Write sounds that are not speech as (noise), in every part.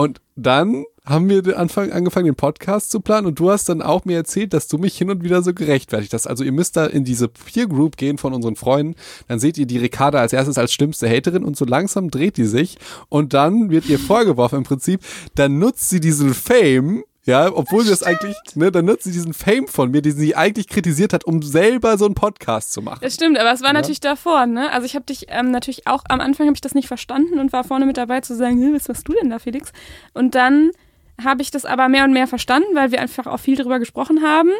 Und dann haben wir Anfang, angefangen, den Podcast zu planen. Und du hast dann auch mir erzählt, dass du mich hin und wieder so gerechtfertigt hast. Also ihr müsst da in diese Peer Group gehen von unseren Freunden, dann seht ihr die Ricarda als erstes als schlimmste Haterin und so langsam dreht die sich. Und dann wird ihr vorgeworfen im Prinzip, dann nutzt sie diesen Fame ja, obwohl sie das eigentlich, ne, dann nutzt sie diesen Fame von mir, den sie eigentlich kritisiert hat, um selber so einen Podcast zu machen. Das stimmt, aber es war ja. natürlich davor, ne? Also ich habe dich ähm, natürlich auch, am Anfang habe ich das nicht verstanden und war vorne mit dabei zu sagen, was machst du denn da, Felix? Und dann habe ich das aber mehr und mehr verstanden, weil wir einfach auch viel darüber gesprochen haben.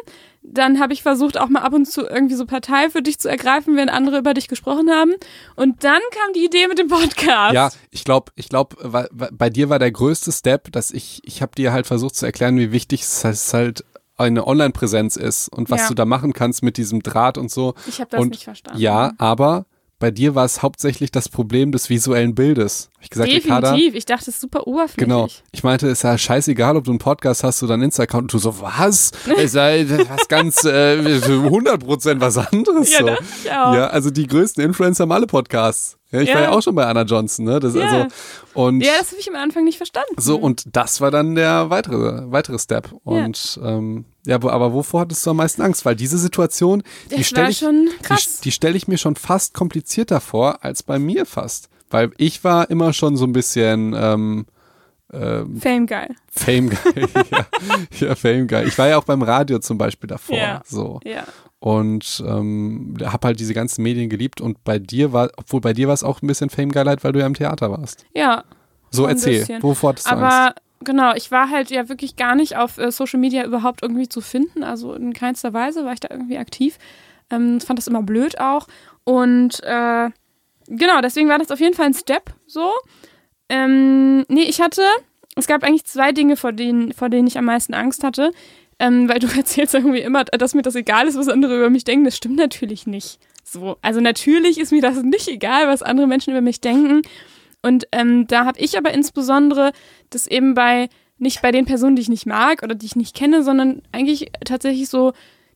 Dann habe ich versucht, auch mal ab und zu irgendwie so Partei für dich zu ergreifen, wenn andere über dich gesprochen haben. Und dann kam die Idee mit dem Podcast. Ja, ich glaube, ich glaube, bei dir war der größte Step, dass ich, ich habe dir halt versucht zu erklären, wie wichtig es halt eine Online-Präsenz ist und was ja. du da machen kannst mit diesem Draht und so. Ich habe das und nicht verstanden. Ja, aber bei dir war es hauptsächlich das Problem des visuellen Bildes. Hab ich gesagt, Definitiv, Ricarda, ich dachte, es ist super oberflächlich. Genau. Ich meinte, es ist ja scheißegal, ob du einen Podcast hast oder einen Insta-Account. Und du so, was? Es sei was ganz, äh, 100 Prozent was anderes. Ja, so. ja, ja, also die größten Influencer haben alle Podcasts. Ja, ich ja. war ja auch schon bei Anna Johnson, ne? Das, ja. also, und ja, das habe ich am Anfang nicht verstanden. So, und das war dann der weitere, weitere Step. Und ja, ähm, ja aber wovor hattest du am meisten Angst? Weil diese Situation, die stelle ich, die, die stelle ich mir schon fast komplizierter vor, als bei mir fast. Weil ich war immer schon so ein bisschen ähm, ähm, Fame geil. Fame geil, (laughs) ja. ja, Fame geil. Ich war ja auch beim Radio zum Beispiel davor. Ja. So. Ja und ähm, habe halt diese ganzen Medien geliebt und bei dir war, obwohl bei dir war es auch ein bisschen Fame-Geilheit, weil du ja im Theater warst. Ja. So erzähl, wovor hattest du Aber Angst? genau, ich war halt ja wirklich gar nicht auf äh, Social Media überhaupt irgendwie zu finden, also in keinster Weise war ich da irgendwie aktiv. Ähm, fand das immer blöd auch und äh, genau, deswegen war das auf jeden Fall ein Step so. Ähm, nee, ich hatte, es gab eigentlich zwei Dinge, vor denen, vor denen ich am meisten Angst hatte ähm, weil du (laughs) erzählst irgendwie immer, dass mir das egal ist, was andere über mich denken. Das stimmt natürlich nicht. So, also natürlich ist mir das nicht egal, was andere Menschen über mich denken. Und ähm, da habe ich aber insbesondere das eben bei nicht bei den Personen, die ich nicht mag oder die ich nicht kenne, sondern eigentlich tatsächlich so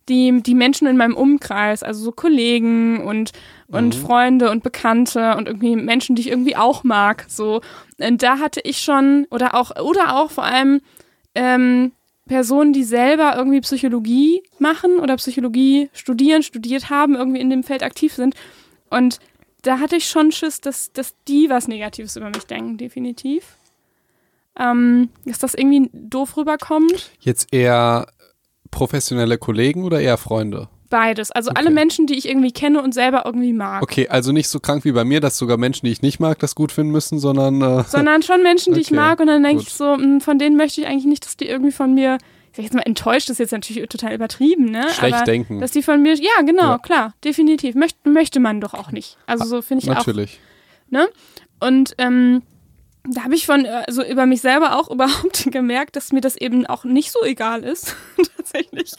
die, die Menschen in meinem Umkreis, also so Kollegen und, und mhm. Freunde und Bekannte und irgendwie Menschen, die ich irgendwie auch mag. So. Und da hatte ich schon, oder auch, oder auch vor allem ähm, Personen, die selber irgendwie Psychologie machen oder Psychologie studieren, studiert haben, irgendwie in dem Feld aktiv sind. Und da hatte ich schon Schiss, dass, dass die was Negatives über mich denken, definitiv. Ähm, dass das irgendwie doof rüberkommt. Jetzt eher professionelle Kollegen oder eher Freunde? Beides. Also okay. alle Menschen, die ich irgendwie kenne und selber irgendwie mag. Okay, also nicht so krank wie bei mir, dass sogar Menschen, die ich nicht mag, das gut finden müssen, sondern. Äh, sondern schon Menschen, die okay, ich mag und dann denke ich so, mh, hm, von denen möchte ich eigentlich nicht, dass die irgendwie von mir, ich sag jetzt mal enttäuscht, das ist jetzt natürlich total übertrieben, ne? Schlecht Aber, denken. Dass die von mir, ja, genau, ja. klar, definitiv. Möcht, möchte man doch auch nicht. Also so finde ich natürlich. auch. Natürlich. Ne? Und, ähm, da habe ich von, also über mich selber auch (laughs) überhaupt gemerkt, dass mir das eben auch nicht so egal ist, (laughs) tatsächlich.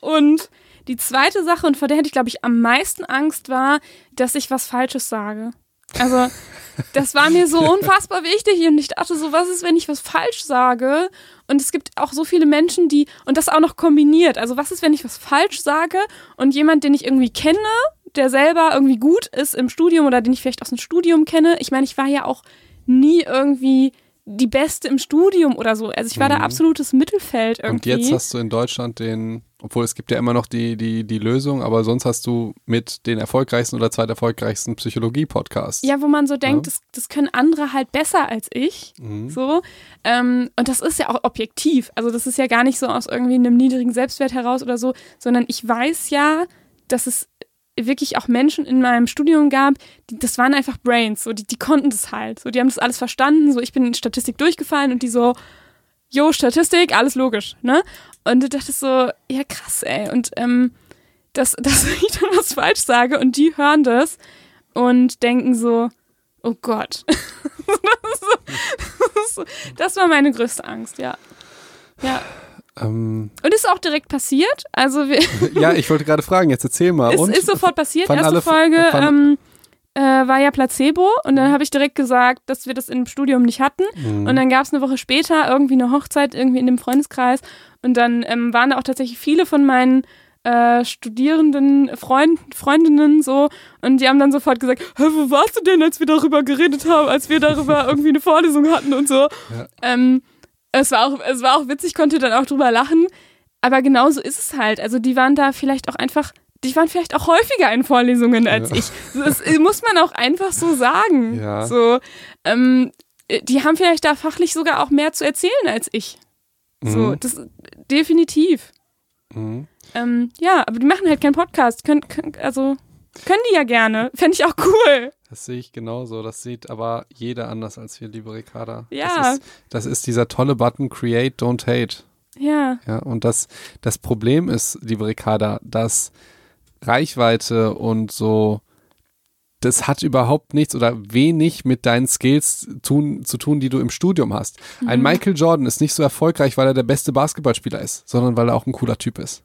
Und die zweite Sache, und vor der hätte ich, glaube ich, am meisten Angst, war, dass ich was Falsches sage. Also, (laughs) das war mir so unfassbar wichtig und ich dachte so, was ist, wenn ich was falsch sage? Und es gibt auch so viele Menschen, die, und das auch noch kombiniert. Also, was ist, wenn ich was falsch sage und jemand, den ich irgendwie kenne, der selber irgendwie gut ist im Studium oder den ich vielleicht aus dem Studium kenne? Ich meine, ich war ja auch nie irgendwie die Beste im Studium oder so. Also ich war mhm. da absolutes Mittelfeld irgendwie. Und jetzt hast du in Deutschland den, obwohl es gibt ja immer noch die, die, die Lösung, aber sonst hast du mit den erfolgreichsten oder zweiterfolgreichsten Psychologie-Podcasts. Ja, wo man so denkt, ja? das, das können andere halt besser als ich. Mhm. So. Ähm, und das ist ja auch objektiv. Also das ist ja gar nicht so aus irgendwie einem niedrigen Selbstwert heraus oder so, sondern ich weiß ja, dass es wirklich auch Menschen in meinem Studium gab, die, das waren einfach Brains, so, die, die konnten das halt. So, die haben das alles verstanden. So, ich bin in Statistik durchgefallen und die so, jo, Statistik, alles logisch, ne? Und du dachtest so, ja krass, ey. Und ähm, dass, (laughs) dass ich dann was falsch sage und die hören das und denken so, oh Gott. (laughs) das, so, das war meine größte Angst, ja. Ja. Ähm, und ist auch direkt passiert. Also wir ja, ich wollte gerade fragen, jetzt erzähl mal. (laughs) Es ist sofort passiert. Erste alle, Folge ähm, äh, war ja Placebo und dann habe ich direkt gesagt, dass wir das im Studium nicht hatten. Mhm. Und dann gab es eine Woche später irgendwie eine Hochzeit irgendwie in dem Freundeskreis und dann ähm, waren da auch tatsächlich viele von meinen äh, Studierenden, Freund, Freundinnen so und die haben dann sofort gesagt, Hä, wo warst du denn, als wir darüber geredet haben, als wir darüber (laughs) irgendwie eine Vorlesung hatten und so. Ja. Ähm, es war auch, es war auch witzig, konnte dann auch drüber lachen. Aber genauso ist es halt. Also die waren da vielleicht auch einfach, die waren vielleicht auch häufiger in Vorlesungen als Ja. ich. Das muss man auch einfach so sagen. Ja. So, ähm, die haben vielleicht da fachlich sogar auch mehr zu erzählen als ich. So, Mhm. das definitiv. Mhm. Ähm, ja, aber die machen halt keinen Podcast. Können, können, also können die ja gerne. Fände ich auch cool. Das sehe ich genauso. Das sieht aber jeder anders als wir, liebe Ricarda. Ja. Das ist, das ist dieser tolle Button Create, Don't Hate. Ja. Ja, und das, das Problem ist, liebe Ricarda, dass Reichweite und so, das hat überhaupt nichts oder wenig mit deinen Skills tun, zu tun, die du im Studium hast. Ein Michael Jordan ist nicht so erfolgreich, weil er der beste Basketballspieler ist, sondern weil er auch ein cooler Typ ist.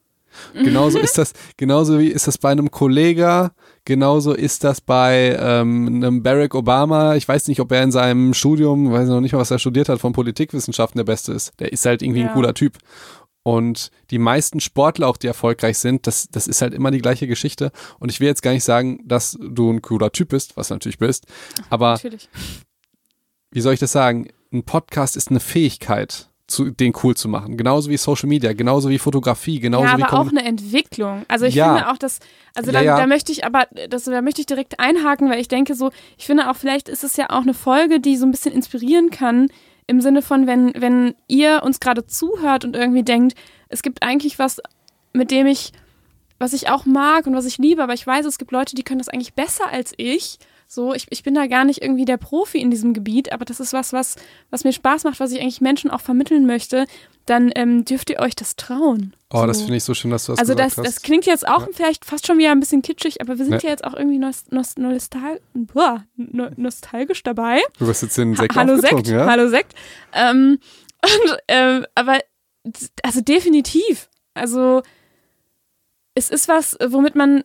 Genauso ist das, (laughs) genauso wie ist das bei einem Kollega, genauso ist das bei ähm, einem Barack Obama. Ich weiß nicht, ob er in seinem Studium, weiß noch nicht mal, was er studiert hat, von Politikwissenschaften der Beste ist. Der ist halt irgendwie Ja. ein cooler Typ. Und die meisten Sportler auch, die erfolgreich sind, das, das ist halt immer die gleiche Geschichte. Und ich will jetzt gar nicht sagen, dass du ein cooler Typ bist, was du natürlich bist. Aber Natürlich. wie soll ich das sagen? Ein Podcast ist eine Fähigkeit, zu, den cool zu machen. Genauso wie Social Media, genauso wie Fotografie, genauso ja, wie aber auch eine Entwicklung. Also ich Ja. finde auch, dass, also Ja, da, ja. da möchte ich aber, das, da möchte ich direkt einhaken, weil ich denke so, ich finde auch, vielleicht ist es ja auch eine Folge, die so ein bisschen inspirieren kann, im Sinne von, wenn, wenn ihr uns gerade zuhört und irgendwie denkt, es gibt eigentlich was, mit dem ich, was ich auch mag und was ich liebe, aber ich weiß, es gibt Leute, die können das eigentlich besser als ich. So, ich, ich bin da gar nicht irgendwie der Profi in diesem Gebiet, aber das ist was, was, was mir Spaß macht, was ich eigentlich Menschen auch vermitteln möchte, dann ähm, dürft ihr euch das trauen. Oh, das So. finde ich so schön, dass du das Also gesagt das, hast. das klingt jetzt auch vielleicht fast schon wieder ein bisschen kitschig, aber wir sind Ja. ja, jetzt auch irgendwie nost, nost, nostal boah, no, nostalgisch dabei. du wirst jetzt den Ha Sekt Hallo Sekt, ja? hallo Sekt. Ähm, (laughs) und, ähm, aber also definitiv. Also es ist was, womit man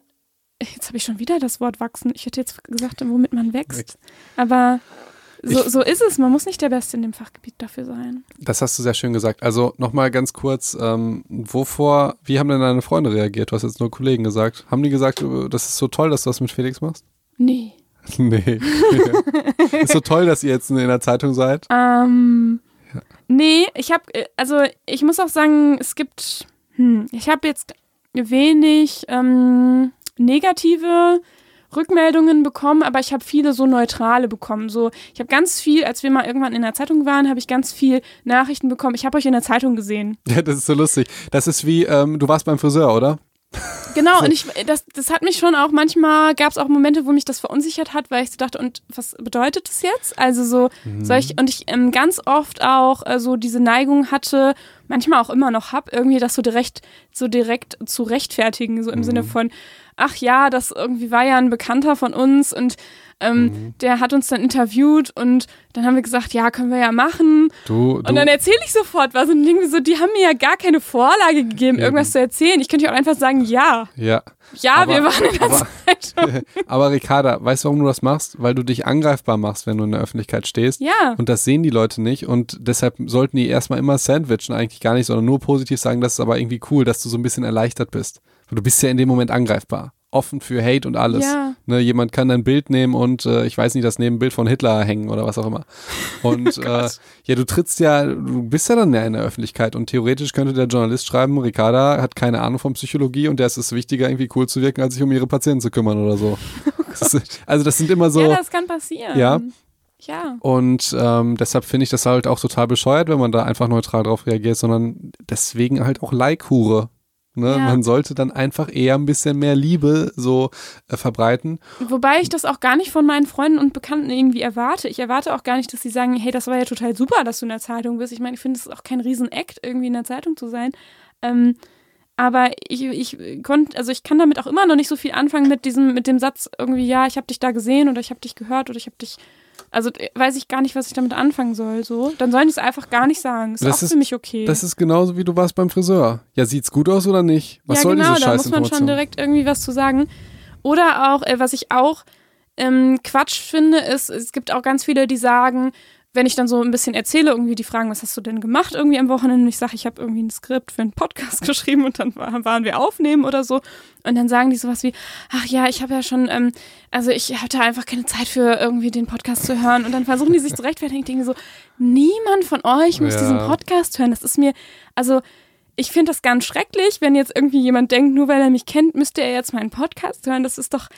jetzt habe ich schon wieder das Wort wachsen. Ich hätte jetzt gesagt, womit man wächst. Aber so, so ist es. Man muss nicht der Beste in dem Fachgebiet dafür sein. Das hast du sehr schön gesagt. Also nochmal ganz kurz, ähm, wovor, wie haben denn deine Freunde reagiert? Du hast jetzt nur Kollegen gesagt. Haben die gesagt, äh, das ist so toll, dass du das mit Felix machst? Nee. (laughs) nee. (laughs) ist so toll, dass ihr jetzt in der Zeitung seid. Ähm, nee, ich habe, also ich muss auch sagen, es gibt, hm, ich habe jetzt wenig ähm, negative Rückmeldungen bekommen, aber ich habe viele so neutrale bekommen. So, ich habe ganz viel, als wir mal irgendwann in der Zeitung waren, habe ich ganz viel Nachrichten bekommen. Ich habe euch in der Zeitung gesehen. (laughs) Ja, das ist so lustig. Das ist wie, ähm, du warst beim Friseur, oder? Genau, und ich, das, das hat mich schon auch, manchmal gab es auch Momente, wo mich das verunsichert hat, weil ich so dachte, und was bedeutet das jetzt? Also so, soll ich, und ich ähm, ganz oft auch äh, so diese Neigung hatte, manchmal auch immer noch hab, irgendwie das so direkt, so direkt zu rechtfertigen, so im Sinne von, ach ja, das irgendwie war ja ein Bekannter von uns und ähm, der hat uns dann interviewt und dann haben wir gesagt, ja, können wir ja machen. Du, du Und dann erzähle ich sofort was und irgendwie so, die haben mir ja gar keine Vorlage gegeben, Eben. irgendwas zu erzählen. Ich könnte ja auch einfach sagen, ja. ja. Ja, Aber- wir waren in der aber- Zeitung. (laughs) Aber Ricarda, weißt du, warum du das machst? Weil du dich angreifbar machst, wenn du in der Öffentlichkeit stehst. Ja. Und das sehen die Leute nicht und deshalb sollten die erstmal immer sandwichen, eigentlich gar nicht, sondern nur positiv sagen, das ist aber irgendwie cool, dass du so ein bisschen erleichtert bist. Weil du bist ja in dem Moment angreifbar. Offen für Hate und alles. Ja. Ne, jemand kann dein Bild nehmen und äh, ich weiß nicht, das neben ein Bild von Hitler hängen oder was auch immer. Und Oh (laughs) äh, ja, du trittst ja, du bist ja dann ja in der Öffentlichkeit und theoretisch könnte der Journalist schreiben, Ricarda hat keine Ahnung von Psychologie und der ist es wichtiger, irgendwie cool zu wirken, als sich um ihre Patienten zu kümmern oder so. (laughs) Das ist, also das sind immer so. Oh ja, das kann passieren. Ja. Ja. Und ähm, deshalb finde ich das halt auch total bescheuert, wenn man da einfach neutral drauf reagiert, sondern deswegen halt auch Like-Hure. Ne? Ja. Man sollte dann einfach eher ein bisschen mehr Liebe so äh, verbreiten. Wobei ich das auch gar nicht von meinen Freunden und Bekannten irgendwie erwarte. Ich erwarte auch gar nicht, dass sie sagen, hey, das war ja total super, dass du in der Zeitung bist. Ich meine, ich finde, es auch kein Riesen-Act, irgendwie in der Zeitung zu sein. Ähm, aber ich, ich konnte, also ich kann damit auch immer noch nicht so viel anfangen mit diesem, mit dem Satz irgendwie, ja, ich habe dich da gesehen oder ich habe dich gehört oder ich habe dich, also äh, weiß ich gar nicht, was ich damit anfangen soll. So, dann sollen die es einfach gar nicht sagen. Ist Das auch ist- für mich okay. Das ist genauso wie du warst beim Friseur. Ja, sieht's gut aus oder nicht? Was ja, soll genau, diese da muss man schon direkt irgendwie was zu sagen. Oder auch, äh, was ich auch ähm, Quatsch finde, ist, es gibt auch ganz viele, die sagen, wenn ich dann so ein bisschen erzähle, irgendwie die fragen, was hast du denn gemacht irgendwie am Wochenende? Und ich sage, ich habe irgendwie ein Skript für einen Podcast (laughs) geschrieben und dann waren wir aufnehmen oder so. Und dann sagen die sowas wie, ach ja, ich habe ja schon, ähm, also ich hatte einfach keine Zeit für irgendwie den Podcast zu hören. Und dann versuchen die sich zu rechtfertigen. Ich denke so, niemand von euch muss ja. diesen Podcast hören. Das ist mir, also ich finde das ganz schrecklich, wenn jetzt irgendwie jemand denkt, nur weil er mich kennt, müsste er jetzt meinen Podcast hören. Das ist doch,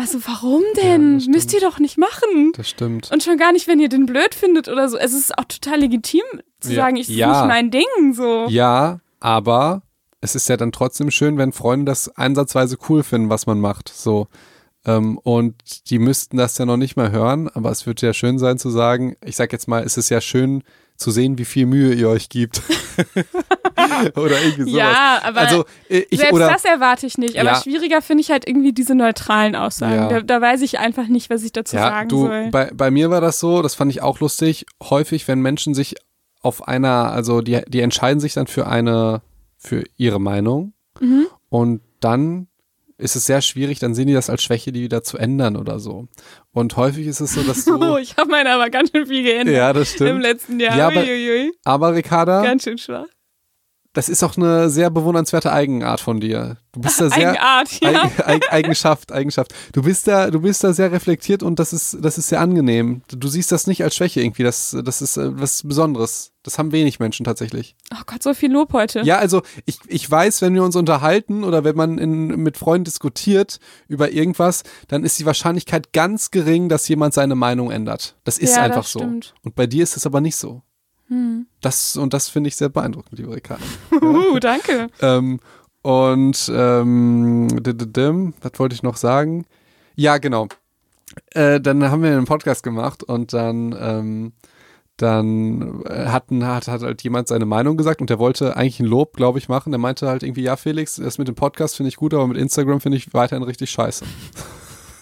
also warum denn? Ja, Müsst ihr doch nicht machen. Das stimmt. Und schon gar nicht, wenn ihr den blöd findet oder so. Es ist auch total legitim zu ja. sagen, ich ja. ist nicht mein Ding so. Ja, aber es ist ja dann trotzdem schön, wenn Freunde das einsatzweise cool finden, was man macht. So. Ähm, und die müssten das ja noch nicht mal hören, aber es wird ja schön sein zu sagen, ich sag jetzt mal, es ist ja schön zu sehen, wie viel Mühe ihr euch gibt. (laughs) oder irgendwie sowas. Ja, aber also, äh, ich, selbst oder, das erwarte ich nicht. Aber ja. schwieriger finde ich halt irgendwie diese neutralen Aussagen. Ja. Da, da, weiß ich einfach nicht, was ich dazu ja, sagen du, soll. Bei, bei mir war das so, das fand ich auch lustig, häufig, wenn Menschen sich auf einer, also die, die entscheiden sich dann für eine, für ihre Meinung mhm. und dann ist es sehr schwierig, dann sehen die das als Schwäche, die wieder zu ändern oder so. Und häufig ist es so, dass du. (laughs) Oh, ich habe meine aber ganz schön viel geändert. Ja, das stimmt. Im letzten Jahr. Ja, aber, aber Ricarda. Ganz schön schwach das ist auch eine sehr bewundernswerte Eigenart von dir. Du bist da sehr Eigenart, ja. Eig Eigenschaft, Eigenschaft. Du bist da, du bist da sehr reflektiert und das ist, das ist sehr angenehm. Du siehst das nicht als Schwäche irgendwie. Das, das ist äh, was Besonderes. Das haben wenig Menschen tatsächlich. Oh Gott, so viel Lob heute. Ja, also ich, ich weiß, wenn wir uns unterhalten oder wenn man in, mit Freunden diskutiert über irgendwas, dann ist die Wahrscheinlichkeit ganz gering, dass jemand seine Meinung ändert. Das ist ja, einfach das so. Und bei dir ist es aber nicht so. Hm. Das, und das finde ich sehr beeindruckend, liebe Ricardo. (laughs) Uh, danke. ähm, und ähm, was wollte ich noch sagen? Ja, genau. Äh, dann haben wir einen Podcast gemacht und dann, ähm, dann hatten, hat, hat halt jemand seine Meinung gesagt und der wollte eigentlich ein Lob, glaube ich, machen. Der meinte halt irgendwie, ja, Felix, das mit dem Podcast finde ich gut, aber mit Instagram finde ich weiterhin richtig scheiße.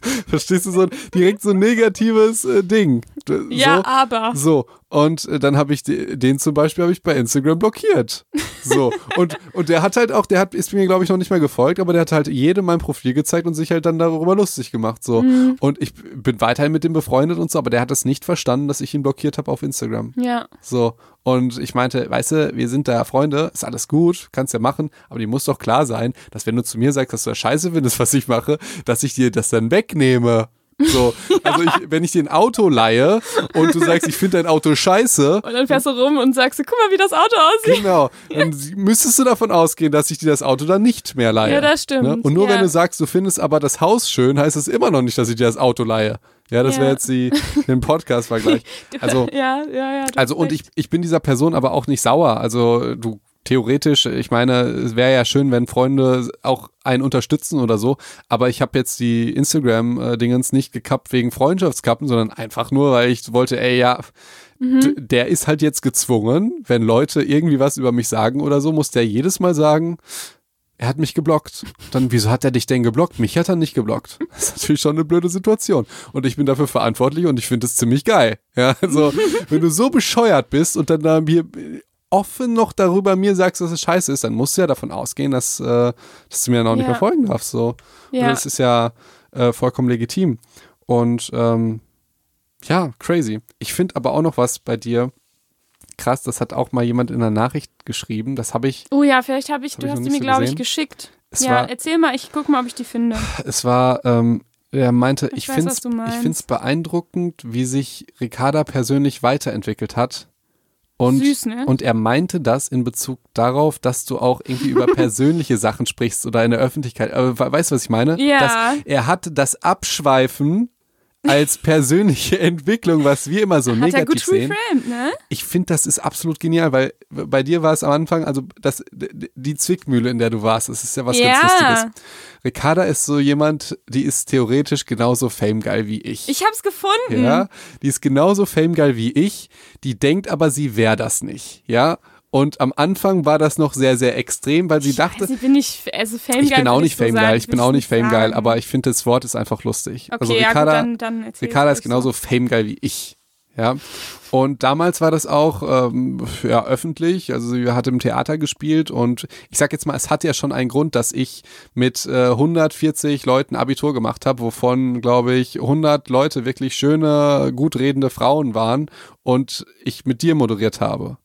(laughs) Verstehst du so direkt so ein negatives äh, Ding? So, ja, aber. So und äh, dann habe ich den zum Beispiel habe ich bei Instagram blockiert. So (laughs) und und der hat halt auch, der hat ist mir glaube ich noch nicht mal gefolgt, aber der hat halt jedem mein Profil gezeigt und sich halt dann darüber lustig gemacht so. Mhm. Und ich bin weiterhin mit dem befreundet und so, aber der hat das nicht verstanden, dass ich ihn blockiert habe auf Instagram. Ja. So und ich meinte, weißt du, wir sind da Freunde, ist alles gut, kannst ja machen, aber die muss doch klar sein, dass wenn du zu mir sagst, dass du das scheiße findest, was ich mache, dass ich dir das dann wegnehme. So, also ich, wenn ich dir ein Auto leihe und du sagst, ich finde dein Auto scheiße. Und dann fährst du rum und sagst, guck mal, wie das Auto aussieht. Genau. Dann müsstest du davon ausgehen, dass ich dir das Auto dann nicht mehr leihe. Ja, das stimmt. Ne? Und nur ja. wenn du sagst, du findest aber das Haus schön, heißt es immer noch nicht, dass ich dir das Auto leihe. Ja, das ja. wäre jetzt die, den Podcast-Vergleich. (laughs) Also, ja, ja, ja. Also, und ich, ich bin dieser Person aber auch nicht sauer. Also, du theoretisch, ich meine, es wäre ja schön, wenn Freunde auch einen unterstützen oder so, aber ich habe jetzt die Instagram-Dingens nicht gekappt wegen Freundschaftskappen, sondern einfach nur, weil ich wollte, ey, ja, mhm. der ist halt jetzt gezwungen, wenn Leute irgendwie was über mich sagen oder so, muss der jedes Mal sagen, er hat mich geblockt. Dann, wieso hat er dich denn geblockt? Mich hat er nicht geblockt. (laughs) Das ist natürlich schon eine blöde Situation. Und ich bin dafür verantwortlich und ich finde es ziemlich geil. Ja, also, wenn du so bescheuert bist und dann da mir offen noch darüber mir sagst, dass es scheiße ist, dann musst du ja davon ausgehen, dass, äh, dass du mir dann auch ja. nicht mehr folgen darfst. So. Ja. Das ist ja äh, vollkommen legitim. Und ähm, ja, crazy. Ich finde aber auch noch was bei dir krass, das hat auch mal jemand in der Nachricht geschrieben. Das habe ich. Oh ja, vielleicht habe ich, hab du ich hast die mir, so glaube ich, geschickt. Es ja, war, erzähl mal, ich gucke mal, ob ich die finde. Es war, ähm, er meinte, ich, ich finde es beeindruckend, wie sich Ricarda persönlich weiterentwickelt hat und, Süß, ne? und er meinte das in Bezug darauf, dass du auch irgendwie über (laughs) persönliche Sachen sprichst oder in der Öffentlichkeit. Aber weißt du, was ich meine? Ja. Dass er hat das Abschweifen als persönliche Entwicklung, was wir immer so Hat negativ er gut sehen. Reframed, ne? Ich finde, das ist absolut genial, weil bei dir war es am Anfang, also das, die Zwickmühle, in der du warst, das ist ja was ja. ganz Lustiges. Ricarda ist so jemand, die ist theoretisch genauso famegeil wie ich. Ich hab's gefunden. Ja, die ist genauso famegeil wie ich, die denkt aber, sie wäre das nicht, ja. Und am Anfang war das noch sehr, sehr extrem, weil sie dachte. Weiß, bin ich, also Fame ich bin auch nicht Fame geil, ich bin auch nicht Fame geil, aber ich finde das Wort ist einfach lustig. Okay, also ja, Ricarda, gut, dann, dann Ricarda ist genauso so. Fame geil wie ich. Ja. Und damals war das auch ähm, ja, öffentlich. Also sie hat im Theater gespielt und ich sag jetzt mal, es hat ja schon einen Grund, dass ich mit äh, 140 Leuten Abitur gemacht habe, wovon, glaube ich, 100 Leute wirklich schöne, gut redende Frauen waren und ich mit dir moderiert habe.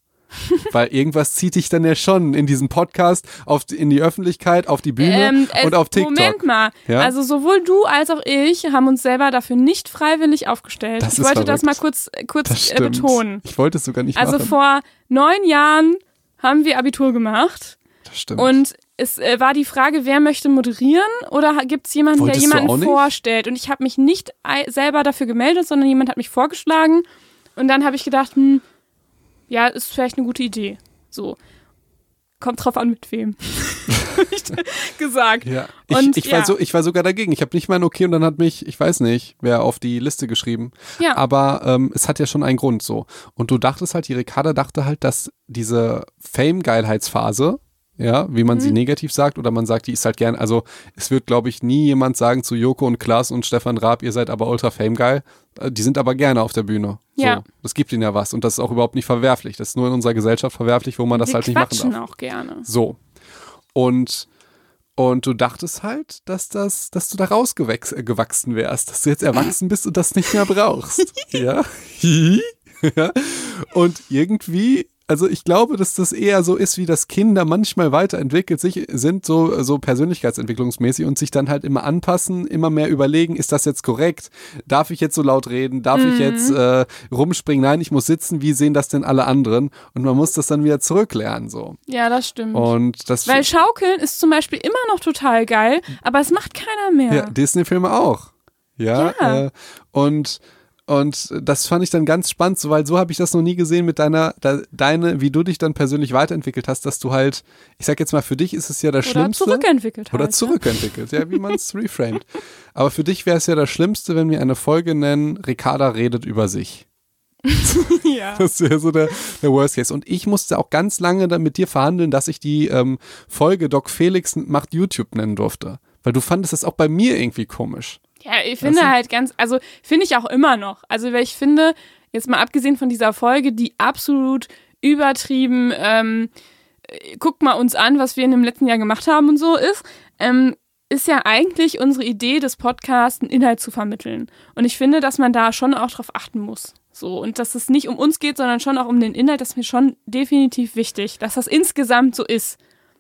Weil irgendwas zieht dich dann ja schon in diesen Podcast, auf, in die Öffentlichkeit, auf die Bühne Ähm, es- und auf TikTok. Moment mal. Ja? Also sowohl du als auch ich haben uns selber dafür nicht freiwillig aufgestellt. Das ich wollte das mal verrückt. kurz, kurz das äh, betonen. Ich wollte es sogar nicht Also machen. vor neun Jahren haben wir Abitur gemacht das stimmt. und es äh, war die Frage, wer möchte moderieren oder gibt es jemanden, Wolltest der jemanden vorstellt? Und ich habe mich nicht selber dafür gemeldet, sondern jemand hat mich vorgeschlagen und dann habe ich gedacht, hm, ja, ist vielleicht eine gute Idee. So. Kommt drauf an, mit wem. (laughs) Ich gesagt. Ja. Ich, Und ich, war ja. so, ich war sogar dagegen. Ich habe nicht mal ein Okay und dann hat mich, ich weiß nicht, wer auf die Liste geschrieben. Ja. Aber ähm, es hat ja schon einen Grund so. Und du dachtest halt, die Ricarda dachte halt, dass diese Fame-Geilheitsphase, ja, wie man sie Mhm. negativ sagt, oder man sagt, die ist halt gern, also es wird, glaube ich, nie jemand sagen zu Joko und Klaas und Stefan Raab, ihr seid aber ultra Fame-geil. Äh, Die sind aber gerne auf der Bühne. Ja. So, das gibt ihnen ja was und das ist auch überhaupt nicht verwerflich. Das ist nur in unserer Gesellschaft verwerflich, wo man das wir halt nicht machen darf. auch gerne. So. Und, und du dachtest halt, dass das, dass du da rausgewachsen wärst, dass du jetzt erwachsen bist und das nicht mehr brauchst. (laughs) ja. (laughs) ja. Und irgendwie, also ich glaube, dass das eher so ist, wie das Kinder manchmal weiterentwickelt sich, sind so, so persönlichkeitsentwicklungsmäßig und sich dann halt immer anpassen, immer mehr überlegen, ist das jetzt korrekt? Darf ich jetzt so laut reden? Darf ich jetzt äh, rumspringen? Nein, ich muss sitzen. Wie sehen das denn alle anderen? Und man muss das dann wieder zurücklernen, so. Ja, das stimmt. Und das Weil Schaukeln ist zum Beispiel immer noch total geil, aber es macht keiner mehr. ja, Disney-Filme auch. Ja. Ja. Äh, und und das fand ich dann ganz spannend, so, weil so habe ich das noch nie gesehen mit deiner, da, deine, wie du dich dann persönlich weiterentwickelt hast, dass du halt, ich sag jetzt mal, für dich ist es ja das Oder Schlimmste. zurückentwickelt Oder halt, ne? zurückentwickelt, ja, wie man es reframed. Aber für dich wäre es ja das Schlimmste, wenn wir eine Folge nennen, Ricarda redet über sich. (laughs) ja. Das wäre so der, der Worst Case. Und ich musste auch ganz lange dann mit dir verhandeln, dass ich die ähm, Folge Doc Felix macht YouTube nennen durfte. Weil du fandest das auch bei mir irgendwie komisch. Ja, ich finde du? halt ganz, also finde ich auch immer noch. Also, weil ich finde, jetzt mal abgesehen von dieser Folge, die absolut übertrieben, ähm, äh, guckt mal uns an, was wir in dem letzten Jahr gemacht haben und so ist, ähm, ist ja eigentlich unsere Idee des Podcasts, einen Inhalt zu vermitteln. Und ich finde, dass man da schon auch drauf achten muss. So, und dass es nicht um uns geht, sondern schon auch um den Inhalt, das ist mir schon definitiv wichtig, dass das insgesamt so ist.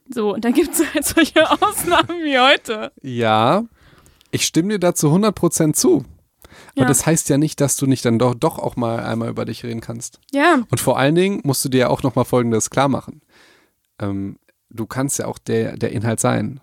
So, und dann gibt es (laughs) halt solche Ausnahmen wie heute. Ja, ich stimme dir dazu 100% zu. Aber Ja. das heißt ja nicht, dass du nicht dann doch, doch auch mal einmal über dich reden kannst. Ja, Und vor allen Dingen musst du dir ja auch nochmal Folgendes klar machen. Ähm, du kannst ja auch der, der Inhalt sein.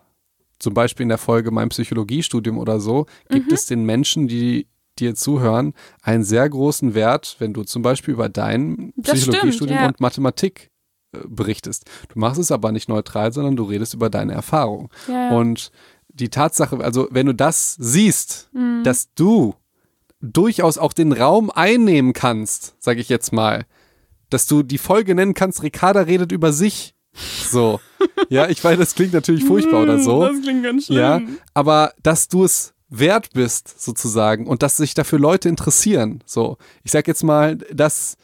Zum Beispiel in der Folge Mein Psychologiestudium oder so, gibt Mhm. es den Menschen, die dir zuhören, einen sehr großen Wert, wenn du zum Beispiel über dein Das Psychologiestudium stimmt, ja. und Mathematik äh, berichtest. Du machst es aber nicht neutral, sondern du redest über deine Erfahrung. ja, ja. Und die Tatsache, also wenn du das siehst, Mhm. dass du durchaus auch den Raum einnehmen kannst, sage ich jetzt mal, dass du die Folge nennen kannst, Ricarda redet über sich. So. (laughs) ja, ich weiß, das klingt natürlich furchtbar oder so. Das klingt ganz schlimm. Ja, aber dass du es wert bist, sozusagen, und dass sich dafür Leute interessieren. So. Ich sag jetzt mal, dass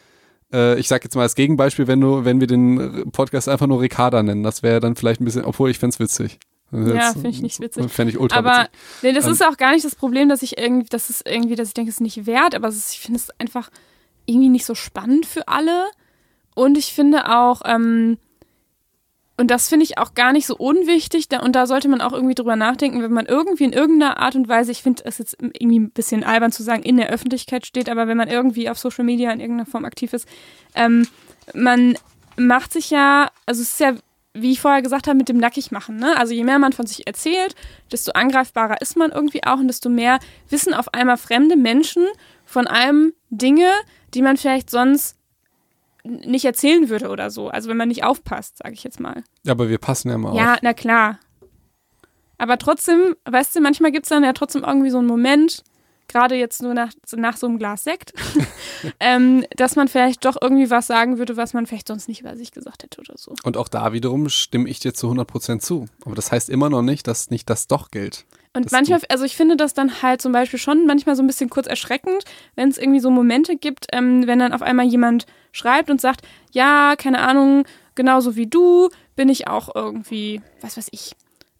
äh, ich sag jetzt mal als Gegenbeispiel, wenn du, wenn wir den Podcast einfach nur Ricarda nennen, das wäre dann vielleicht ein bisschen, obwohl ich fänd's witzig. Ja, find ich nicht witzig. Fände ich ultra Aber witzig. nee, das Ähm, ist auch gar nicht das Problem, dass ich irgendwie, das ist irgendwie, dass ich denke, es ist nicht wert, aber es ist, ich finde es einfach irgendwie nicht so spannend für alle. Und ich finde auch, ähm, und das finde ich auch gar nicht so unwichtig, da, und da sollte man auch irgendwie drüber nachdenken, wenn man irgendwie in irgendeiner Art und Weise, ich finde es jetzt irgendwie ein bisschen albern zu sagen, in der Öffentlichkeit steht, aber wenn man irgendwie auf Social Media in irgendeiner Form aktiv ist, ähm, man macht sich ja, also es ist ja, wie ich vorher gesagt habe, mit dem Nackigmachen, ne? Also je mehr man von sich erzählt, desto angreifbarer ist man irgendwie auch und desto mehr wissen auf einmal fremde Menschen von einem Dinge, die man vielleicht sonst nicht erzählen würde oder so. Also wenn man nicht aufpasst, sage ich jetzt mal. Ja, aber wir passen ja mal auf. Ja, na klar. Aber trotzdem, weißt du, manchmal gibt es dann ja trotzdem irgendwie so einen Moment, gerade jetzt nur nach, nach so einem Glas Sekt, (laughs) ähm, dass man vielleicht doch irgendwie was sagen würde, was man vielleicht sonst nicht über sich gesagt hätte oder so. Und auch da wiederum stimme ich dir zu 100% zu. Aber das heißt immer noch nicht, dass nicht das doch gilt. Und manchmal, also ich finde das dann halt zum Beispiel schon manchmal so ein bisschen kurz erschreckend, wenn es irgendwie so Momente gibt, ähm, wenn dann auf einmal jemand schreibt und sagt, ja, keine Ahnung, genauso wie du bin ich auch irgendwie, was weiß ich,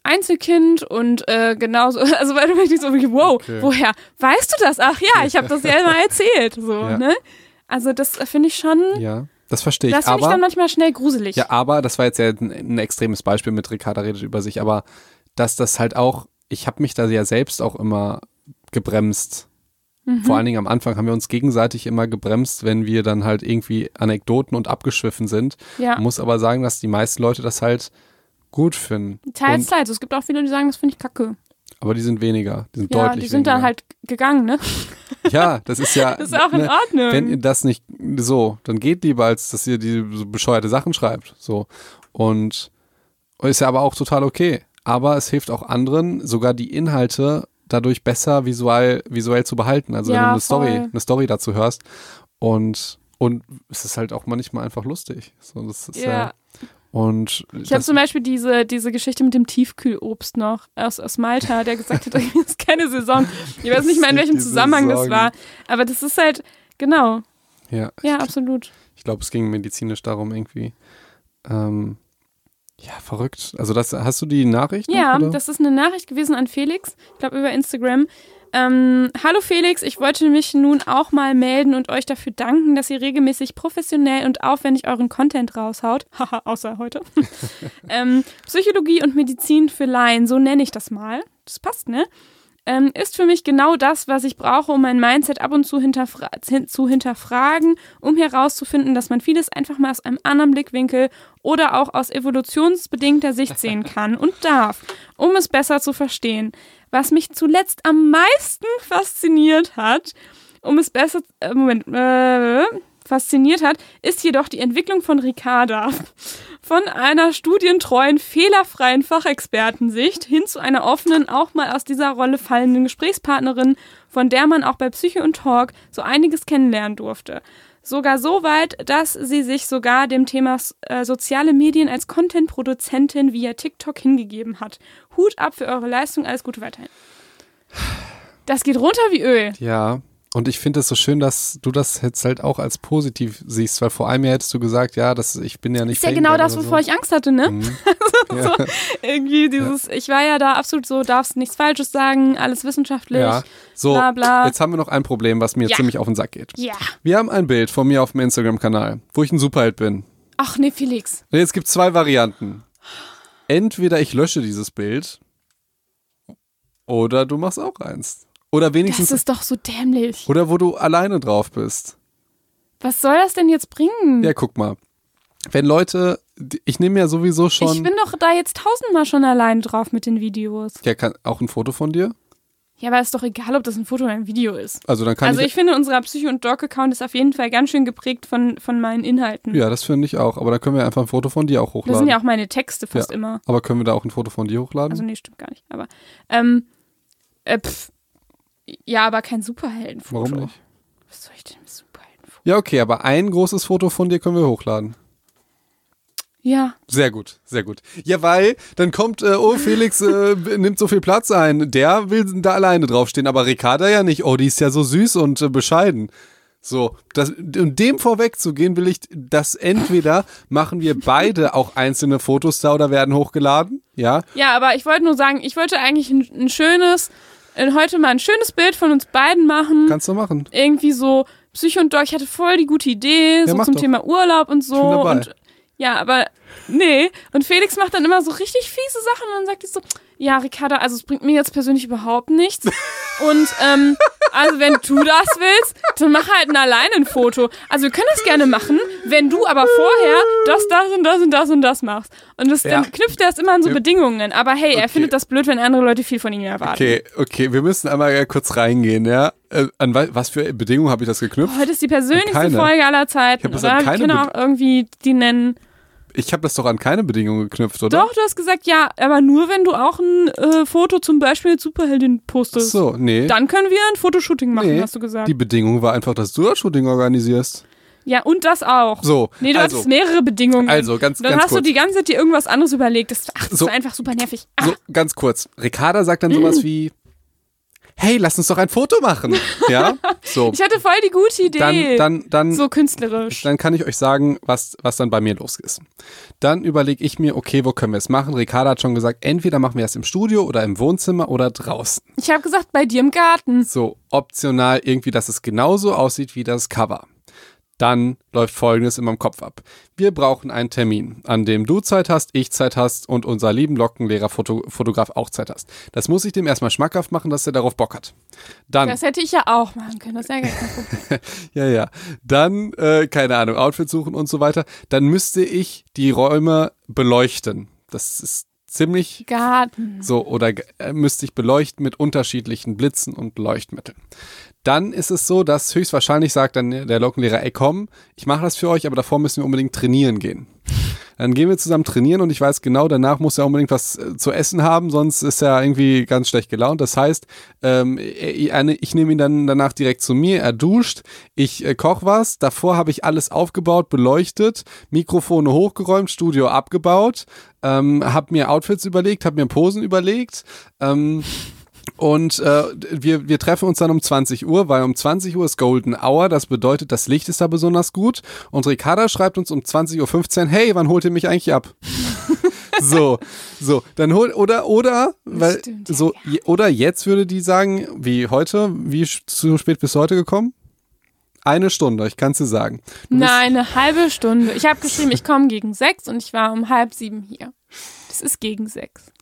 Einzelkind und äh, genauso, (laughs) also weil du mich so, wie, wow, Okay. woher weißt du das? Ach ja, ich habe das ja mal erzählt, so, Ja. ne? Also das äh, finde ich schon, Ja, das verstehe ich. das finde ich dann manchmal schnell gruselig. ja, aber, das war jetzt ja ein, ein extremes Beispiel mit Ricarda redet über sich, aber dass das halt auch, ich habe mich da ja selbst auch immer gebremst. Mhm. Vor allen Dingen am Anfang haben wir uns gegenseitig immer gebremst, wenn wir dann halt irgendwie Anekdoten und abgeschwiffen sind. ja. Man muss aber sagen, dass die meisten Leute das halt gut finden. Teils, teils. Es gibt auch viele, die sagen, das finde ich kacke. aber die sind weniger. Die sind Ja, deutlich die sind weniger. dann halt gegangen, ne? (laughs) Ja, das ist ja. (laughs) Das ist auch in ne, Ordnung. Wenn ihr das nicht so, dann geht lieber, als dass ihr die so bescheuerte Sachen schreibt. So. Und ist ja aber auch total okay. Aber es hilft auch anderen, sogar die Inhalte dadurch besser visuell, visuell zu behalten. Also wenn Ja, du eine Story, eine Story dazu hörst. Und, und es ist halt auch manchmal einfach lustig. So, das ist ja. ja. Und Ich habe das, zum Beispiel diese, diese Geschichte mit dem Tiefkühlobst noch aus, aus Malta, der gesagt hat, (laughs) irgendwie ist keine Saison. Ich weiß nicht mehr, in Das welchem Zusammenhang das Saison. war. Aber das ist halt, genau. ja, Ja, absolut. Ich glaube, es ging medizinisch darum irgendwie. Ähm, ja, verrückt. Also das, hast du die Nachricht? Ja, noch, das ist eine Nachricht gewesen an Felix, ich glaube über Instagram. Ähm, Hallo Felix, ich wollte mich nun auch mal melden und euch dafür danken, dass ihr regelmäßig professionell und aufwendig euren Content raushaut. (laughs) Haha, außer heute. (laughs) ähm, Psychologie und Medizin für Laien, so nenne ich das mal. Das passt, ne? Ähm, ist für mich genau das, was ich brauche, um mein Mindset ab und zu hinterfra hin zu hinterfragen, um herauszufinden, dass man vieles einfach mal aus einem anderen Blickwinkel oder auch aus evolutionsbedingter Sicht sehen (laughs) kann und darf, um es besser zu verstehen. Was mich zuletzt am meisten fasziniert hat, um es besser, äh, Moment, äh, fasziniert hat, ist jedoch die Entwicklung von Ricarda. Von einer studientreuen, fehlerfreien Fachexpertensicht hin zu einer offenen, auch mal aus dieser Rolle fallenden Gesprächspartnerin, von der man auch bei Psyche und Talk so einiges kennenlernen durfte. Sogar so weit, dass sie sich sogar dem Thema äh, soziale Medien als Content-Produzentin via TikTok hingegeben hat. Hut ab für eure Leistung, alles Gute weiterhin. Das geht runter wie Öl. Ja. Und ich finde es so schön, dass du das jetzt halt auch als positiv siehst, weil vor einem Jahr hättest du gesagt, ja, das, ich bin ja nicht Ist ja genau das, wovor ich Angst hatte, ne? (laughs) so. Mhm. ja. Irgendwie dieses, ich war ja da absolut so, darfst nichts Falsches sagen, alles wissenschaftlich. ja. So, bla, bla. jetzt haben wir noch ein Problem, was mir Ja. ziemlich auf den Sack geht. Ja. Wir haben ein Bild von mir auf dem Instagram-Kanal, wo ich ein Superheld bin. Ach nee, Felix. Und jetzt gibt es zwei Varianten. Entweder ich lösche dieses Bild oder du machst auch eins. Oder Das wenigstens, ist doch so dämlich. oder wo du alleine drauf bist. Was soll das denn jetzt bringen? Ja, guck mal. Wenn Leute, ich nehme ja sowieso schon, ich bin doch da jetzt tausendmal schon allein drauf mit den Videos. ja, kann, auch ein Foto von dir. Ja, aber ist doch egal, ob das ein Foto oder ein Video ist. Also dann kann also ich, ich finde, unser Psycho- und Doc-Account ist auf jeden Fall ganz schön geprägt von, von meinen Inhalten. ja, das finde ich auch. Aber dann können wir einfach ein Foto von dir auch Das sind hochladen. ja auch meine Texte fast Ja. immer. Aber können wir da auch ein Foto von dir hochladen? Also nee, stimmt gar nicht. Aber ähm, äh, pff. Ja, aber kein Superheldenfoto. Warum nicht? Was soll ich denn mit Superheldenfoto? Ja, okay, aber ein großes Foto von dir können wir hochladen. Ja, Sehr gut, sehr gut. Ja, weil dann kommt, äh, oh, Felix äh, (laughs) nimmt so viel Platz ein. Der will da alleine draufstehen, aber Ricarda ja nicht. Oh, die ist ja so süß und äh, bescheiden. So, das, um dem vorwegzugehen, will ich, dass entweder machen wir beide (laughs) auch einzelne Fotos da oder werden hochgeladen. Ja, Ja, aber ich wollte nur sagen, ich wollte eigentlich ein, ein schönes, heute mal ein schönes Bild von uns beiden machen. kannst du machen. Irgendwie so Psycho und Doc, ich hatte voll die gute Idee, so mach zum doch. Thema Urlaub und so. Ich. Und ja, aber nee. Und Felix macht dann immer so richtig fiese Sachen und dann sagt er so, ja, Ricarda, also es bringt mir jetzt persönlich überhaupt nichts. Und ähm, also wenn du das willst, dann mach halt ein alleine ein Foto. Also wir können das gerne machen, wenn du aber vorher das, das und das und das und das machst. Und das, Ja. dann knüpft er es immer an so. Bedingungen. Aber hey, er Okay. findet das blöd, wenn andere Leute viel von ihm erwarten. Okay, okay, wir müssen einmal kurz reingehen, ja. Äh, an wa- was für Bedingungen habe ich das geknüpft? Heute ist die persönlichste. Folge aller Zeiten, Ich hab das oder? an Wir keine Be- auch irgendwie die nennen. Ich habe das doch an keine Bedingungen geknüpft, oder? Doch, du hast gesagt, ja, aber nur wenn du auch ein äh, Foto zum Beispiel mit Superheldin Ach postest. so, nee. Dann können wir ein Fotoshooting machen, nee. hast du gesagt. Die Bedingung war einfach, dass du das Shooting organisierst. ja, und das auch. So, Nee, du also, hattest mehrere Bedingungen. also ganz, dann ganz hast kurz. du die ganze Zeit dir irgendwas anderes überlegt. Das, ach, das So. ist einfach super nervig. Ah, So, ganz kurz. Ricarda sagt dann sowas (clears throat) wie, hey, lass uns doch ein Foto machen. (laughs) Ja, so. ich hatte voll die gute Idee. Dann, dann, dann, so künstlerisch. dann kann ich euch sagen, was, was dann bei mir los ist. Dann überlege ich mir, okay, wo können wir es machen? Ricarda hat schon gesagt, entweder machen wir es im Studio oder im Wohnzimmer oder draußen. Ich habe gesagt, bei dir im Garten. So optional irgendwie, dass es genauso aussieht wie das Cover. Dann läuft Folgendes in meinem Kopf ab. Wir brauchen einen Termin, an dem du Zeit hast, ich Zeit hast und unser lieben Lockenlehrer Foto Fotograf auch Zeit hast. Das muss ich dem erstmal schmackhaft machen, dass er darauf Bock hat. Dann, Das hätte ich ja auch machen können. Das ist ja gar kein Problem. (laughs) ja, ja. Dann, äh, keine Ahnung, Outfit suchen und so weiter. Dann müsste ich die Räume beleuchten. Das ist ziemlich Garten. so, oder äh, müsste ich beleuchten mit unterschiedlichen Blitzen und Leuchtmitteln. Dann ist es so, dass höchstwahrscheinlich sagt dann der Lockenlehrer, ey komm, ich mache das für euch, aber davor müssen wir unbedingt trainieren gehen. Dann gehen wir zusammen trainieren und ich weiß genau, danach muss er unbedingt was äh, zu essen haben, sonst ist er irgendwie ganz schlecht gelaunt. Das heißt, ähm, ich, nehme ihn dann danach direkt zu mir, er duscht, ich äh, koche was, davor habe ich alles aufgebaut, beleuchtet, Mikrofone hochgeräumt, Studio abgebaut, ähm, habe mir Outfits überlegt, habe mir Posen überlegt. Ähm, und äh, wir, wir treffen uns dann um 20 Uhr, weil um 20 Uhr ist Golden Hour. Das bedeutet, das Licht ist da besonders gut. Und Ricarda schreibt uns um 20.15 Uhr, hey, wann holt ihr mich eigentlich ab? (laughs) so, so, dann hol, oder, oder, weil, Stimmt, so, oder jetzt würde die sagen, wie heute, wie zu spät bist du heute gekommen? Eine Stunde, ich kann es dir sagen. Du Nein, eine halbe Stunde. Ich habe geschrieben, ich komme gegen sechs und ich war um halb sieben hier. Das ist gegen sechs.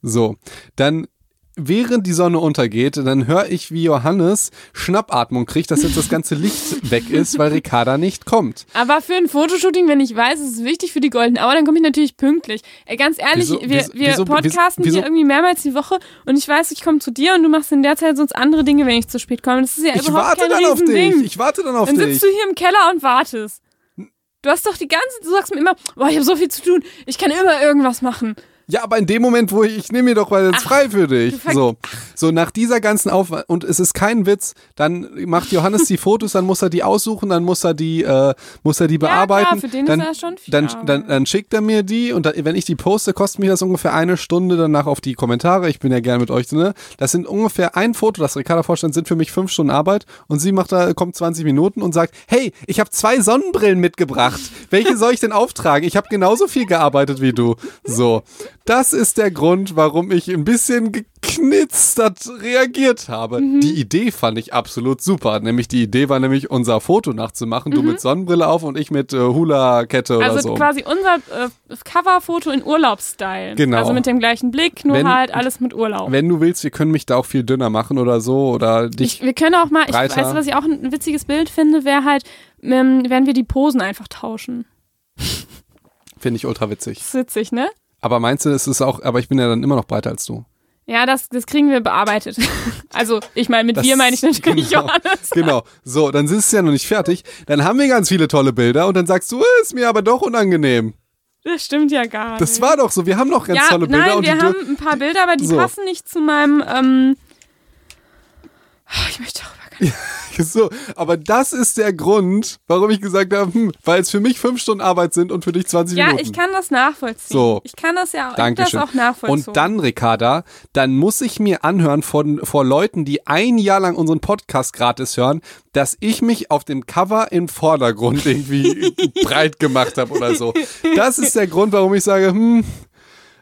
So, dann während die Sonne untergeht, dann höre ich, wie Johannes Schnappatmung kriegt, dass jetzt das ganze Licht weg ist, weil Ricarda nicht kommt. Aber für ein Fotoshooting, wenn ich weiß, es ist wichtig für die Golden Hour, dann komme ich natürlich pünktlich. Ey, ganz ehrlich, Wieso- wir, wir wieso- podcasten wieso- hier irgendwie mehrmals die Woche und ich weiß, ich komme zu dir und du machst in der Zeit sonst andere Dinge, wenn ich zu spät komme. Das ist ja Ich überhaupt warte kein dann auf dich. Ich warte dann auf Dann dich. sitzt du hier im Keller und wartest. Du hast doch die ganze, du sagst mir immer, boah, ich habe so viel zu tun, ich kann immer irgendwas machen. Ja, aber in dem Moment, wo ich, ich nehme mir doch mal jetzt frei für dich. So, so nach dieser ganzen Aufwand und es ist kein Witz, dann macht Johannes die Fotos, dann muss er die aussuchen, dann muss er die, äh, muss er die klar, bearbeiten. für den ist dann, das schon viel dann, Arbeit. dann, dann schickt er mir die und da, wenn ich die poste, kostet mich das ungefähr eine Stunde danach auf die Kommentare. Ich bin ja gerne mit euch, ne? Das sind ungefähr ein Foto, das Ricarda vorstellt, sind für mich fünf Stunden Arbeit und sie macht da, kommt 20 Minuten und sagt, hey, ich habe zwei Sonnenbrillen mitgebracht. Welche soll ich denn auftragen? Ich habe genauso viel gearbeitet wie du. So, das ist der Grund, warum ich ein bisschen geknitzert reagiert habe. Mhm. Die Idee fand ich absolut super. Nämlich die Idee war nämlich, unser Foto nachzumachen. Du mit Sonnenbrille auf und ich mit äh, Hula-Kette oder Mhm. Also so. quasi unser äh, Coverfoto in Urlaubsstyle. Genau. Also mit dem gleichen Blick, nur Wenn- halt alles mit Urlaub. Wenn du willst, wir können mich da auch viel dünner machen oder so oder dich. Ich, wir können auch mal, ich breiter. weiß, was ich auch ein witziges Bild finde, wäre halt, ähm, wenn wir die Posen einfach tauschen. (laughs) Finde ich ultra witzig. Das ist witzig, ne? Aber meinst du, es ist auch, aber ich bin ja dann immer noch breiter als du. Ja, das, das kriegen wir bearbeitet. (laughs) Also, ich meine, mit Das- wir meine ich natürlich genau, Johannes. Genau. So, dann ist es ja noch nicht fertig. Dann haben wir ganz viele tolle Bilder und dann sagst du, "Äh, ist mir aber doch unangenehm. Das stimmt ja gar Das nicht. war doch so. Wir haben noch ganz ja, tolle Bilder nein, und wir haben ein paar Bilder, aber die So. passen nicht zu meinem, ähm, ich möchte darüber. (laughs) so, aber das ist der Grund, warum ich gesagt habe, hm, weil es für mich fünf Stunden Arbeit sind und für dich 20 Ja, Minuten. ich kann das nachvollziehen. So. Ich kann das ja auch, Dankeschön. das auch nachvollziehen. Und dann, Ricarda, dann muss ich mir anhören von, vor Leuten, die ein Jahr lang unseren Podcast gratis hören, dass ich mich auf dem Cover im Vordergrund irgendwie (laughs) breit gemacht habe oder so. Das ist der Grund, warum ich sage, hm,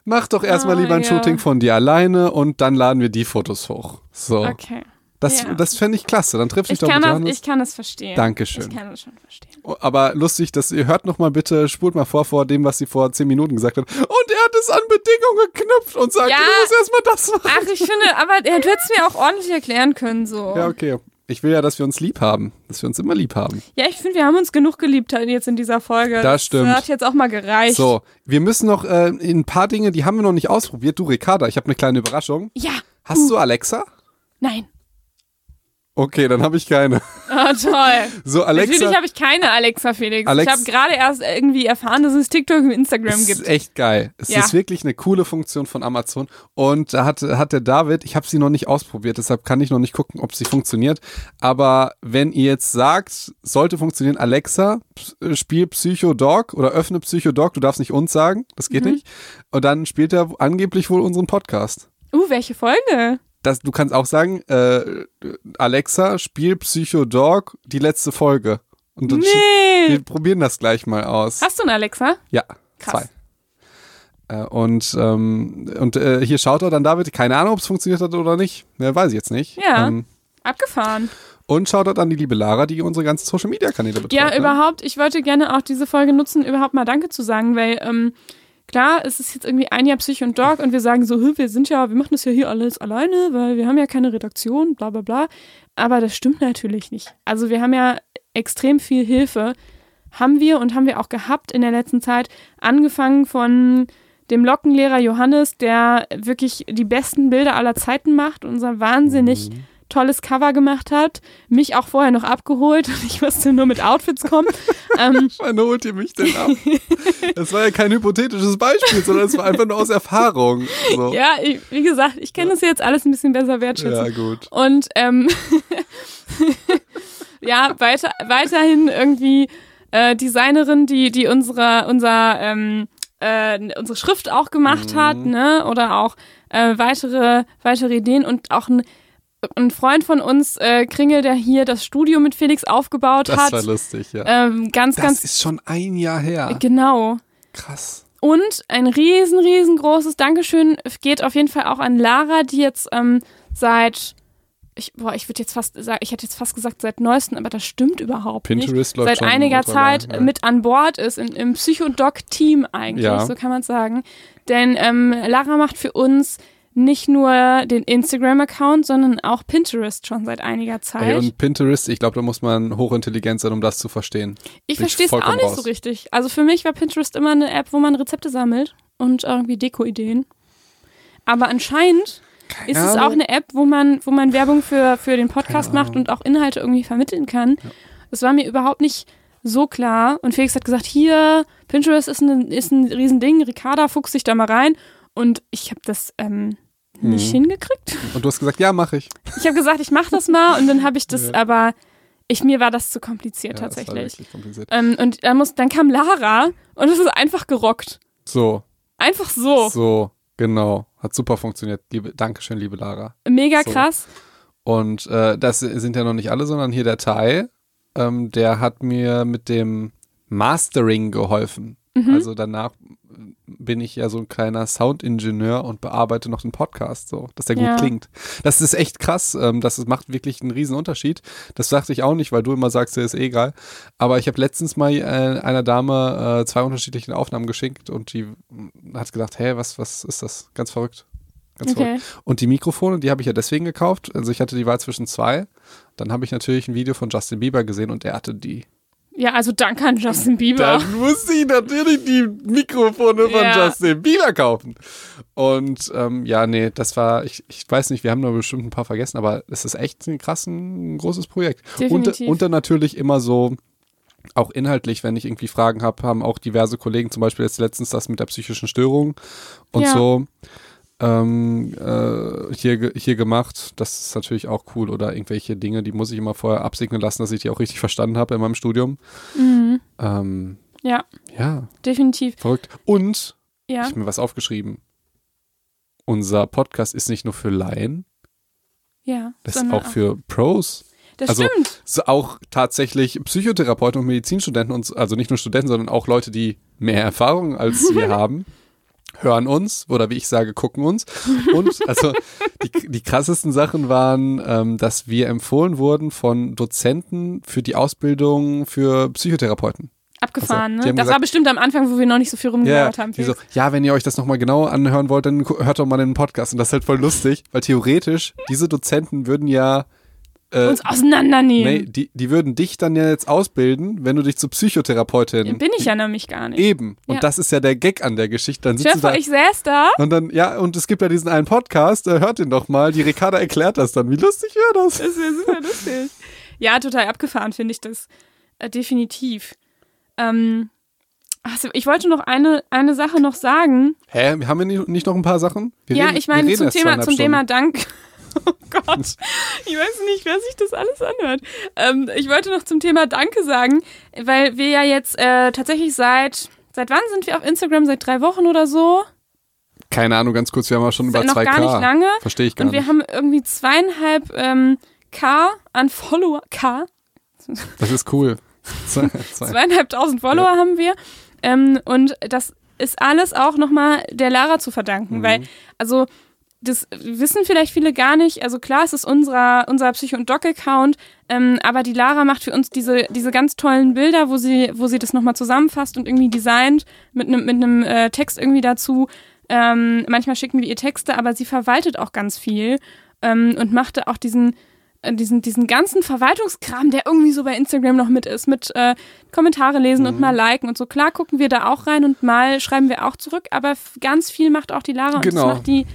mach doch erstmal Ah, lieber ein ja. Shooting von dir alleine und dann laden wir die Fotos hoch. So. Okay. Das, Ja. das fände ich klasse. Dann triff dich Ich doch kann, mit das, ich kann das verstehen. Dankeschön. Ich kann das schon verstehen. Aber lustig, dass ihr hört noch mal bitte, spult mal vor vor dem, was sie vor zehn Minuten gesagt hat. Und er hat es an Bedingungen geknüpft und sagt, Ja. du musst erstmal das machen. Ach, ich finde, aber er hätte es mir auch ordentlich erklären können, so. Ja, okay. Ich will ja, dass wir uns lieb haben. Dass wir uns immer lieb haben. Ja, ich finde, wir haben uns genug geliebt halt jetzt in dieser Folge. Das stimmt. Das hat jetzt auch mal gereicht. So, wir müssen noch äh, ein paar Dinge, die haben wir noch nicht ausprobiert. Du, Ricarda, ich habe eine kleine Überraschung. Ja. Hast du Alexa? Nein. Okay, dann habe ich keine. Oh, (laughs) toll. So, Alexa. Natürlich habe ich keine Alexa, Felix. Alex- ich habe gerade erst irgendwie erfahren, dass es TikTok und Instagram gibt. ist echt geil. Es Ja. ist wirklich eine coole Funktion von Amazon. Und da hat, hat der David, ich habe sie noch nicht ausprobiert, deshalb kann ich noch nicht gucken, ob sie funktioniert. Aber wenn ihr jetzt sagt, sollte funktionieren, Alexa, spiel Psycho Dog oder öffne Psycho Dog, du darfst nicht uns sagen, das geht Mhm. nicht. Und dann spielt er angeblich wohl unseren Podcast. Uh, welche Folge? Das, du kannst auch sagen, äh, Alexa, spiel Psycho Dog, die letzte Folge. Und dann Nee. wir probieren das gleich mal aus. Hast du einen Alexa? Ja, Krass. zwei. Äh, und ähm, und äh, hier schaut er dann David, keine Ahnung, ob es funktioniert hat oder nicht. Ja, weiß ich jetzt nicht. Ja. Ähm, Abgefahren. und schaut er dann die liebe Lara, die unsere ganzen Social Media Kanäle betreut. Ja, ne? überhaupt. Ich wollte gerne auch diese Folge nutzen, überhaupt mal Danke zu sagen, weil ähm, klar, es ist jetzt irgendwie ein Jahr Psych und Dog und wir sagen so, "Hü, wir sind ja, wir machen das ja hier alles alleine, weil wir haben ja keine Redaktion, bla bla bla. Aber das stimmt natürlich nicht. Also wir haben ja extrem viel Hilfe, haben wir und haben wir auch gehabt in der letzten Zeit, angefangen von dem Lockenlehrer Johannes, der wirklich die besten Bilder aller Zeiten macht, unser wahnsinnig Mhm. Tolles Cover gemacht hat, mich auch vorher noch abgeholt und (laughs) ich musste nur mit Outfits kommen. ähm, (laughs) Wann holt ihr mich denn ab? das war ja kein hypothetisches Beispiel, sondern es war einfach nur aus Erfahrung. So. ja, ich, wie gesagt, ich kann das jetzt alles ein bisschen besser wertschätzen. Ja, gut. Und ähm, (laughs) ja, weiter, weiterhin irgendwie äh, Designerin, die, die unsere, unser, ähm, äh, unsere Schrift auch gemacht hat, Mhm. ne? Oder auch äh, weitere, weitere Ideen und auch ein, ein Freund von uns, äh, Kringel, der hier das Studio mit Felix aufgebaut Das hat. war lustig, ja. Ähm, ganz, das ganz ist schon ein Jahr her. genau. Krass. Und ein riesen, riesengroßes Dankeschön geht auf jeden Fall auch an Lara, die jetzt ähm, seit, ich, boah, ich würde jetzt fast sagen, ich hätte jetzt fast gesagt seit neuestem, aber das stimmt überhaupt Pinterest nicht. läuft Seit schon einiger Zeit ja. mit an Bord ist, in, im Psychodoc-Team eigentlich, Ja. so kann man sagen. Denn ähm, Lara macht für uns nicht nur den Instagram-Account, sondern auch Pinterest schon seit einiger Zeit. Ey, und Pinterest, ich glaube, da muss man hochintelligent sein, um das zu verstehen. Ich verstehe es auch nicht raus. so richtig. Also für mich war Pinterest immer eine App, wo man Rezepte sammelt und irgendwie Deko-Ideen. Aber anscheinend ist es Ahnung. auch eine App, wo man, wo man Werbung für, für den Podcast Keine macht und auch Inhalte irgendwie vermitteln kann. Das war mir überhaupt nicht so klar. Und Felix hat gesagt, hier, Pinterest ist ein, ist ein Riesending, Ricarda fuchst sich da mal rein. Und ich habe das ähm, nicht Mhm. hingekriegt. Und du hast gesagt, ja, mache ich. Ich habe gesagt, ich mache das mal und dann habe ich das, Ja. aber ich, mir war das zu kompliziert Ja, tatsächlich. wirklich kompliziert. Ähm, und dann, muss, dann kam Lara und es ist einfach gerockt. So, Einfach so. so, genau. Hat super funktioniert. Liebe, Dankeschön, liebe Lara. Mega So. krass. Und äh, das sind ja noch nicht alle, sondern hier der Tai, ähm, der hat mir mit dem Mastering geholfen. Mhm. Also danach bin ich ja so ein kleiner Soundingenieur und bearbeite noch den Podcast, so, dass der gut Ja. klingt. Das ist echt krass. Ähm, das ist, macht wirklich einen riesen Unterschied. Das sagte ich auch nicht, weil du immer sagst, der ist eh egal. Aber ich habe letztens mal äh, einer Dame äh, zwei unterschiedliche Aufnahmen geschickt und die mm, hat gedacht, hä, was, was ist das? Ganz verrückt. Ganz verrückt. Okay. Und die Mikrofone, die habe ich ja deswegen gekauft. Also ich hatte die Wahl zwischen zwei. Dann habe ich natürlich ein Video von Justin Bieber gesehen und der hatte die. Ja, also danke an Justin Bieber. Dann muss ich natürlich die Mikrofone von Ja. Justin Bieber kaufen. Und ähm, ja, nee, das war, ich, ich weiß nicht, wir haben da bestimmt ein paar vergessen, aber es ist echt ein krassen, ein großes Projekt. Und, und dann natürlich immer so, auch inhaltlich, wenn ich irgendwie Fragen habe, haben auch diverse Kollegen, zum Beispiel jetzt letztens das mit der psychischen Störung und Ja. so ähm, äh, hier, hier gemacht. Das ist natürlich auch cool. Oder irgendwelche Dinge, die muss ich immer vorher absegnen lassen, dass ich die auch richtig verstanden habe in meinem Studium. Mhm. Ähm, Ja, ja, definitiv. verrückt. Und Ja. ich habe mir was aufgeschrieben. Unser Podcast ist nicht nur für Laien, Ja. das ist sondern auch für Pros. Das also- stimmt. Auch tatsächlich Psychotherapeuten und Medizinstudenten, und, also nicht nur Studenten, sondern auch Leute, die mehr Erfahrung als wir (laughs) haben, hören uns oder wie ich sage, gucken uns. Und also die, die krassesten Sachen waren, ähm, dass wir empfohlen wurden von Dozenten für die Ausbildung für Psychotherapeuten. Abgefahren, Also, ne? Das gesagt- war bestimmt am Anfang, wo wir noch nicht so viel Ja, rumgelabert haben. so, ja, wenn ihr euch das nochmal genau anhören wollt, dann hört doch mal den Podcast. Und das ist halt voll lustig, weil theoretisch diese Dozenten würden ja Äh, Uns auseinandernehmen. nee, die, die würden dich dann ja jetzt ausbilden, wenn du dich zur Psychotherapeutin. Bin ich ja nämlich gar nicht. Eben. Und Ja. das ist ja der Gag an der Geschichte. Dann sitzt dir du da. ich säß da. Und dann, ja, und es gibt ja diesen einen Podcast, äh, hört den doch mal. Die Ricarda erklärt das dann. Wie lustig wäre das? Das wäre super lustig. Ja, total abgefahren finde ich das. Äh, definitiv. Ähm, also ich wollte noch eine, eine Sache noch sagen. Hä? Haben wir nicht, nicht noch ein paar Sachen? Wir ja, reden- ich meine zum Thema, zum. Thema Dank. (laughs) Oh Gott, ich weiß nicht, wer sich das alles anhört. Ähm, ich wollte noch zum Thema Danke sagen, weil wir ja jetzt äh, tatsächlich seit, seit wann sind wir auf Instagram? Seit drei Wochen oder so? Keine Ahnung, ganz kurz, wir haben ja schon über noch 2K. gar nicht lange. Verstehe ich gar Und wir nicht. haben irgendwie zweieinhalb ähm, K an Follower, K, Das ist cool. (laughs) Zwei, zwei. zweieinhalbtausend Follower haben wir. Ähm, und das ist alles auch nochmal der Lara zu verdanken, Mhm. weil, also, das wissen vielleicht viele gar nicht. Also klar, es ist unserer, unser Psycho- und Doc-Account, ähm, aber die Lara macht für uns diese, diese ganz tollen Bilder, wo sie, wo sie das nochmal zusammenfasst und irgendwie designt mit einem mit einem, äh, Text irgendwie dazu. Ähm, manchmal schicken wir ihr Texte, aber sie verwaltet auch ganz viel ähm, und machte auch diesen, äh, diesen, diesen ganzen Verwaltungskram, der irgendwie so bei Instagram noch mit ist, mit äh, Kommentare lesen und mal liken und so. Klar gucken wir da auch rein und mal schreiben wir auch zurück, aber ganz viel macht auch die Lara und Genau. das macht die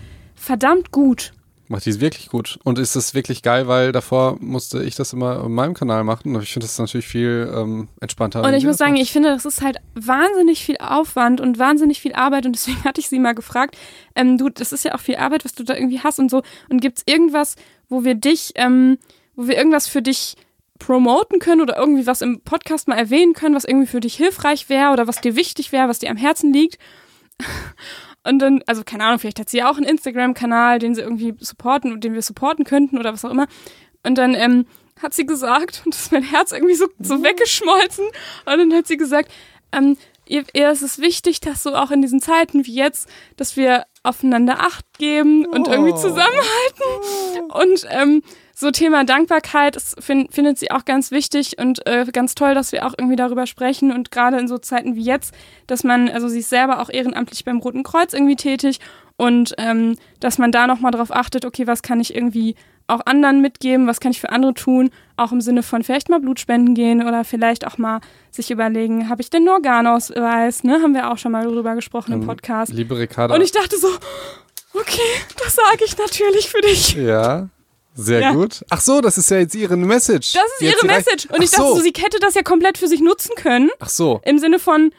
verdammt gut. Macht die wirklich gut. Und ist es wirklich geil, weil davor musste ich das immer auf meinem Kanal machen. Und ich finde das natürlich viel ähm, entspannter. Und ich muss das sagen, macht. ich finde, das ist halt wahnsinnig viel Aufwand und wahnsinnig viel Arbeit und deswegen (laughs) hatte ich sie mal gefragt, ähm, du, das ist ja auch viel Arbeit, was du da irgendwie hast und so. Und gibt's irgendwas, wo wir dich, ähm, wo wir irgendwas für dich promoten können oder irgendwie was im Podcast mal erwähnen können, was irgendwie für dich hilfreich wäre oder was dir wichtig wäre, was dir am Herzen liegt? Und dann, also keine Ahnung, vielleicht hat sie ja auch einen Instagram-Kanal, den sie irgendwie supporten und den wir supporten könnten oder was auch immer. Und dann ähm, hat sie gesagt, (laughs) und das ist mein Herz irgendwie so, so weggeschmolzen, und dann hat sie gesagt, ähm, ihr, ihr ist es wichtig, dass so auch in diesen Zeiten wie jetzt, dass wir aufeinander Acht geben und irgendwie Oh. zusammenhalten. Und ähm, so Thema Dankbarkeit das fin findet sie auch ganz wichtig und äh, ganz toll, dass wir auch irgendwie darüber sprechen und gerade in so Zeiten wie jetzt, dass man, also sie ist selber auch ehrenamtlich beim Roten Kreuz irgendwie tätig und ähm, dass man da nochmal drauf achtet, okay, was kann ich irgendwie auch anderen mitgeben, was kann ich für andere tun, auch im Sinne von vielleicht mal Blutspenden gehen oder vielleicht auch mal sich überlegen, habe ich denn einen Organausweis, ne, haben wir auch schon mal drüber gesprochen im Ähm, Podcast. Liebe Ricarda. Und ich dachte so, okay, das sage ich natürlich für dich. ja, sehr Ja. gut. Ach so, das ist ja jetzt ihre Message. Das ist hat ihre Message. Und ich dachte so. so, sie hätte das ja komplett für sich nutzen können. Ach so. Im Sinne von,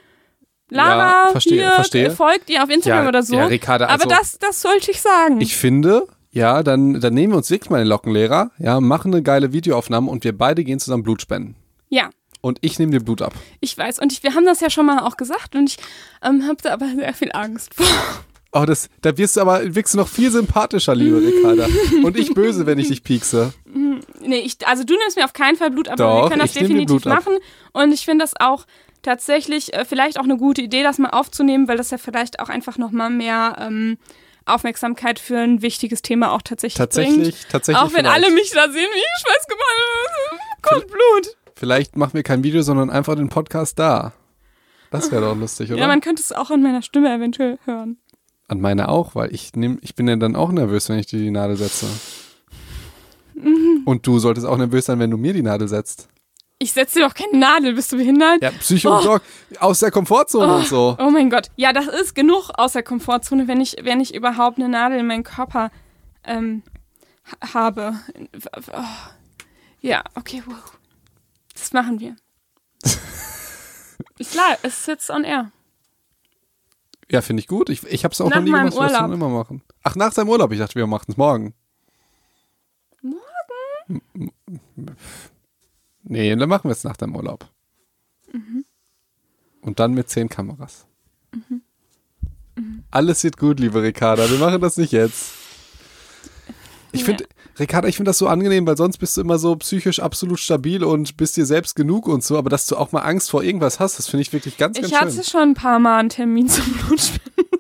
Lara, Ja, verstehe, hier, verstehe. folgt ihr auf Instagram Ja, oder so. ja, Ricarda, Aber also- das, das sollte ich sagen. Ich finde, ja, dann, dann nehmen wir uns wirklich mal den Lockenlehrer, ja, machen eine geile Videoaufnahme und wir beide gehen zusammen Blut spenden. ja, Und ich nehme dir Blut ab. ich weiß. Und ich, wir haben das ja schon mal auch gesagt und ich ähm, habe da aber sehr viel Angst vor. Oh, das, da wirst du aber, wirkst du noch viel sympathischer, liebe Ricarda. Und ich böse, wenn ich dich piekse. Nee, ich, also du nimmst mir auf keinen Fall Blut ab, aber Doch, wir können das definitiv Blut ab. machen. Und ich finde das auch tatsächlich äh, vielleicht auch eine gute Idee, das mal aufzunehmen, weil das ja vielleicht auch einfach nochmal mehr ähm, Aufmerksamkeit für ein wichtiges Thema auch tatsächlich, bringt. Tatsächlich, tatsächlich. Auch wenn vielleicht. alle mich da sehen, wie ich schweiß gemacht Gott, Blut. Vielleicht machen wir kein Video, sondern einfach den Podcast da. Das wäre doch lustig, oder? Ja, man könnte es auch an meiner Stimme eventuell hören. An meine auch, weil ich nehm, ich bin ja dann auch nervös, wenn ich dir die Nadel setze. Mhm. Und du solltest auch nervös sein, wenn du mir die Nadel setzt. Ich setze dir doch keine Nadel, bist du behindert? Ja, Psycho Oh. Doc, aus der Komfortzone und so. Oh mein Gott. Ja, das ist genug aus der Komfortzone, wenn ich, wenn ich überhaupt eine Nadel in meinen Körper ähm, ha- habe. Oh. Ja, okay, wow. Das machen wir. (laughs) ist klar, es ist jetzt on air. Ja, finde ich gut. Ich, ich habe es auch Nach noch nie gemacht, was wir Urlaub. immer machen. Ach, nach seinem Urlaub. Ich dachte, wir machen es morgen. Morgen? Nee, dann machen wir es nach deinem Urlaub. Mhm. Und dann mit zehn Kameras. Alles wird gut, liebe Ricarda. Wir machen das nicht jetzt. Ich Ja. finde, Ricarda, ich finde das so angenehm, weil sonst bist du immer so psychisch absolut stabil und bist dir selbst genug und so, aber dass du auch mal Angst vor irgendwas hast, das finde ich wirklich ganz, ganz Ich hatte schön. schon ein paar Mal einen Termin zum Blutspenden.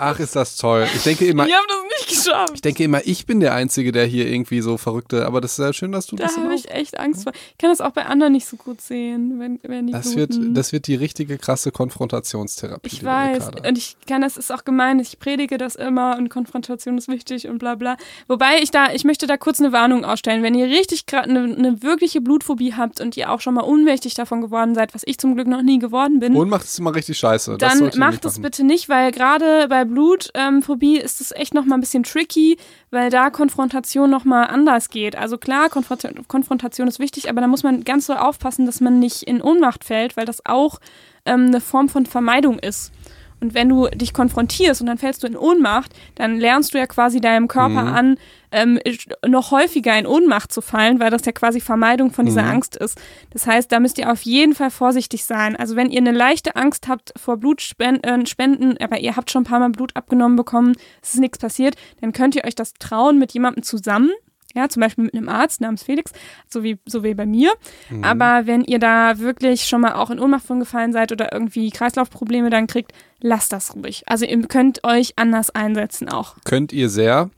Ach, ist das toll. Ich denke immer, Wir haben das nicht geschafft. ich denke immer, ich bin der Einzige, der hier irgendwie so verrückte, aber das ist ja schön, dass du Da das habe auch. ich echt Angst vor. Ich kann das auch bei anderen nicht so gut sehen, wenn, wenn die Das wird, das wird die richtige krasse Konfrontationstherapie. Ich weiß. Und ich kann, das ist auch gemein. Ich predige das immer und Konfrontation ist wichtig und bla bla. Wobei ich da, ich möchte da kurz eine Warnung ausstellen. Wenn ihr richtig gerade eine, eine wirkliche Blutphobie habt und ihr auch schon mal ohnmächtig davon geworden seid, was ich zum Glück noch nie geworden bin, Und macht es immer richtig scheiße. dann macht es bitte nicht, weil gerade bei Blutphobie ist es echt noch mal ein bisschen tricky, weil da Konfrontation noch mal anders geht. Also klar, Konfrontation, Konfrontation ist wichtig, aber da muss man ganz so aufpassen, dass man nicht in Ohnmacht fällt, weil das auch ähm, eine Form von Vermeidung ist. Und wenn du dich konfrontierst und dann fällst du in Ohnmacht, dann lernst du ja quasi deinem Körper Mhm. an, ähm, noch häufiger in Ohnmacht zu fallen, weil das ja quasi Vermeidung von dieser Mhm. Angst ist. Das heißt, da müsst ihr auf jeden Fall vorsichtig sein. Also wenn ihr eine leichte Angst habt vor Blutspenden, äh, Spenden, aber ihr habt schon ein paar Mal Blut abgenommen bekommen, es ist nichts passiert, dann könnt ihr euch das trauen mit jemandem zusammen. Ja, zum Beispiel mit einem Arzt namens Felix, so wie, so wie bei mir. Mhm. Aber wenn ihr da wirklich schon mal auch in Ohnmacht von gefallen seid oder irgendwie Kreislaufprobleme dann kriegt, lasst das ruhig. Also ihr könnt euch anders einsetzen auch. Könnt ihr sehr.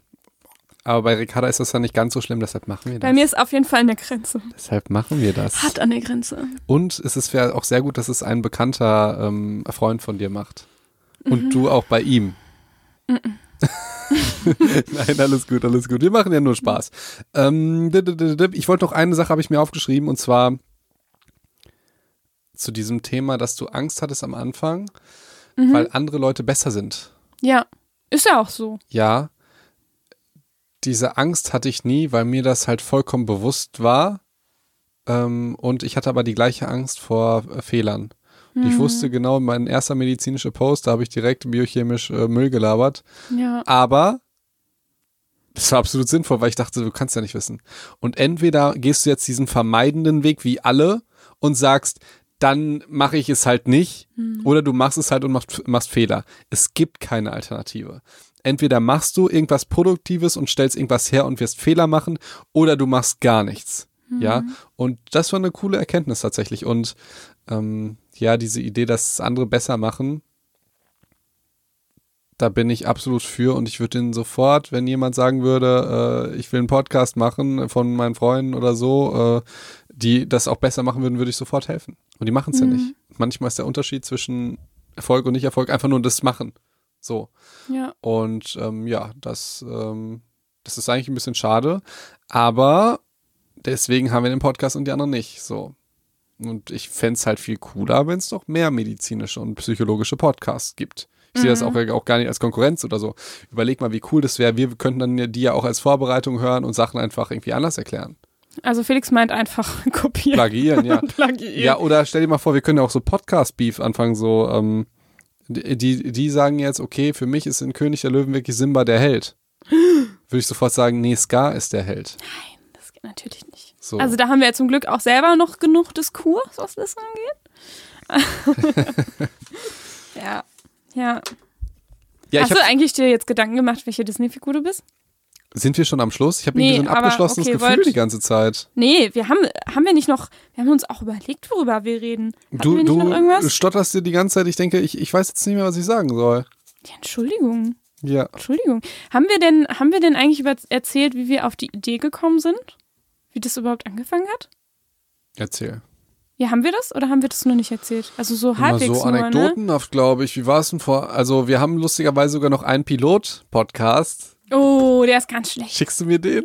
Aber bei Ricarda ist das ja nicht ganz so schlimm, deshalb machen wir das. Bei mir ist auf jeden Fall eine Grenze. deshalb machen wir das. Hart an der Grenze. Und es ist auch sehr gut, dass es ein bekannter ähm, Freund von dir macht. Und Mhm. du auch bei ihm. (laughs) Nein, alles gut, alles gut. Wir machen ja nur Spaß. Ähm, ich wollte noch eine Sache, habe ich mir aufgeschrieben, und zwar zu diesem Thema, dass du Angst hattest am Anfang, Mhm. weil andere Leute besser sind. Ja, ist ja auch so. Ja, diese Angst hatte ich nie, weil mir das halt vollkommen bewusst war. Ähm, und ich hatte aber die gleiche Angst vor äh, Fehlern. Und ich wusste genau, mein erster medizinischer Post, da habe ich direkt biochemisch äh, Müll gelabert. Ja. Aber das war absolut sinnvoll, weil ich dachte, du kannst ja nicht wissen. Und entweder gehst du jetzt diesen vermeidenden Weg wie alle und sagst, dann mache ich es halt nicht, oder du machst es halt und machst, machst Fehler. Es gibt keine Alternative. Entweder machst du irgendwas Produktives und stellst irgendwas her und wirst Fehler machen, oder du machst gar nichts. Ja, und das war eine coole Erkenntnis tatsächlich. Und ähm, ja, diese Idee, dass andere besser machen, da bin ich absolut für und ich würde den sofort, wenn jemand sagen würde, äh, ich will einen Podcast machen von meinen Freunden oder so, äh, die das auch besser machen würden, würde ich sofort helfen. Und die machen es ja nicht. Manchmal ist der Unterschied zwischen Erfolg und Nicht-Erfolg einfach nur das Machen. So. Ja. Und ähm, ja, das, ähm, das ist eigentlich ein bisschen schade, aber deswegen haben wir den Podcast und die anderen nicht. So. Und ich fände es halt viel cooler, wenn es noch mehr medizinische und psychologische Podcasts gibt. Ich sehe das auch, auch gar nicht als Konkurrenz oder so. Überleg mal, wie cool das wäre. Wir könnten dann die ja auch als Vorbereitung hören und Sachen einfach irgendwie anders erklären. Also Felix meint einfach (laughs) kopieren. Plagieren, ja. Plagieren. Ja, oder stell dir mal vor, wir können ja auch so Podcast-Beef anfangen, so, ähm, die, die, sagen jetzt, okay, für mich ist in König der Löwen wirklich Simba der Held. (gasps) Würde ich sofort sagen, nee, Scar ist der Held. Das geht natürlich nicht. So. Also da haben wir ja zum Glück auch selber noch genug Diskurs, was das angeht. (laughs) (laughs) ja. Ja. ja, ich Hast du eigentlich dir jetzt Gedanken gemacht, welche Disney-Figur du bist? sind wir schon am Schluss? Ich habe Nee, irgendwie so ein abgeschlossenes okay, Gefühl wollt- die ganze Zeit. Nee, wir haben, haben wir nicht noch, wir haben uns auch überlegt, worüber wir reden. Hatten wir Du, noch du stotterst dir die ganze Zeit. Ich denke, ich, ich weiß jetzt nicht mehr, was ich sagen soll. Ja, Entschuldigung. Ja. Entschuldigung. Haben wir denn, haben wir denn eigentlich über, erzählt, wie wir auf die Idee gekommen sind? Wie das überhaupt angefangen hat? Erzähl. Ja, haben wir das oder haben wir das noch nicht erzählt? Also so Immer halbwegs so nur, ne? anekdotenhaft, glaube ich. Wie war es denn vor? Also, wir haben lustigerweise sogar noch einen Pilot-Podcast. Oh, der ist ganz schlecht. Schickst du mir den?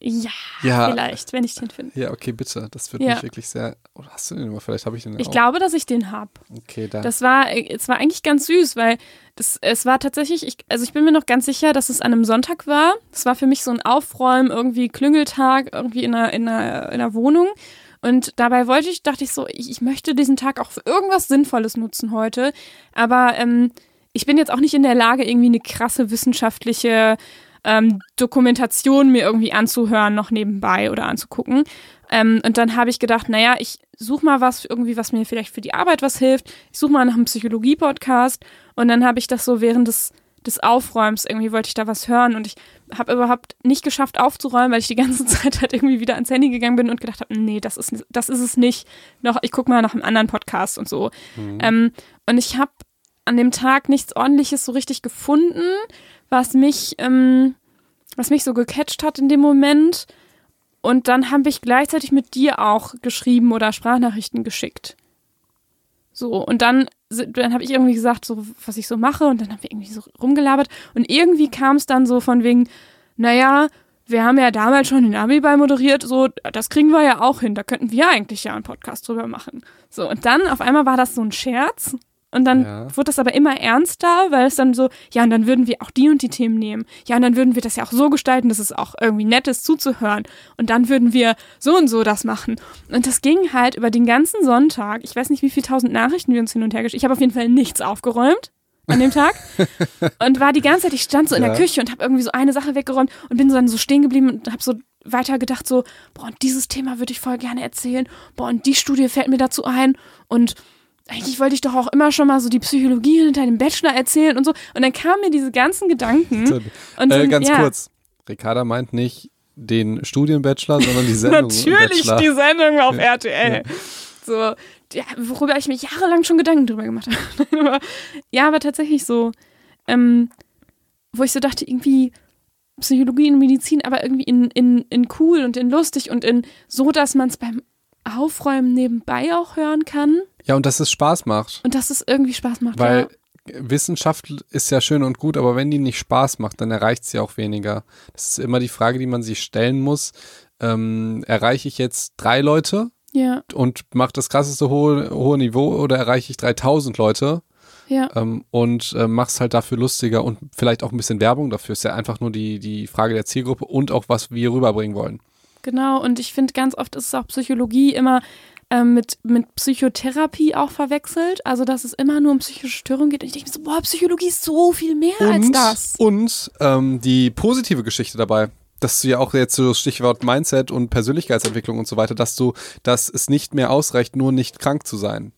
Ja, Ja. vielleicht, wenn ich den finde. Ja, okay, bitte. Das würde Ja. mich wirklich sehr. Oder hast du den immer? Vielleicht habe ich den ja Ich auch. glaube, dass ich den hab. Okay, da. Das war, es war eigentlich ganz süß, weil das, es war tatsächlich, ich, also ich bin mir noch ganz sicher, dass es an einem Sonntag war. Es war für mich so ein Aufräumen, irgendwie Klüngeltag, irgendwie in einer, in einer, in einer Wohnung. Und dabei wollte ich, dachte ich so, ich, ich möchte diesen Tag auch für irgendwas Sinnvolles nutzen heute. Aber ähm, ich bin jetzt auch nicht in der Lage, irgendwie eine krasse wissenschaftliche ähm, Dokumentation mir irgendwie anzuhören, noch nebenbei oder anzugucken. Ähm, und dann habe ich gedacht, naja, ich suche mal was irgendwie, was mir vielleicht für die Arbeit was hilft. Ich suche mal nach einem Psychologie-Podcast und dann habe ich das so während des, des Aufräumens irgendwie wollte ich da was hören und ich habe überhaupt nicht geschafft aufzuräumen, weil ich die ganze (laughs) Zeit halt irgendwie wieder ans Handy gegangen bin und gedacht habe, nee, das ist, das ist es nicht. Noch, ich gucke mal nach einem anderen Podcast und so. Ähm, und ich habe an dem Tag nichts ordentliches so richtig gefunden, was mich, ähm, was mich so gecatcht hat in dem Moment. Und dann habe ich gleichzeitig mit dir auch geschrieben oder Sprachnachrichten geschickt. So, und dann, dann habe ich irgendwie gesagt, so, was ich so mache, und dann haben wir irgendwie so rumgelabert. Und irgendwie kam es dann so von wegen, naja, wir haben ja damals schon den Abi-Ball moderiert, so, das kriegen wir ja auch hin, da könnten wir eigentlich ja einen Podcast drüber machen. So, und dann auf einmal war das so ein Scherz und dann ja. wurde das aber immer ernster, weil es dann so, ja, und dann würden wir auch die und die Themen nehmen. Ja, und dann würden wir das ja auch so gestalten, dass es auch irgendwie nett ist zuzuhören. Und dann würden wir so und so das machen. Und das ging halt über den ganzen Sonntag. Ich weiß nicht, wie viele tausend Nachrichten wir uns hin und her geschickt Ich habe auf jeden Fall nichts aufgeräumt an dem Tag (laughs) und war die ganze Zeit, ich stand so in ja. der Küche und habe irgendwie so eine Sache weggeräumt und bin so dann so stehen geblieben und habe so weiter gedacht so, boah, und dieses Thema würde ich voll gerne erzählen. Boah, und die Studie fällt mir dazu ein und eigentlich wollte ich doch auch immer schon mal so die Psychologie hinter dem Bachelor erzählen und so. Und dann kamen mir diese ganzen Gedanken. Und äh, ganz ja. kurz, Ricarda meint nicht den Studienbachelor, sondern die Sendung. (laughs) Natürlich die Sendung auf RTL. Ja. So, ja, worüber ich mir jahrelang schon Gedanken drüber gemacht (laughs) habe. ja, aber tatsächlich so, ähm, wo ich so dachte, irgendwie Psychologie und Medizin, aber irgendwie in, in, in cool und in lustig und in so, dass man es beim Aufräumen nebenbei auch hören kann. Ja, und dass es Spaß macht. Und dass es irgendwie Spaß macht. Weil ja. Wissenschaft ist ja schön und gut, aber wenn die nicht Spaß macht, dann erreicht sie auch weniger. Das ist immer die Frage, die man sich stellen muss. Ähm, erreiche ich jetzt drei Leute ja. und mache das krasseste hohe, hohe Niveau oder erreiche ich 3000 Leute? Ja. Ähm, und äh, mach's halt dafür lustiger und vielleicht auch ein bisschen Werbung dafür. Ist ja einfach nur die, die Frage der Zielgruppe und auch, was wir rüberbringen wollen. Genau, und ich finde, ganz oft ist es auch Psychologie immer ähm, mit, mit Psychotherapie auch verwechselt. Also, dass es immer nur um psychische Störungen geht. Und ich denke mir so, boah, Psychologie ist so viel mehr und, als das. Und ähm, die positive Geschichte dabei dass du ja auch jetzt so Stichwort Mindset und Persönlichkeitsentwicklung und so weiter, dass du, dass es nicht mehr ausreicht, nur nicht krank zu sein.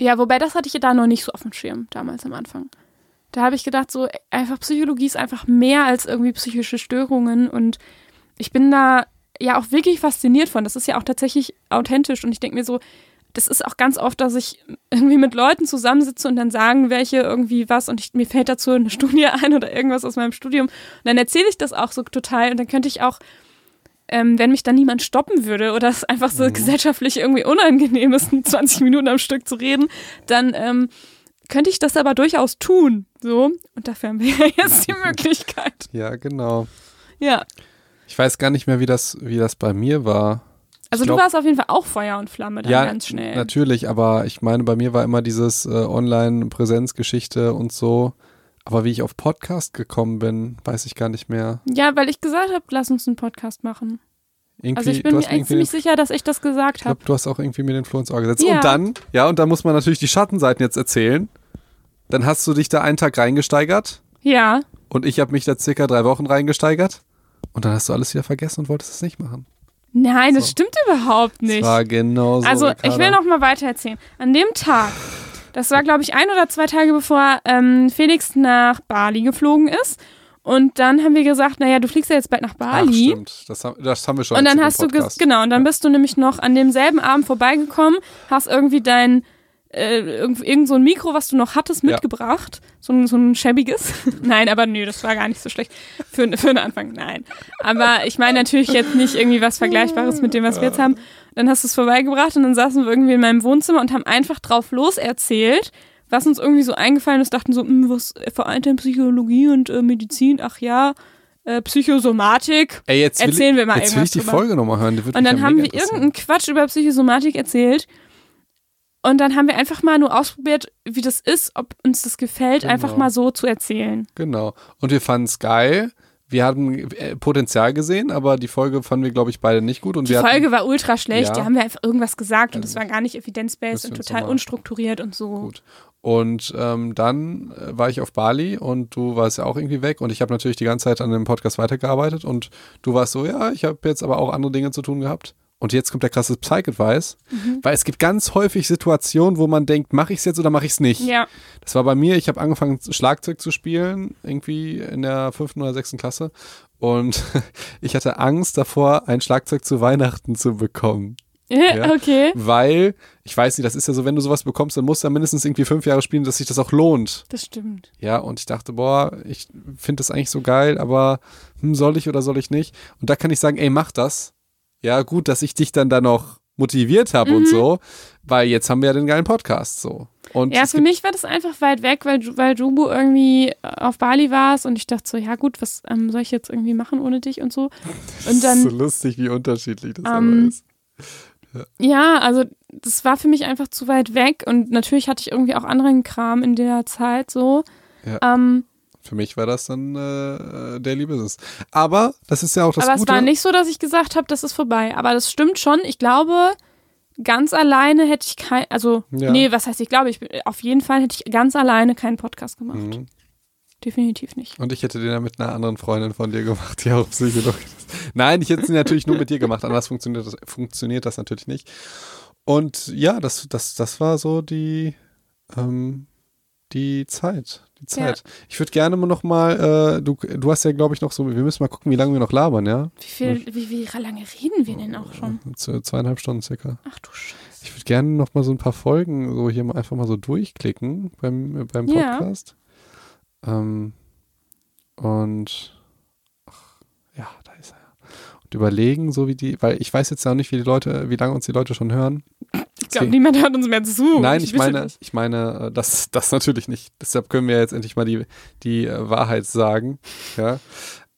Ja, wobei das hatte ich ja da noch nicht so auf dem Schirm, damals am Anfang. Da habe ich gedacht, so einfach Psychologie ist einfach mehr als irgendwie psychische Störungen und ich bin da ja auch wirklich fasziniert von. Das ist ja auch tatsächlich authentisch und ich denke mir so, das ist auch ganz oft, dass ich irgendwie mit Leuten zusammensitze und dann sagen welche irgendwie was und ich, mir fällt dazu eine (laughs) Studie ein oder irgendwas aus meinem Studium. Und dann erzähle ich das auch so total und dann könnte ich auch, ähm, wenn mich dann niemand stoppen würde oder es einfach so mhm. gesellschaftlich irgendwie unangenehm ist, (laughs) 20 Minuten am Stück zu reden, dann ähm, könnte ich das aber durchaus tun. So, und dafür haben wir ja (laughs) jetzt die Möglichkeit. Ja, genau. Ja. Ich weiß gar nicht mehr, wie das, wie das bei mir war. Also glaub, du warst auf jeden Fall auch Feuer und Flamme dann ja, ganz schnell. Natürlich, aber ich meine, bei mir war immer dieses äh, Online-Präsenzgeschichte und so. Aber wie ich auf Podcast gekommen bin, weiß ich gar nicht mehr. Ja, weil ich gesagt habe, lass uns einen Podcast machen. Irgendwie, also ich bin mir ziemlich sicher, dass ich das gesagt habe. Ich glaube, du hast auch irgendwie mir den Floh ins Ohr gesetzt. Ja. Und dann, ja, und dann muss man natürlich die Schattenseiten jetzt erzählen. Dann hast du dich da einen Tag reingesteigert. Ja. Und ich habe mich da circa drei Wochen reingesteigert. Und dann hast du alles wieder vergessen und wolltest es nicht machen. Nein, so. das stimmt überhaupt nicht. Das war genau so. Also, Ricarda. ich will noch mal weiter erzählen. An dem Tag, das war, glaube ich, ein oder zwei Tage bevor ähm, Felix nach Bali geflogen ist. Und dann haben wir gesagt, naja, du fliegst ja jetzt bald nach Bali. Ach, stimmt. Das, haben, das haben wir schon. Und dann hast du, genau, und dann ja. bist du nämlich noch an demselben Abend vorbeigekommen, hast irgendwie dein äh, irgend, irgend so ein Mikro, was du noch hattest, mitgebracht. Ja. So, ein, so ein schäbiges. (laughs) nein, aber nö, das war gar nicht so schlecht. Für, für den Anfang, nein. Aber ich meine natürlich jetzt nicht irgendwie was Vergleichbares mit dem, was wir jetzt haben. Dann hast du es vorbeigebracht und dann saßen wir irgendwie in meinem Wohnzimmer und haben einfach drauf los erzählt, was uns irgendwie so eingefallen ist, dachten so, hm, was vereint denn Psychologie und äh, Medizin? Ach ja, äh, Psychosomatik. Ey, jetzt erzählen will, wir mal jetzt irgendwas. Jetzt will ich die Folge nochmal hören. und dann haben wir irgendeinen Quatsch über Psychosomatik erzählt und dann haben wir einfach mal nur ausprobiert, wie das ist, ob uns das gefällt, genau. einfach mal so zu erzählen. Genau. Und wir fanden es geil. Wir hatten äh, Potenzial gesehen, aber die Folge fanden wir, glaube ich, beide nicht gut. Und die Folge hatten, war ultra schlecht. Ja. Die haben wir einfach irgendwas gesagt und es also, war gar nicht evidenzbased und total unstrukturiert und so. Gut. Und ähm, dann äh, war ich auf Bali und du warst ja auch irgendwie weg und ich habe natürlich die ganze Zeit an dem Podcast weitergearbeitet und du warst so, ja, ich habe jetzt aber auch andere Dinge zu tun gehabt. Und jetzt kommt der krasse Psych-Advice, mhm. weil es gibt ganz häufig Situationen, wo man denkt, mache ich es jetzt oder mache ich es nicht. Ja. Das war bei mir, ich habe angefangen Schlagzeug zu spielen, irgendwie in der fünften oder sechsten Klasse. Und (laughs) ich hatte Angst davor, ein Schlagzeug zu Weihnachten zu bekommen. (laughs) Ja. okay. Weil, ich weiß nicht, das ist ja so, wenn du sowas bekommst, dann musst du ja mindestens irgendwie fünf Jahre spielen, dass sich das auch lohnt. Das stimmt. Ja, und ich dachte, boah, ich finde das eigentlich so geil, aber hm, soll ich oder soll ich nicht? Und da kann ich sagen, ey, mach das. Ja, gut, dass ich dich dann da noch motiviert habe Mhm. und so, weil jetzt haben wir ja den geilen Podcast so. Und Ja, für mich war das einfach weit weg, weil, weil Jubu irgendwie auf Bali warst und ich dachte so, ja gut, was ähm, soll ich jetzt irgendwie machen ohne dich und so. (laughs) Und das ist dann so lustig, wie unterschiedlich das Ähm, aber ist. Ja, also das war für mich einfach zu weit weg und natürlich hatte ich irgendwie auch anderen Kram in der Zeit so. Ja. Ähm, Für mich war das dann äh, Daily Business. Aber das ist ja auch das aber Gute. es war nicht so, dass ich gesagt habe, das ist vorbei. Aber das stimmt schon. Ich glaube, ganz alleine hätte ich kein, also Ja. nee, was heißt ich glaube, ich bin- auf jeden Fall hätte ich ganz alleine keinen Podcast gemacht. Mhm. Definitiv nicht. Und ich hätte den ja mit einer anderen Freundin von dir gemacht, die auch Psychologin ist. Nein, ich hätte es natürlich nur mit dir gemacht, anders funktioniert das, funktioniert das natürlich nicht. Und ja, das, das, das war so die, ähm, die Zeit. Die Zeit. Ich würde gerne noch mal, äh, du, du hast ja, glaube ich, noch so, wir müssen mal gucken, wie lange wir noch labern, ja? Wie viel, wie, wie lange reden wir denn auch schon? Zu zweieinhalb Stunden circa. Ach du Scheiße. Ich würde gerne noch mal so ein paar Folgen so hier mal einfach mal so durchklicken beim, äh, beim Ja. Podcast. Ähm, und ach, ja, da ist er. Und überlegen, so wie die, weil ich weiß jetzt auch nicht, wie die Leute, wie lange uns die Leute schon hören. Ich glaube, niemand hört uns mehr zu. Nein, ich bitte meine, nicht. ich meine, äh, das, das natürlich nicht. Deshalb können wir jetzt endlich mal die, die äh, Wahrheit sagen. Ja.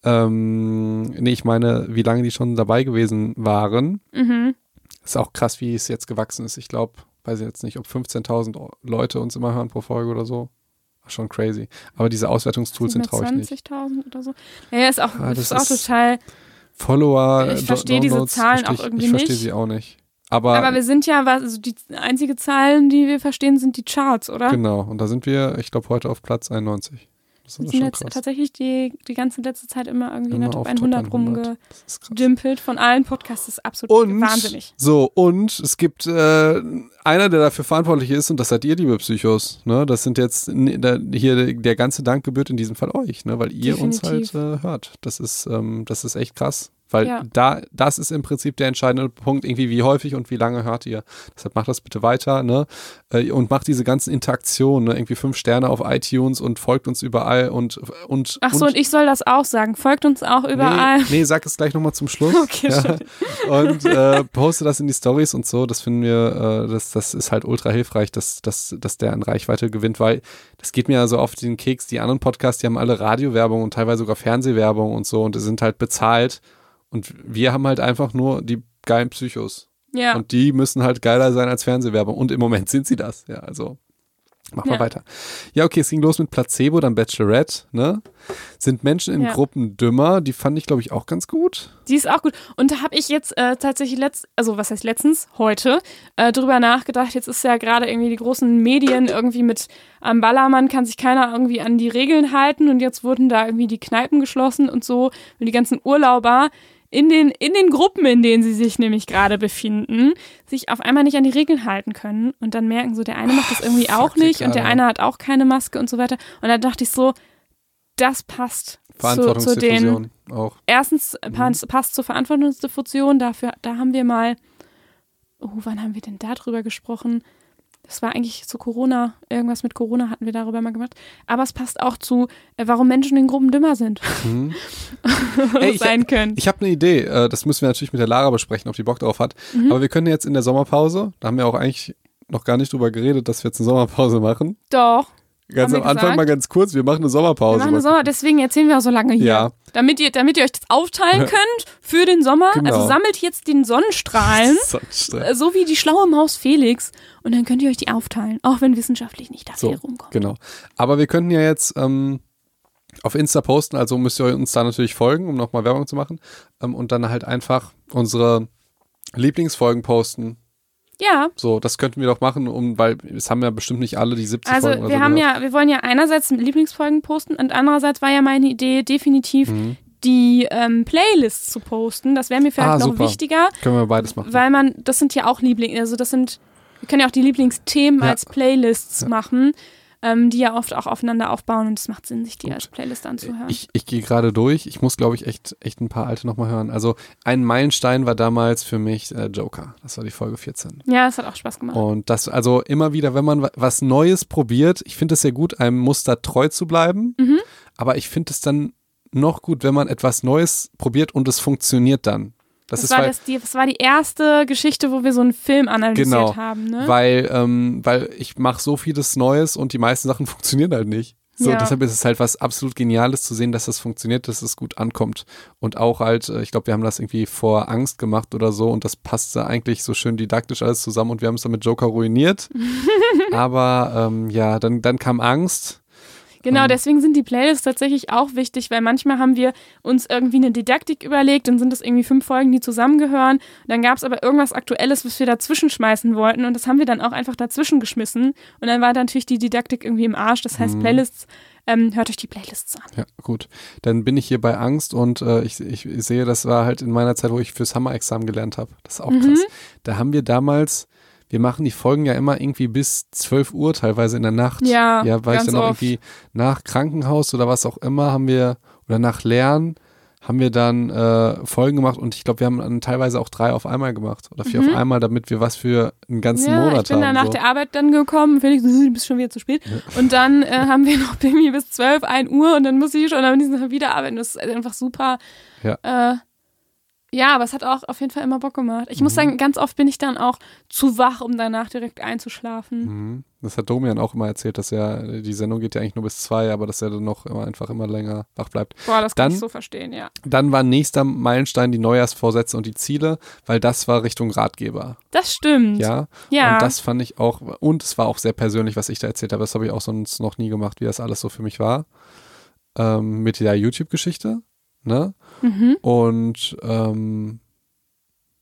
Ähm, nee, ich meine, wie lange die schon dabei gewesen waren. Mhm. Ist auch krass, wie es jetzt gewachsen ist. Ich glaube, weiß ich jetzt nicht, ob 15.000 Leute uns immer hören pro Folge oder so. Schon crazy. Aber diese Auswertungstools sind traue ich nicht. 20.000 oder so. Ja, ist auch, Ah, ist das auch ist- total. Follower, Ich verstehe diese Zahlen auch irgendwie Ich verstehe nicht. sie auch nicht. Aber, Aber wir sind ja, also die einzige Zahlen, die wir verstehen, sind die Charts, oder? genau, und da sind wir, ich glaube, heute auf Platz 91. Das sind jetzt krass. tatsächlich die, die ganze letzte Zeit immer irgendwie in Immer der Top auf 100 Top 100. Das ist krass. rumgedimpelt von allen Podcasts. Das ist absolut Und, wahnsinnig. so, und es gibt äh, einer, der dafür verantwortlich ist, und das seid ihr, liebe Psychos. Ne? Das sind jetzt, da, hier, der ganze Dank gebührt in diesem Fall euch, ne? weil ihr uns halt Definitiv. äh, hört. Das ist, ähm, das ist echt krass. Weil Ja. da, das ist im Prinzip der entscheidende Punkt, irgendwie wie häufig und wie lange hört ihr. Deshalb macht das bitte weiter, ne? Äh, Und macht diese ganzen Interaktionen, ne? Irgendwie fünf Sterne auf iTunes und folgt uns überall und, und, Ach so, und ich soll das auch sagen. Folgt uns auch überall. Nee, nee, sag es gleich nochmal zum Schluss. (laughs) Okay, ja. Und äh, poste das in die Stories und so. Das finden wir, äh, das, das ist halt ultra hilfreich, dass, dass, dass der an Reichweite gewinnt, weil das geht mir ja so auf den Keks. Die anderen Podcasts, die haben alle Radiowerbung und teilweise sogar Fernsehwerbung und so und die sind halt bezahlt. Und wir haben halt einfach nur die geilen Psychos. Ja. Und die müssen halt geiler sein als Fernsehwerbung. Und im Moment sind sie das. Ja, also mach mal Ja. weiter. Ja, okay, es ging los mit Placebo, dann Bachelorette, ne? Sind Menschen in Ja. Gruppen dümmer? Die fand ich, glaube ich, auch ganz gut. Die ist auch gut. Und da habe ich jetzt äh, tatsächlich letzt, also was heißt letztens, heute, äh, drüber nachgedacht. Jetzt ist ja gerade irgendwie die großen Medien irgendwie mit am Ballermann kann sich keiner irgendwie an die Regeln halten und jetzt wurden da irgendwie die Kneipen geschlossen und so und die ganzen Urlauber in den, in den Gruppen, in denen sie sich nämlich gerade befinden, sich auf einmal nicht an die Regeln halten können und dann merken so, der eine macht das irgendwie auch fuck, nicht und der eine hat auch keine Maske und so weiter. Und dann dachte ich so, das passt zu, zu den auch. erstens äh, passt, passt zur Verantwortungsdiffusion, dafür, da haben wir mal, oh, wann haben wir denn darüber gesprochen? Das war eigentlich zu Corona, irgendwas mit Corona hatten wir darüber mal gemacht. Aber es passt auch zu, äh, warum Menschen in Gruppen dümmer sind Mhm. (laughs) Ey, ich- sein können. Ich habe eine Idee. Äh, das müssen wir natürlich mit der Lara besprechen, ob die Bock drauf hat. Mhm. Aber wir können jetzt in der Sommerpause, da haben wir auch eigentlich noch gar nicht drüber geredet, dass wir jetzt eine Sommerpause machen. Doch. Ganz am wir Anfang gesagt? mal ganz kurz, wir machen eine Wir Sommerpause. machen eine Sommer, deswegen erzählen wir auch so lange hier. Ja. Damit ihr, damit ihr euch das aufteilen könnt für den Sommer. Genau. Also sammelt jetzt den Sonnenstrahlen. (laughs) Sonst, äh, So wie die schlaue Maus Felix. Und dann könnt ihr euch die aufteilen. Auch wenn wissenschaftlich nicht dafür So, rumkommt. genau. Aber wir könnten ja jetzt ähm, auf Insta posten, also müsst ihr uns da natürlich folgen, um nochmal Werbung zu machen. Ähm, und dann halt einfach unsere Lieblingsfolgen posten. Ja, So, das könnten wir doch machen, um, weil es haben ja bestimmt nicht alle die 70 Also Folgen oder wir so haben gehört. ja, wir wollen ja einerseits Lieblingsfolgen posten und andererseits war ja meine Idee definitiv Mhm. die ähm, Playlists zu posten. Das wäre mir vielleicht Ah, noch super. wichtiger, Können wir beides machen. weil man, das sind ja auch Lieblinge, also das sind, wir können ja auch die Lieblingsthemen Ja. als Playlists Ja. machen. Ähm, die ja oft auch aufeinander aufbauen und es macht Sinn, sich die Gut. als Playlist anzuhören. Ich, ich gehe gerade durch. Ich muss, glaube ich, echt, echt ein paar alte nochmal hören. Also ein Meilenstein war damals für mich äh, Joker. Das war die Folge 14. ja, es hat auch Spaß gemacht. Und das, also immer wieder, wenn man wa- was Neues probiert, ich finde es sehr gut, einem Muster treu zu bleiben. Mhm. Aber ich finde es dann noch gut, wenn man etwas Neues probiert und es funktioniert dann. Das, Das, war weil, das, die, das war die erste Geschichte, wo wir so einen Film analysiert Genau, haben, ne? weil, ähm, weil ich mache so vieles Neues und die meisten Sachen (laughs) funktionieren halt nicht. So, Ja. deshalb ist es halt was absolut Geniales zu sehen, dass das funktioniert, dass es gut ankommt. Und auch halt, äh, ich glaube, wir haben das irgendwie vor Angst gemacht oder so und das passte eigentlich so schön didaktisch alles zusammen und wir haben es dann mit Joker ruiniert. (laughs) Aber ähm, ja, dann, dann kam Angst. Genau, Ähm. deswegen sind die Playlists tatsächlich auch wichtig, weil manchmal haben wir uns irgendwie eine Didaktik überlegt, dann sind es irgendwie fünf Folgen, die zusammengehören. Dann gab es aber irgendwas Aktuelles, was wir dazwischen schmeißen wollten und das haben wir dann auch einfach dazwischen geschmissen. Und dann war dann natürlich die Didaktik irgendwie im Arsch. Das heißt, Mhm. Playlists, ähm, hört euch die Playlists an. Ja, gut. Dann bin ich hier bei Angst und äh, ich, ich sehe, das war halt in meiner Zeit, wo ich fürs Hammer-Examen gelernt habe. Das ist auch Mhm. krass. Da haben wir damals, wir machen die Folgen ja immer irgendwie bis 12 Uhr, teilweise in der Nacht. Ja, Ja, weil ich dann auch irgendwie nach Krankenhaus oder was auch immer haben wir, oder nach Lernen, haben wir dann äh, Folgen gemacht und ich glaube, wir haben dann teilweise auch drei auf einmal gemacht oder vier Mhm. auf einmal, damit wir was für einen ganzen ja, Monat ich bin dann haben. nach so. der Arbeit dann gekommen, Felix, so, (laughs) du bist schon wieder zu spät. Und dann äh, (laughs) haben wir noch irgendwie bis 12, 1 Uhr und dann muss ich schon am nächsten Tag wieder arbeiten. Das ist einfach super. Ja. Äh, ja, aber es hat auch auf jeden Fall immer Bock gemacht. Ich muss Mhm. sagen, ganz oft bin ich dann auch zu wach, um danach direkt einzuschlafen. Mhm. Das hat Domian auch immer erzählt, dass ja, die Sendung geht ja eigentlich nur bis zwei, aber dass er dann noch immer einfach immer länger wach bleibt. Boah, das kann Dann- ich so verstehen, ja. Dann war nächster Meilenstein die Neujahrsvorsätze und die Ziele, weil das war Richtung Ratgeber. Das stimmt. Ja. Ja. Und das fand ich auch, und es war auch sehr persönlich, was ich da erzählt habe. Das habe ich auch sonst noch nie gemacht, wie das alles so für mich war. Ähm, mit der YouTube-Geschichte. Ne? Mhm. Und ähm,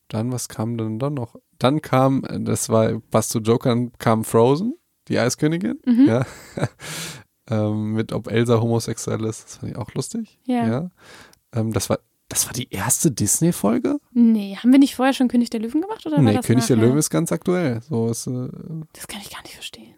dann, was kam denn dann noch? Dann kam, das war, was zu Jokern kam Frozen, die Eiskönigin. Mhm. Ja. (laughs) ähm, mit ob Elsa homosexuell ist. Das fand ich auch lustig. Ja. Ähm, das war, das war die erste Disney-Folge? Nee, haben wir nicht vorher schon König der Löwen gemacht? Oder Nee, König der nachher? Löwe ist ganz aktuell. So ist, äh, Das kann ich gar nicht verstehen.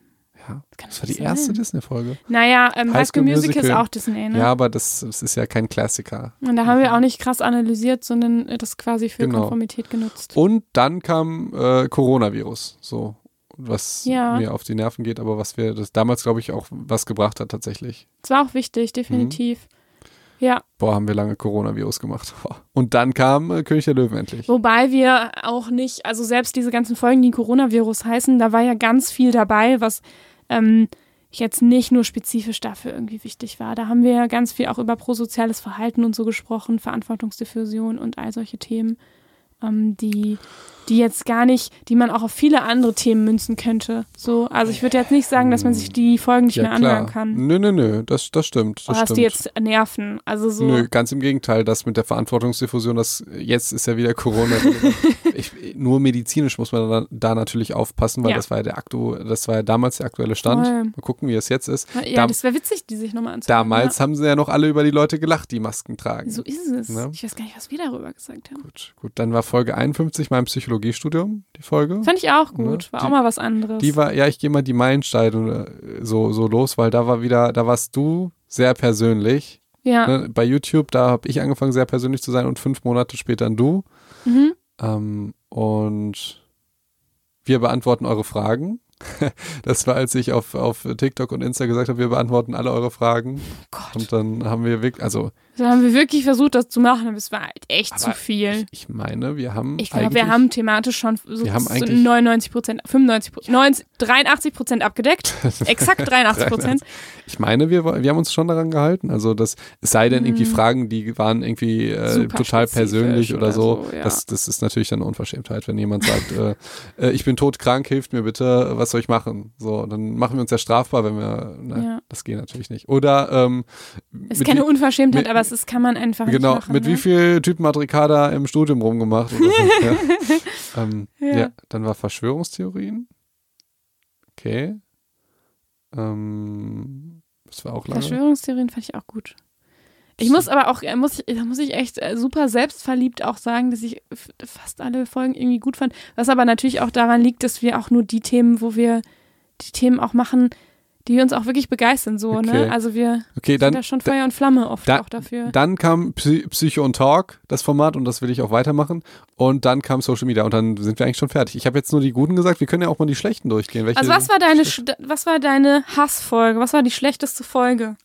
Ja. Das, Das war die nicht erste sein. Disney-Folge. Naja, ähm, High School School Musical ist Musical. auch Disney, ne? Ja, aber das, das ist ja kein Klassiker. Und da haben wir auch nicht krass analysiert, sondern das quasi für Genau. Konformität genutzt. Und dann kam äh, Coronavirus, so was Ja. mir auf die Nerven geht, aber was wir das damals glaube ich auch was gebracht hat tatsächlich. Das war auch wichtig, definitiv. Mhm. Ja, Boah, haben wir lange Coronavirus gemacht. (laughs) Und dann kam äh, König der Löwen endlich. wobei wir auch nicht, also selbst diese ganzen Folgen, die Coronavirus heißen, da war ja ganz viel dabei, was ähm, jetzt nicht nur spezifisch dafür irgendwie wichtig war. Da haben wir ja ganz viel auch über prosoziales Verhalten und so gesprochen, Verantwortungsdiffusion und all solche Themen, ähm, die, die jetzt gar nicht, die man auch auf viele andere Themen münzen könnte. So, also ich würde jetzt nicht sagen, dass man sich die Folgen nicht mehr anhören kann. Nö, nö, nö, das, das stimmt. Das Oder dass die jetzt nerven. Also so. Nö, ganz im Gegenteil, das mit der Verantwortungsdiffusion, das jetzt ist ja wieder Corona. (laughs) ich, nur medizinisch muss man da, da natürlich aufpassen, weil Ja. das war ja der aktu, das war ja damals der aktuelle Stand. Voll. Mal gucken, wie es jetzt ist. Ja, Da- das wäre witzig, die sich nochmal anzuhören. Damals haben sie ja noch alle über die Leute gelacht, die Masken tragen. Ja. So ist es. Ne? Ich weiß gar nicht, was wir darüber gesagt haben. Gut, gut. Dann war Folge 51 mein Psychologiestudium, die Folge. Fand ich auch gut. Ne? War Die- auch mal was anderes. Die war, ja, ich gehe mal die Meilensteine äh, so, so los, weil da war wieder, da warst du sehr persönlich. ja. Ne? Bei YouTube, da habe ich angefangen, sehr persönlich zu sein und fünf Monate später dann du. Mhm. Ähm, und wir beantworten eure Fragen. (laughs) Das war, als ich auf, auf TikTok und Insta gesagt habe, wir beantworten alle eure Fragen. Gott. Und dann haben wir wirklich, also Da haben wir wirklich versucht, das zu machen, aber es war halt echt Aber zu viel. ich meine, wir haben Ich glaube, wir haben thematisch schon so Wir haben eigentlich- 99 Prozent, 95 Prozent, 83 Prozent abgedeckt. (laughs) Exakt 83 Prozent. Ich meine, wir, wir haben uns schon daran gehalten. Also das, es sei denn irgendwie Mhm. Fragen, die waren irgendwie äh, total persönlich oder, oder so. so, ja. das, das ist natürlich dann eine Unverschämtheit, wenn jemand sagt, äh, (laughs) äh, ich bin todkrank, hilft mir bitte, was soll ich machen? So, dann machen wir uns ja strafbar, wenn wir, na, Ja. das geht natürlich nicht. Oder ähm, Es ist keine Unverschämtheit, mit- aber es ist, kann man einfach Genau, nicht machen. mit ne? wie viel Typen hat Ricarda im Studium rumgemacht? So, (laughs) ja. Ähm, Ja. ja. dann war Verschwörungstheorien. Okay. Ähm, das war auch lange. Verschwörungstheorien fand ich auch gut. Ich muss aber auch, äh, muss ich, da muss ich echt äh, super selbstverliebt auch sagen, dass ich fast alle Folgen irgendwie gut fand. Was aber natürlich auch daran liegt, dass wir auch nur die Themen, wo wir die Themen auch machen, die uns auch wirklich begeistern, so, Okay. ne? Also wir Okay, sind dann, da schon Feuer und Flamme oft da- auch dafür. dann kam Psy Psycho und Talk, das Format, und das will ich auch weitermachen. Und dann kam Social Media und dann sind wir eigentlich schon fertig. Ich habe jetzt nur die guten gesagt, wir können ja auch mal die schlechten durchgehen. Welche, Also was war deine, Sch- was war deine Hassfolge? Was war die schlechteste Folge?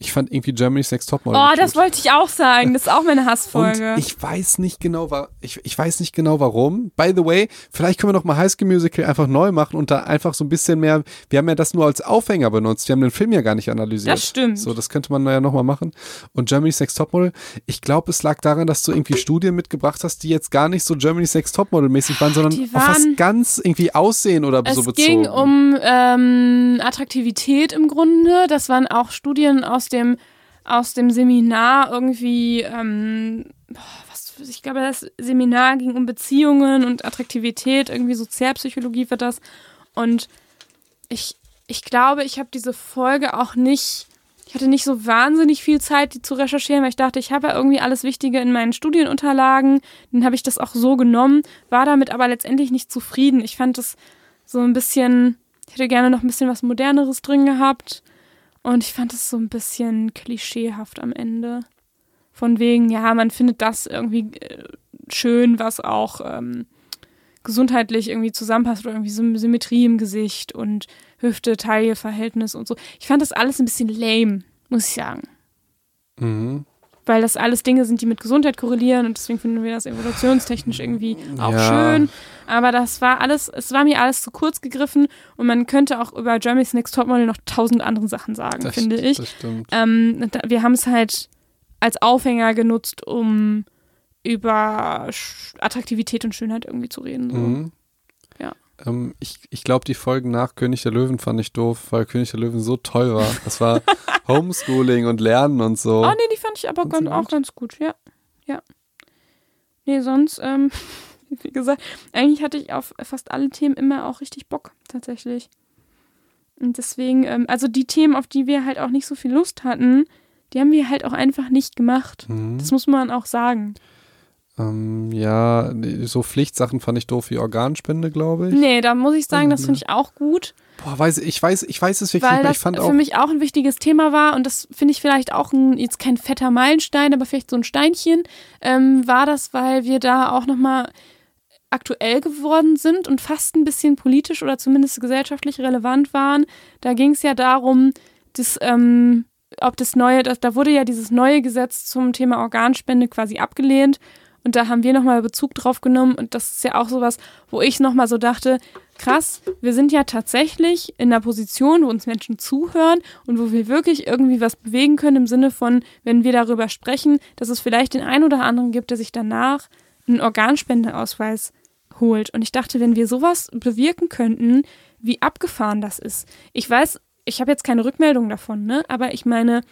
Ich fand irgendwie Germany's Next Topmodel. Oh, gut. das wollte ich auch sagen. Das ist auch meine Hassfolge. Und ich weiß nicht genau, ich, ich weiß nicht genau warum. By the way, vielleicht können wir noch mal High School Musical einfach neu machen und da einfach so ein bisschen mehr. Wir haben ja das nur als Aufhänger benutzt. Wir haben den Film ja gar nicht analysiert. Das stimmt. So, das könnte man ja noch mal machen. Und Germany's Next Topmodel. Ich glaube, es lag daran, dass du irgendwie Studien mitgebracht hast, die jetzt gar nicht so Germany's Next Topmodel mäßig waren, sondern Die auf was waren- ganz irgendwie Aussehen oder es so bezogen. ging um ähm, Attraktivität im Grunde. Das waren auch Studien aus dem, aus dem Seminar irgendwie, ähm, boah, was, ich glaube, das Seminar ging um Beziehungen und Attraktivität, irgendwie Sozialpsychologie wird das. Und ich, ich glaube, ich habe diese Folge auch nicht, ich hatte nicht so wahnsinnig viel Zeit, die zu recherchieren, weil ich dachte, ich habe ja irgendwie alles Wichtige in meinen Studienunterlagen. Dann habe ich das auch so genommen, war damit aber letztendlich nicht zufrieden. Ich fand das so ein bisschen, ich hätte gerne noch ein bisschen was Moderneres drin gehabt. Und ich fand es so ein bisschen klischeehaft am Ende. Von wegen, ja, man findet das irgendwie äh, schön, was auch ähm, gesundheitlich irgendwie zusammenpasst oder irgendwie Sym Symmetrie im Gesicht und Hüfte-Taille-Verhältnis und so. Ich fand das alles ein bisschen lame, muss ich sagen. Mhm. Weil das alles Dinge sind, die mit Gesundheit korrelieren und deswegen finden wir das evolutionstechnisch irgendwie auch Ja. schön. Aber das war alles, es war mir alles zu kurz gegriffen und man könnte auch über Jeremy's Next Topmodel noch tausend andere Sachen sagen, Das, finde ich. Das stimmt. Ähm, wir haben es halt als Aufhänger genutzt, um über Attraktivität und Schönheit irgendwie zu reden. So. Mhm. Ja. Ähm, ich ich glaube, die Folgen nach König der Löwen fand ich doof, weil König der Löwen so toll war. Das war (laughs) Homeschooling und Lernen und so. Oh nee, die fand ich aber ganz, auch ganz gut, ja. Ja. Nee, sonst, ähm, (laughs) wie gesagt, eigentlich hatte ich auf fast alle Themen immer auch richtig Bock, tatsächlich. Und deswegen, ähm, also die Themen, auf die wir halt auch nicht so viel Lust hatten, die haben wir halt auch einfach nicht gemacht. Mhm. Das muss man auch sagen. Ähm, ja, so Pflichtsachen fand ich doof wie Organspende, glaube ich. Nee, da muss ich sagen, das finde ich auch gut, Boah, weiß, ich weiß, ich weiß es wirklich weil nicht das Ich fand für auch. mich auch ein wichtiges Thema war und das finde ich vielleicht auch ein, jetzt kein fetter Meilenstein, aber vielleicht so ein Steinchen, ähm, war das, weil wir da auch nochmal aktuell geworden sind und fast ein bisschen politisch oder zumindest gesellschaftlich relevant waren. Da ging es ja darum, dass, ähm, ob das neue, das, da wurde ja dieses neue Gesetz zum Thema Organspende quasi abgelehnt. Und da haben wir nochmal Bezug drauf genommen. Und das ist ja auch sowas, wo ich nochmal so dachte, krass, wir sind ja tatsächlich in einer Position, wo uns Menschen zuhören und wo wir wirklich irgendwie was bewegen können im Sinne von, wenn wir darüber sprechen, dass es vielleicht den einen oder anderen gibt, der sich danach einen Organspendeausweis holt. Und ich dachte, wenn wir sowas bewirken könnten, wie abgefahren das ist. Ich weiß, ich habe jetzt keine Rückmeldung davon, ne? Aber ich meine,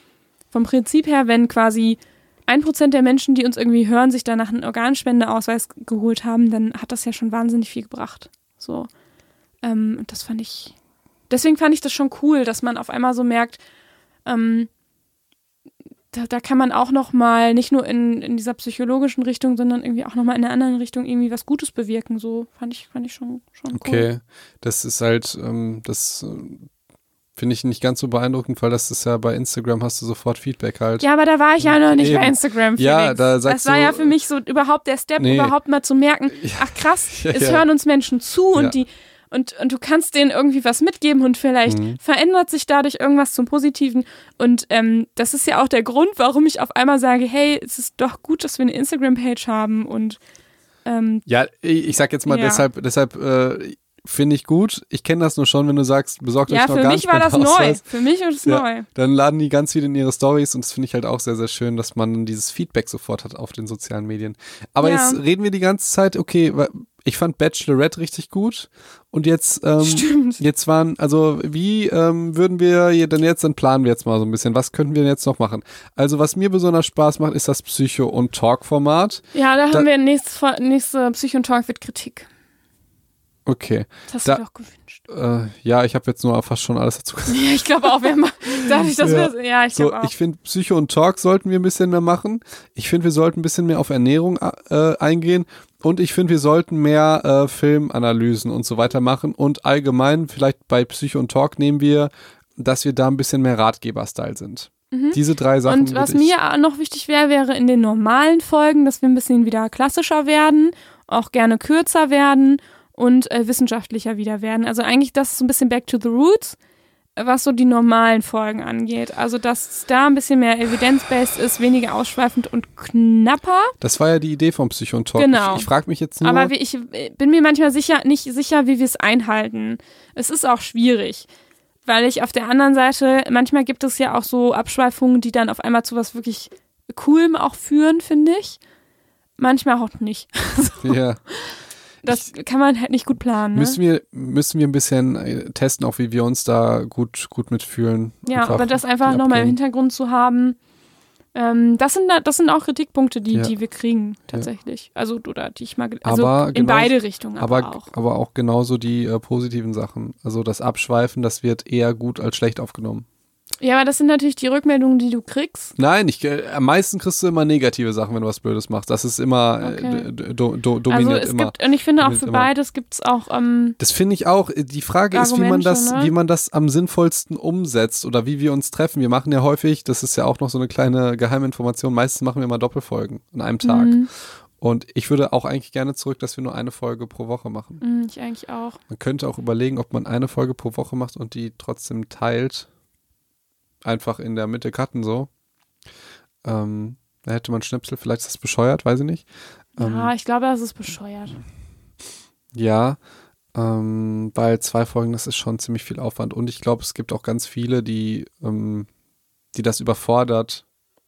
vom Prinzip her, wenn quasi ein Prozent der Menschen, die uns irgendwie hören, sich danach einen Organspendeausweis geholt haben, dann hat das ja schon wahnsinnig viel gebracht. So. Ähm, und das fand ich. Deswegen fand ich das schon cool, dass man auf einmal so merkt, ähm, da, da kann man auch noch mal nicht nur in, in dieser psychologischen Richtung, sondern irgendwie auch noch mal in einer anderen Richtung irgendwie was Gutes bewirken. So fand ich, fand ich schon, schon cool. Okay, das ist halt, ähm, das äh, finde ich nicht ganz so beeindruckend, weil das ist ja bei Instagram hast du sofort Feedback halt. Ja, aber da war ich ja noch nicht Eben. bei Instagram. Felix. Ja, da sagst Das war du- ja für mich so überhaupt der Step, Nee. überhaupt mal zu merken, (laughs) ach krass, Ja, es ja. hören uns Menschen zu und die und, und du kannst denen irgendwie was mitgeben und vielleicht Mhm. verändert sich dadurch irgendwas zum Positiven. Und ähm, das ist ja auch der Grund, warum ich auf einmal sage, hey, es ist doch gut, dass wir eine Instagram-Page haben und ähm, Ja, ich sag jetzt mal Ja. deshalb, deshalb äh, finde ich gut. Ich kenne das nur schon, wenn du sagst, besorgt ja, euch noch für mich war das neu. Organspendeausweis. Für mich ist es Ja. neu. Dann laden die ganz viel in ihre Stories und das finde ich halt auch sehr, sehr schön, dass man dieses Feedback sofort hat auf den sozialen Medien. Aber Ja. jetzt reden wir die ganze Zeit, okay, ich fand Bachelorette richtig gut und jetzt, ähm, Stimmt. jetzt waren, also wie ähm, würden wir hier denn jetzt, dann planen wir jetzt mal so ein bisschen, was könnten wir jetzt noch machen? Also was mir besonders Spaß macht, ist das Psycho- und Talk-Format. Ja, da Da- haben wir nächste, nächste Psycho und Talk wird Kritik. Okay, Das hast Da- du doch gewünscht. äh, ja, ich habe jetzt nur fast schon alles dazu gesagt. (laughs) Ja, ich glaube auch, wir haben, (laughs) dadurch, dass Ja. wir, ja, ich So, glaube auch. ich finde, Psycho und Talk sollten wir ein bisschen mehr machen. Ich finde, wir sollten ein bisschen mehr auf Ernährung äh, eingehen. Und ich finde, wir sollten mehr äh, Filmanalysen und so weiter machen. Und allgemein, vielleicht bei Psycho und Talk nehmen wir dass wir da ein bisschen mehr Ratgeber-Style sind. Diese drei Sachen. Mhm. Und was mir noch wichtig wäre, wäre in den normalen Folgen, dass wir ein bisschen wieder klassischer werden, auch gerne kürzer werden und äh, wissenschaftlicher wieder werden. Also eigentlich das ist so ein bisschen back to the roots, was so die normalen Folgen angeht. Also dass es da ein bisschen mehr evidence-based ist, weniger ausschweifend und knapper. Das war ja die Idee vom Psycho und Talk. Genau. Ich, ich frage mich jetzt nur. Aber wie, ich bin mir manchmal sicher, nicht sicher, wie wir es einhalten. Es ist auch schwierig. Weil ich auf der anderen Seite, manchmal gibt es ja auch so Abschweifungen, die dann auf einmal zu was wirklich Coolem auch führen, finde ich. Manchmal auch nicht. (laughs) ja. Das kann man halt nicht gut planen. Ne? Müssen wir, müssen wir ein bisschen äh, testen, auch wie wir uns da gut, gut mitfühlen. ja, aber das einfach nochmal im. Hintergrund zu haben, ähm, das, sind, da- das sind auch Kritikpunkte, die, Ja. die wir kriegen, tatsächlich. Also, oder die ich mal, also Aber in genau- beide Richtungen aber, Aber, auch. aber auch genauso die äh, positiven Sachen. Also das Abschweifen, das wird eher gut als schlecht aufgenommen. Ja, aber das sind natürlich die Rückmeldungen, die du kriegst. Nein, ich, äh, am meisten kriegst du immer negative Sachen, wenn du was Blödes machst. Das ist immer, Okay. äh, d- do, do, Also dominiert es immer. gibt, und ich finde auch für immer. beides gibt es auch, ähm, Das finde ich auch. Die Frage ist, wie man Argumente, das, ne? wie man das am sinnvollsten umsetzt oder wie wir uns treffen. Wir machen ja häufig, das ist ja auch noch so eine kleine Geheiminformation, meistens machen wir mal Doppelfolgen an einem Tag. mhm, Und ich würde auch eigentlich gerne zurück, dass wir nur eine Folge pro Woche machen. mhm, ich eigentlich auch. Man könnte auch überlegen, ob man eine Folge pro Woche macht und die trotzdem teilt. Einfach in der Mitte cutten so. Ähm, da hätte man Schnipsel, vielleicht ist das bescheuert, weiß ich nicht. Ähm, Ja, ich glaube, das ist bescheuert. Ja, ähm, weil zwei Folgen, das ist schon ziemlich viel Aufwand. Und ich glaube, es gibt auch ganz viele, die, ähm, die das überfordert,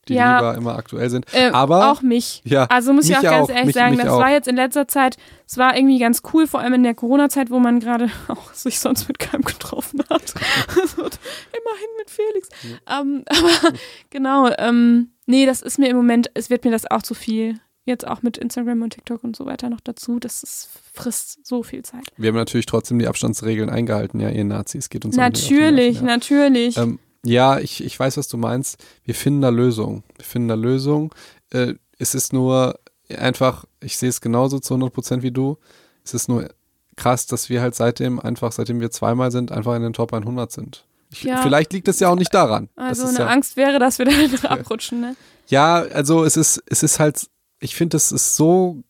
die Ja. lieber immer aktuell sind. Äh, Aber- auch mich. Ja, Also muss ich auch ganz auch, ehrlich mich- sagen, mich das auch. war jetzt in letzter Zeit, es war irgendwie ganz cool, vor allem in der Corona-Zeit, wo man gerade (laughs) auch sich sonst mit keinem getroffen hat. (laughs) Immerhin mit Felix. Ähm, (laughs) aber genau, ähm, nee, das ist mir im Moment, es wird mir das auch zu viel. Jetzt auch mit Instagram und TikTok und so weiter noch dazu. Das ist, frisst so viel Zeit. wir haben natürlich trotzdem die Abstandsregeln eingehalten, ja, ihr Nazis, geht uns Natürlich, Nerven, ja. natürlich. Ähm, ja, ich, ich weiß, was du meinst. Wir finden da Lösungen. Wir finden da Lösungen. Äh, es ist nur einfach, ich sehe es genauso zu 100 Prozent wie du. Es ist nur krass, dass wir halt seitdem einfach, seitdem wir zweimal sind, einfach in den Top 100 sind. Ja. Vielleicht liegt es ja auch nicht daran. also eine ja, Angst wäre, dass wir da (laughs) abrutschen, ne? ja, also es ist, es ist halt, ich finde, es ist so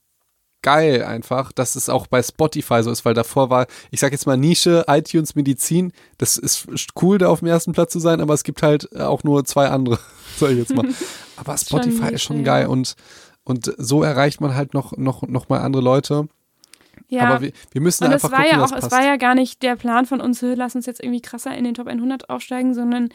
geil einfach, dass es auch bei Spotify so ist, weil davor war, ich sag jetzt mal Nische, iTunes, Medizin, das ist cool, da auf dem ersten Platz zu sein, aber es gibt halt auch nur zwei andere, (laughs) sag ich jetzt mal. (laughs) Aber Ist schon Spotify ist schon geil und, und so erreicht man halt noch, noch, noch mal andere Leute. Ja. Aber wir, wir müssen Und es einfach war gucken, ja auch, es war ja gar nicht der Plan von uns, "Hö, lass uns jetzt irgendwie krasser in den Top 100 aufsteigen, sondern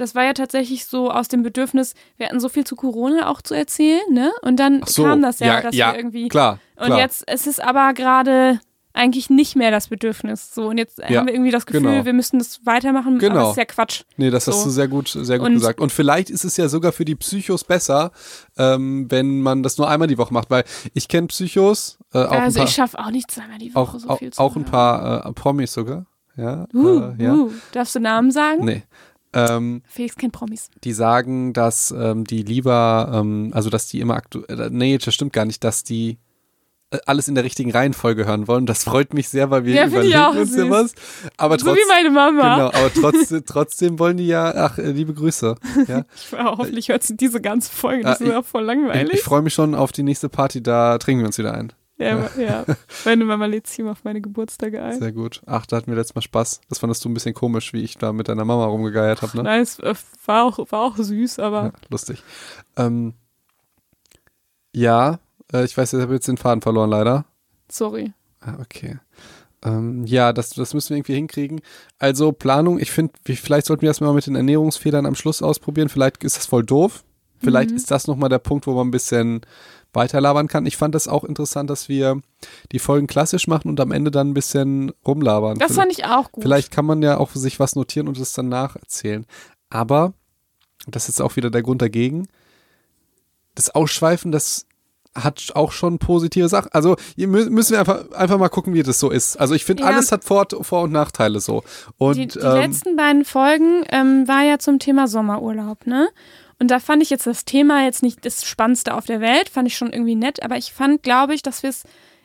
das war ja tatsächlich so aus dem Bedürfnis, wir hatten so viel zu Corona auch zu erzählen, ne? Und dann so, kam das ja, ja, dass ja, wir irgendwie. klar, und klar. jetzt ist es aber gerade eigentlich nicht mehr das Bedürfnis. So, und jetzt Ja, haben wir irgendwie das Gefühl, genau. wir müssten das weitermachen, aber Genau. das ist ja Quatsch. Nee, das hast So. du sehr gut, sehr gut Und- gesagt. Und vielleicht ist es ja sogar für die Psychos besser, ähm, wenn man das nur einmal die Woche macht, weil ich kenne Psychos, äh, auch, also ein ich schaffe auch nicht zweimal die paar, Woche auch, so auch, viel zu auch ein hören. paar äh, Promis sogar. Ja, Uh, äh, ja. uh. Darfst du Namen sagen? Nee. Ähm, Felix kennt Promis. die sagen, dass ähm, die lieber, ähm, also dass die immer aktuell, nee, das stimmt gar nicht, dass die äh, alles in der richtigen Reihenfolge hören wollen. Das freut mich sehr, weil wir Ja, ich überlegen uns ja was. Aber So wie meine Mama. genau, aber (laughs) trotzdem, trotzdem wollen die ja, ach, äh, liebe Grüße. Ja. (laughs) Ich hoffentlich hört sie diese ganze Folge. Das Ah, ist ja voll Ich, langweilig. ich freue mich schon auf die nächste Party, da trinken wir uns wieder ein. Ja, ja. Meine Mama lädt sich immer auf meine Geburtstage ein. Sehr gut. Ach, da hatten wir letztes Mal Spaß. Das fandest du ein bisschen komisch, wie ich da mit deiner Mama rumgegeiert habe, ne? Nein, es äh, war auch, war auch süß, aber Ja, lustig. Ähm, ja, äh, ich weiß, ich habe jetzt den Faden verloren, leider. sorry. Ah, okay. Ähm, ja, das, das müssen wir irgendwie hinkriegen. Also Planung, ich finde, vielleicht sollten wir das mal mit den Ernährungsfehlern am Schluss ausprobieren. Vielleicht ist das voll doof. Vielleicht Mhm. ist das nochmal der Punkt, wo man ein bisschen weiterlabern kann. Ich fand das auch interessant, dass wir die Folgen klassisch machen und am Ende dann ein bisschen rumlabern. Das fand ich auch gut. Vielleicht kann man ja auch sich was notieren und es dann nacherzählen. Aber, das ist auch wieder der Grund dagegen, das Ausschweifen, das hat auch schon positive Sachen. Also müssen wir einfach, einfach mal gucken, wie das so ist. Also ich finde, Ja. alles hat Vor-, Vor und Nachteile so. Und die die ähm, letzten beiden Folgen ähm, war ja zum Thema Sommerurlaub, ne? Und da fand ich jetzt das Thema jetzt nicht das Spannendste auf der Welt, fand ich schon irgendwie nett, aber ich fand, glaube ich, dass wir es,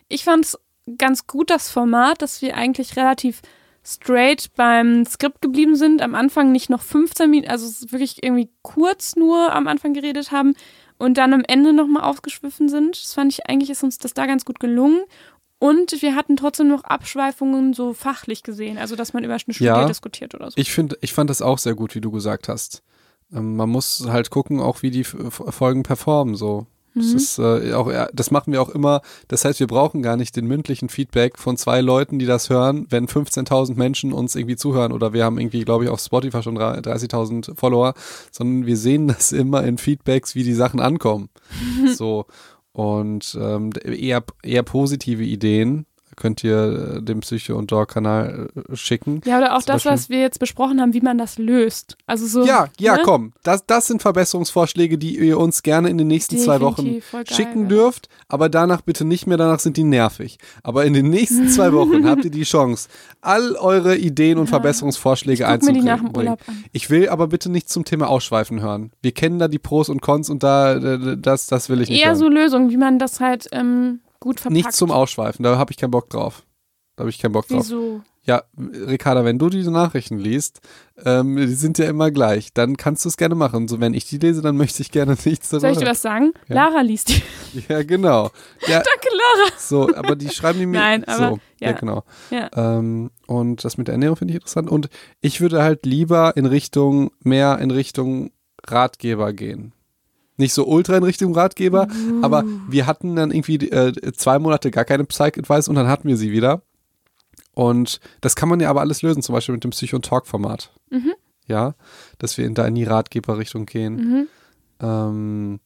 ich fand es ganz gut, das Format, dass wir eigentlich relativ straight beim Skript geblieben sind, am Anfang nicht noch 15 Minuten, also wirklich irgendwie kurz nur am Anfang geredet haben und dann am Ende nochmal aufgeschwiffen sind. Das fand ich eigentlich, ist uns das da ganz gut gelungen. Und wir hatten trotzdem noch Abschweifungen so fachlich gesehen, also dass man über eine Studie Ja. diskutiert oder so. Ich finde, ich fand das auch sehr gut, wie du gesagt hast. Ähm, man muss halt gucken, auch wie die Folgen performen, so. Das Mhm. ist äh, auch, das machen wir auch immer. Das heißt, wir brauchen gar nicht den mündlichen Feedback von zwei Leuten, die das hören, wenn 15.000 Menschen uns irgendwie zuhören oder wir haben irgendwie, glaube ich, auf Spotify schon 30.000 Follower, sondern wir sehen (laughs) das immer in Feedbacks, wie die Sachen ankommen. (laughs) so und ähm, eher eher positive Ideen könnt ihr äh, dem Psycho und Dog Kanal äh, schicken. Ja, oder auch Zum das, Beispiel- was wir jetzt besprochen haben, wie man das löst. Also so. Ja, ja, ne? komm. Das, das sind Verbesserungsvorschläge, die ihr uns gerne in den nächsten zwei Wochen Definitiv, voll geil, schicken ja. dürft. Aber danach bitte nicht mehr, danach sind die nervig. Aber in den nächsten zwei Wochen (laughs) habt ihr die Chance, all eure Ideen und Verbesserungsvorschläge mir die einzubringen. Ich will aber bitte nicht zum Thema Ausschweifen hören. Wir kennen da die Pros und Cons und da, das, das will ich nicht Eher hören. so Lösungen, wie man das halt ähm, gut verpackt. nicht zum Ausschweifen, da habe ich keinen Bock drauf. Da habe ich keinen Bock drauf. Wieso? Ja, Ricarda, wenn du diese Nachrichten liest, ähm, die sind ja immer gleich, dann kannst du es gerne machen. So, wenn ich die lese, dann möchte ich gerne (laughs) nichts darüber. Soll ich dir was sagen? Ja. Lara liest die. (laughs) Ja, genau. Ja, (laughs) Danke, Lara. so, aber die schreiben die mir. Nein, aber- so, ja, ja. genau. Ja. Ähm, und das mit der Ernährung finde ich interessant. Und ich würde halt lieber in Richtung, mehr in Richtung Ratgeber gehen. Nicht so ultra in Richtung Ratgeber, aber wir hatten dann irgendwie äh, zwei Monate gar keine Psych-Advice und dann hatten wir sie wieder. Und das kann man ja aber alles lösen, zum Beispiel mit dem Psycho- und Talk-Format. Mhm. Ja, dass wir in da in die Ratgeberrichtung gehen. Mhm. Ähm,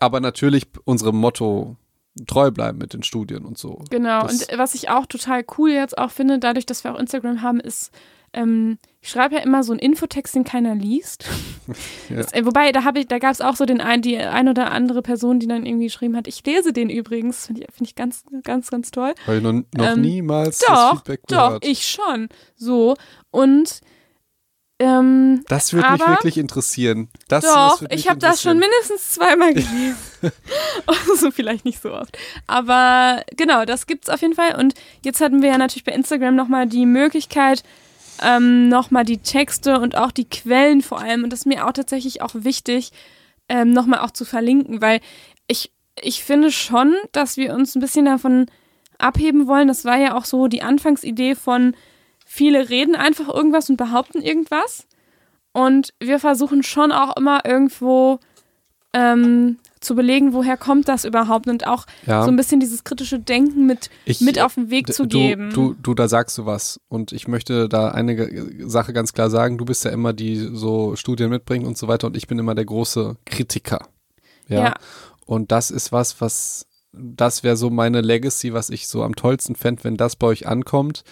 aber natürlich unserem Motto treu bleiben mit den Studien und so. Genau. Das- und was ich auch total cool jetzt auch finde, dadurch, dass wir auch Instagram haben, ist, ähm, ich schreibe ja immer so einen Infotext, den keiner liest. (laughs) Ja. Das, äh, wobei, da habe ich, da gab es auch so den ein, die ein oder andere Person, die dann irgendwie geschrieben hat, ich lese den übrigens. Finde ich, find ich ganz, ganz, ganz toll. Weil noch, noch Ähm, niemals das Doch, Feedback doch, gehört. ich schon. So. Und ähm, das würde mich wirklich interessieren. Das, Doch, das ich habe das schon mindestens zweimal gelesen. (laughs) also vielleicht nicht so oft. Aber genau, das gibt's auf jeden Fall. Und jetzt hatten wir ja natürlich bei Instagram nochmal die Möglichkeit, ähm, nochmal die Texte und auch die Quellen vor allem, und das ist mir auch tatsächlich auch wichtig, ähm, nochmal auch zu verlinken, weil ich, ich finde schon, dass wir uns ein bisschen davon abheben wollen. Das war ja auch so die Anfangsidee von viele reden einfach irgendwas und behaupten irgendwas. Und wir versuchen schon auch immer irgendwo ähm, zu belegen, woher kommt das überhaupt und auch Ja. so ein bisschen dieses kritische Denken mit, Ich- mit auf den Weg zu du, geben. Du, du, da sagst du was. Und ich möchte da eine Sache ganz klar sagen. Du bist ja immer die so Studien mitbringen und so weiter. Und ich bin immer der große Kritiker. Ja. Ja. Und das ist was, was, das wäre so meine Legacy, was ich so am tollsten fände, wenn das bei euch ankommt.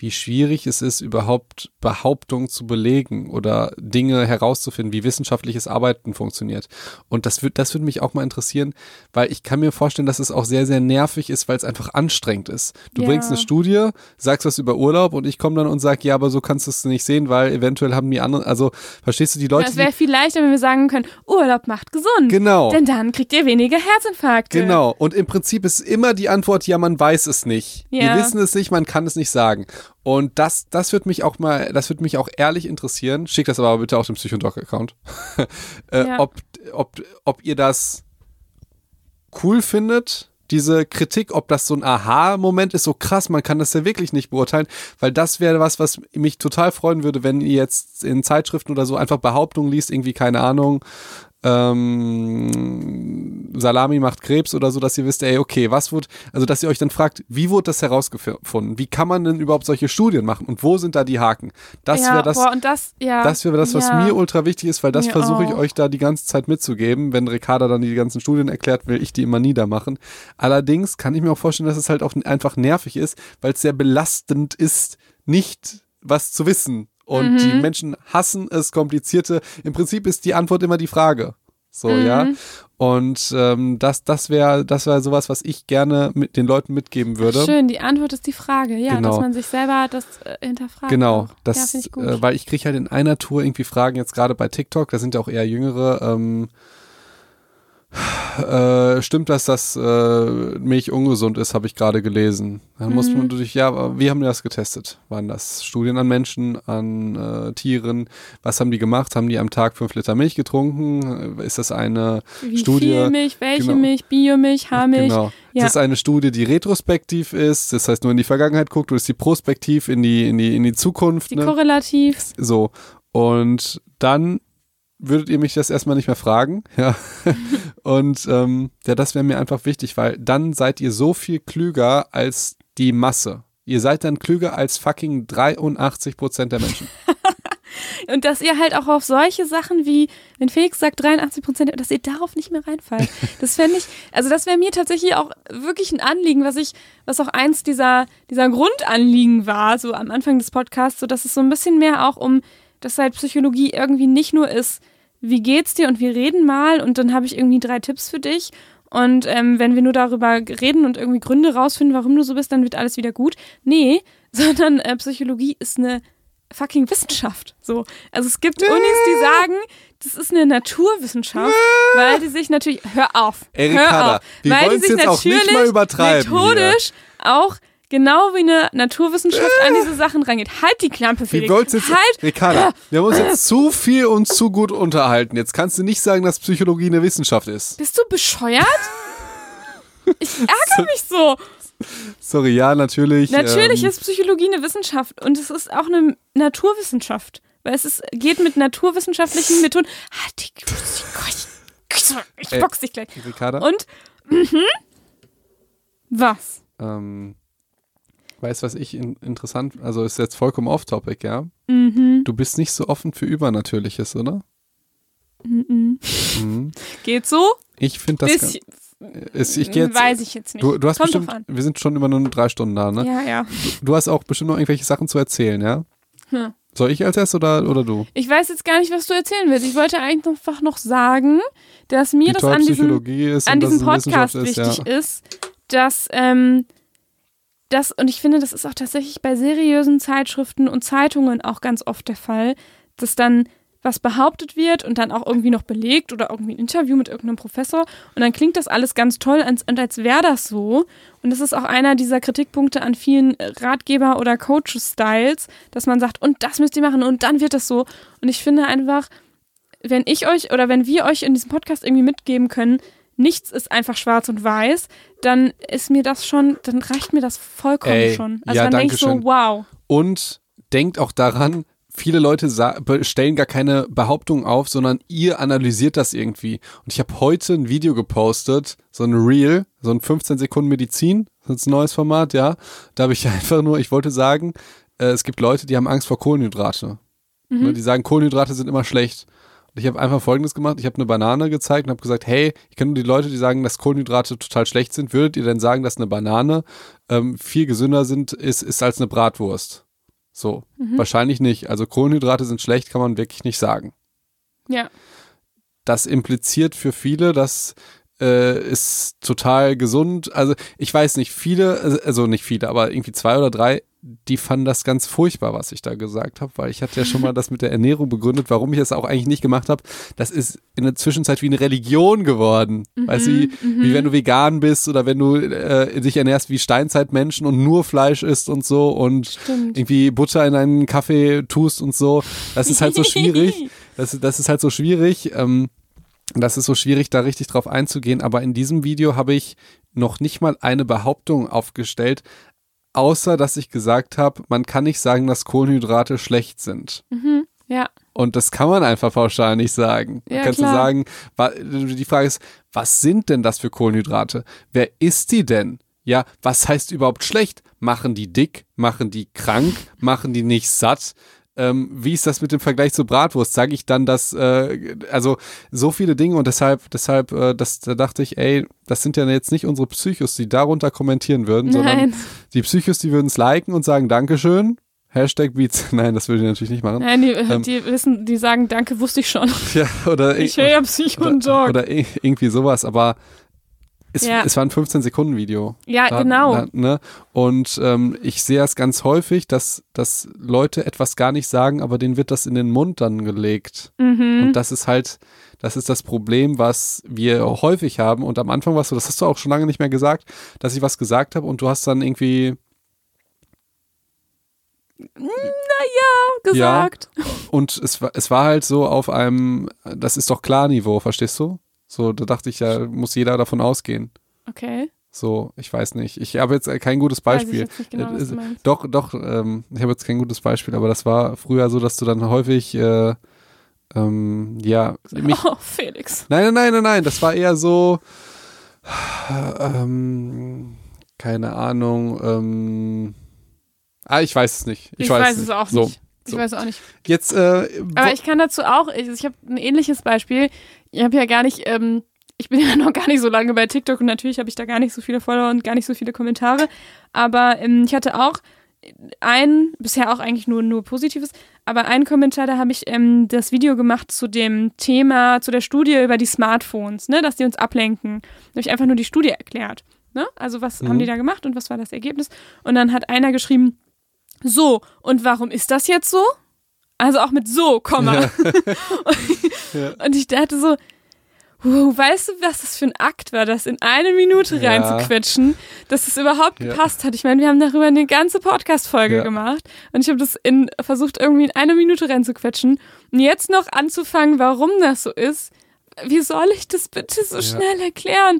Wie schwierig es ist, überhaupt Behauptungen zu belegen oder Dinge herauszufinden, wie wissenschaftliches Arbeiten funktioniert. Und das würde das würde mich auch mal interessieren, weil ich kann mir vorstellen, dass es auch sehr, sehr nervig ist, weil es einfach anstrengend ist. Du Ja. bringst eine Studie, sagst was über Urlaub und ich komme dann und sage, ja, aber so kannst du es nicht sehen, weil eventuell haben die anderen, also verstehst du die Leute, es wäre viel leichter, wenn wir sagen können, Urlaub macht gesund. Genau. Denn dann kriegt ihr weniger Herzinfarkte. Genau. Und im Prinzip ist immer die Antwort, ja, man weiß es nicht. Ja. Wir wissen es nicht, man kann es nicht sagen. Und das, das wird mich auch mal, das wird mich auch ehrlich interessieren. Schickt das aber bitte auf den Psychodoc-Account. (laughs) äh, Ja. ob, ob, ob ihr das cool findet, diese Kritik, ob das so ein Aha-Moment ist, so krass, man kann das ja wirklich nicht beurteilen, weil das wäre was, was mich total freuen würde, wenn ihr jetzt in Zeitschriften oder so einfach Behauptungen liest, irgendwie, keine Ahnung, ähm, Salami macht Krebs oder so, dass ihr wisst, ey, okay, was wurde, also dass ihr euch dann fragt, wie wurde das herausgefunden? Wie kann man denn überhaupt solche Studien machen und wo sind da die Haken? Das ja, wäre das, boah, das, ja. das wäre das, was ja. mir ultra wichtig ist, weil das versuche ich euch da die ganze Zeit mitzugeben. Wenn Ricarda dann die ganzen Studien erklärt, will ich die immer niedermachen. Allerdings kann ich mir auch vorstellen, dass es halt auch einfach nervig ist, weil es sehr belastend ist, nicht was zu wissen. Und Mhm. die Menschen hassen es komplizierte. Im Prinzip ist die Antwort immer die Frage. So, Mhm. ja. Und ähm, das, das wäre das wär sowas, was ich gerne mit den Leuten mitgeben würde. Schön, die Antwort ist die Frage. Ja, Genau. dass man sich selber das äh, hinterfragt. Genau, ja, das, finde ich gut. äh, weil ich kriege halt in einer Tour irgendwie Fragen, jetzt gerade bei TikTok, da sind ja auch eher jüngere, ähm, Äh, stimmt das, dass äh, Milch ungesund ist, habe ich gerade gelesen. Dann muss man durch, ja, wie haben die das getestet? Waren das Studien an Menschen, an äh, Tieren? Was haben die gemacht? Haben die am Tag fünf Liter Milch getrunken? Ist das eine Wie Studie? viel Milch, welche Genau. Milch, Biomilch, Haarmilch. Genau. Ja. Ist das eine Studie, die retrospektiv ist? Das heißt, nur in die Vergangenheit guckt, oder ist die prospektiv in die, in die, in die Zukunft? Die ne? korrelativ. So. Und dann würdet ihr mich das erstmal nicht mehr fragen. Ja. (laughs) Und ähm, ja, das wäre mir einfach wichtig, weil dann seid ihr so viel klüger als die Masse. Ihr seid dann klüger als fucking 83 Prozent der Menschen. (laughs) Und dass ihr halt auch auf solche Sachen wie, wenn Felix sagt 83 Prozent, dass ihr darauf nicht mehr reinfallt. Das fände ich, also das wäre mir tatsächlich auch wirklich ein Anliegen, was ich, was auch eins dieser, dieser Grundanliegen war, so am Anfang des Podcasts, so dass es so ein bisschen mehr auch um, dass halt Psychologie irgendwie nicht nur ist, wie geht's dir und wir reden mal und dann habe ich irgendwie drei Tipps für dich. Und ähm, wenn wir nur darüber reden und irgendwie Gründe rausfinden, warum du so bist, dann wird alles wieder gut. Nee, (laughs) sondern äh, Psychologie ist eine fucking Wissenschaft. So. Also es gibt Unis, die sagen, das ist eine Naturwissenschaft, weil die sich natürlich, hör auf, Ey, hör auf, wir weil die sich jetzt auch nicht natürlich mal übertreiben methodisch auch genau wie eine Naturwissenschaft an diese Sachen rangeht. Halt die Klampe, Felix. wollt's jetzt, halt, Ricarda, wir haben uns jetzt zu viel und zu gut unterhalten. Jetzt kannst du nicht sagen, dass Psychologie eine Wissenschaft ist. bist du bescheuert? (laughs) Ich ärgere mich so. Sorry, ja, natürlich. Natürlich ähm, ist Psychologie eine Wissenschaft und es ist auch eine Naturwissenschaft. Weil es ist, geht mit naturwissenschaftlichen Methoden. Halt die Ich box dich gleich. Ricarda, Und, mhm. Was? ähm, weißt was ich in, interessant, also ist jetzt vollkommen off-topic, ja? Mhm. Du bist nicht so offen für Übernatürliches, oder? Mhm. Mhm. Geht so? Ich finde das. Bisschen, Ist, ich geh jetzt, weiß ich jetzt nicht. du, du hast Kommt bestimmt, wir sind schon über nur drei Stunden da, ne? Ja, ja. Du hast auch bestimmt noch irgendwelche Sachen zu erzählen, ja? Hm. Soll ich als erstes oder, oder du? Ich weiß jetzt gar nicht, was du erzählen willst. Ich wollte eigentlich einfach noch sagen, dass mir Wie das an diesem, ist an diesem Podcast Wissenschaft wichtig ist, ist, dass ähm, das, und ich finde, das ist auch tatsächlich bei seriösen Zeitschriften und Zeitungen auch ganz oft der Fall, dass dann was behauptet wird und dann auch irgendwie noch belegt oder irgendwie ein Interview mit irgendeinem Professor und dann klingt das alles ganz toll als, und als wäre das so. Und das ist auch einer dieser Kritikpunkte an vielen Ratgeber- oder Coach-Styles, dass man sagt, und das müsst ihr machen und dann wird das so. Und ich finde einfach, wenn ich euch oder wenn wir euch in diesem Podcast irgendwie mitgeben können, nichts ist einfach schwarz und weiß, dann ist mir das schon, dann reicht mir das vollkommen Ey, schon. Also ja, dann denke ich so, wow. Und denkt auch daran, viele Leute stellen gar keine Behauptung auf, sondern ihr analysiert das irgendwie. Und ich habe heute ein Video gepostet, so ein Reel, so ein 15 Sekunden Medizin, das ist ein neues Format, ja. Da habe ich (laughs) einfach nur, ich wollte sagen, äh, es gibt Leute, die haben Angst vor Kohlenhydrate. Ne, die sagen, Kohlenhydrate sind immer schlecht. Ich habe einfach Folgendes gemacht, ich habe eine Banane gezeigt und habe gesagt, hey, ich kenne die Leute, die sagen, dass Kohlenhydrate total schlecht sind. Würdet ihr denn sagen, dass eine Banane ähm, viel gesünder sind, ist, ist als eine Bratwurst? So, wahrscheinlich nicht. Also Kohlenhydrate sind schlecht, kann man wirklich nicht sagen. Ja. Das impliziert für viele, dass äh, ist total gesund. Also ich weiß nicht, viele, also nicht viele, aber irgendwie zwei oder drei, die fanden das ganz furchtbar, was ich da gesagt habe, weil ich hatte ja schon mal (laughs) das mit der Ernährung begründet, warum ich das auch eigentlich nicht gemacht habe. Das ist in der Zwischenzeit wie eine Religion geworden. weißt du, wie, wie wenn du vegan bist oder wenn du äh, dich ernährst wie Steinzeitmenschen und nur Fleisch isst und so und Stimmt. irgendwie Butter in einen Kaffee tust und so. Das ist halt so (laughs) schwierig. Das, das ist halt so schwierig. Ähm, das ist so schwierig, da richtig drauf einzugehen. Aber in diesem Video habe ich noch nicht mal eine Behauptung aufgestellt, außer dass ich gesagt habe, man kann nicht sagen, dass Kohlenhydrate schlecht sind. Mhm. Ja. Und das kann man einfach pauschal nicht sagen. Ja, Kannst klar. du sagen, die Frage ist, was sind denn das für Kohlenhydrate? Wer isst die denn? Ja, was heißt überhaupt schlecht? Machen die dick? Machen die krank? Machen die nicht satt? Ähm, wie ist das mit dem Vergleich zur Bratwurst? Sage ich dann, dass, äh, also so viele Dinge und deshalb, deshalb, äh, das, da dachte ich, ey, das sind ja jetzt nicht unsere Psychos, die darunter kommentieren würden, sondern Nein. die Psychos, die würden es liken und sagen, Dankeschön. Hashtag Beats. (laughs) Nein, das würde ich natürlich nicht machen. Nein, die, Ähm. die wissen, die sagen, danke, wusste ich schon. (laughs) Ja, oder Ich höre ja Psycho und oder, Dog. oder irgendwie sowas, aber es, Ja. es war ein 15-Sekunden-Video. Ja, Da- genau. da- ne? Und ähm, ich sehe es ganz häufig, dass, dass Leute etwas gar nicht sagen, aber denen wird das in den Mund dann gelegt. Mhm. Und das ist halt, das ist das Problem, was wir häufig haben. Und am Anfang warst du, das hast du auch schon lange nicht mehr gesagt, dass ich was gesagt habe und du hast dann irgendwie, gesagt. und es war, es war halt so auf einem, das ist doch klar Niveau, verstehst du? So, da dachte ich ja, muss jeder davon ausgehen. Okay. So, ich weiß nicht. Ich habe jetzt kein gutes ich Beispiel. nicht genau, Äh, meinst. Doch, doch, ähm, ich habe jetzt kein gutes Beispiel, aber das war früher so, dass du dann häufig, äh, ähm, ja, (laughs) mich, Oh, Felix. nein, nein, nein, nein, nein, das war eher so, ähm, keine Ahnung, ähm, ah, ich weiß es nicht. Ich, Ich, weiß, weiß, nicht. es auch so, nicht. Ich so. weiß auch nicht. Jetzt, äh, Aber ich kann dazu auch, ich, ich habe ein ähnliches Beispiel. Ich habe ja gar nicht, ähm, ich bin (laughs) ja noch gar nicht so lange bei TikTok und natürlich habe ich da gar nicht so viele Follower und gar nicht so viele Kommentare. Aber ähm, ich hatte auch ein, bisher auch eigentlich nur, nur Positives, aber einen Kommentar, da habe ich ähm, das Video gemacht zu dem Thema, zu der Studie über die Smartphones, ne, dass die uns ablenken. Da habe ich einfach nur die Studie erklärt. Ne? Also was Mhm. haben die da gemacht und was war das Ergebnis? Und dann hat einer geschrieben, so, und warum ist das jetzt so? Also auch mit so, Komma. (laughs) Ja. Und ich dachte so, wow, weißt du, was das für ein Akt war, das in eine Minute Ja. reinzuquetschen, dass es überhaupt Ja. gepasst hat. Ich meine, wir haben darüber eine ganze Podcast-Folge Ja. gemacht und ich habe das in, versucht, irgendwie in eine Minute reinzuquetschen. Und jetzt noch anzufangen, warum das so ist, wie soll ich das bitte so Ja. schnell erklären?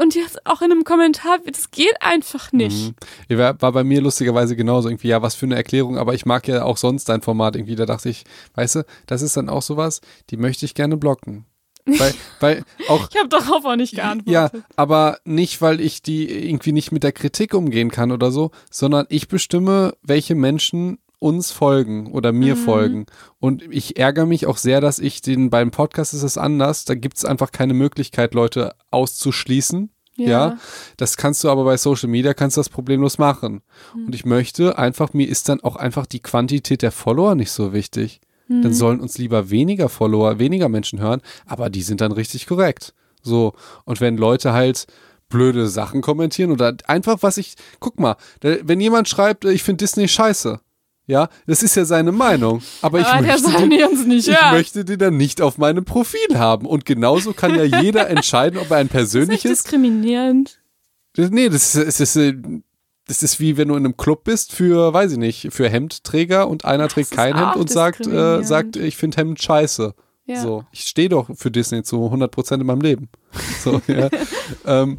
Und jetzt auch in einem Kommentar, das geht einfach nicht. Mhm. Ja, War, bei mir lustigerweise genauso irgendwie, ja, was für eine Erklärung, aber ich mag ja auch sonst dein Format irgendwie, da dachte ich, weißt du, das ist dann auch sowas, die möchte ich gerne blocken. Weil, (laughs) weil auch, Ich habe darauf auch nicht ja, geantwortet. aber nicht, weil ich die irgendwie nicht mit der Kritik umgehen kann oder so, sondern ich bestimme, welche Menschen uns folgen oder mir Mhm. folgen. Und ich ärgere mich auch sehr, dass ich den, beim Podcast ist es anders, da gibt es einfach keine Möglichkeit, Leute auszuschließen. Ja. Das kannst du aber bei Social Media, kannst du das problemlos machen. Hm. Und ich möchte einfach, mir ist dann auch einfach die Quantität der Follower nicht so wichtig. Hm. Dann sollen uns lieber weniger Follower, weniger Menschen hören, aber die sind dann richtig korrekt. So. Und wenn Leute halt blöde Sachen kommentieren oder einfach was ich, guck mal, wenn jemand schreibt, ich finde Disney scheiße, ja, das ist ja seine Meinung. Aber ich Aber der möchte den, nicht ich hören. möchte den dann nicht auf meinem Profil haben. Und genauso kann ja jeder (laughs) entscheiden, ob er ein das ist persönliches diskriminierend. nee, das ist, das, ist, das ist wie wenn du in einem Club bist für, weiß ich nicht, für Hemdträger und einer Das trägt kein Hemd und sagt, äh, sagt, ich finde Hemd scheiße. Ja. So, ich stehe doch für Disney zu 100% in meinem Leben. So, ja. (laughs) ähm,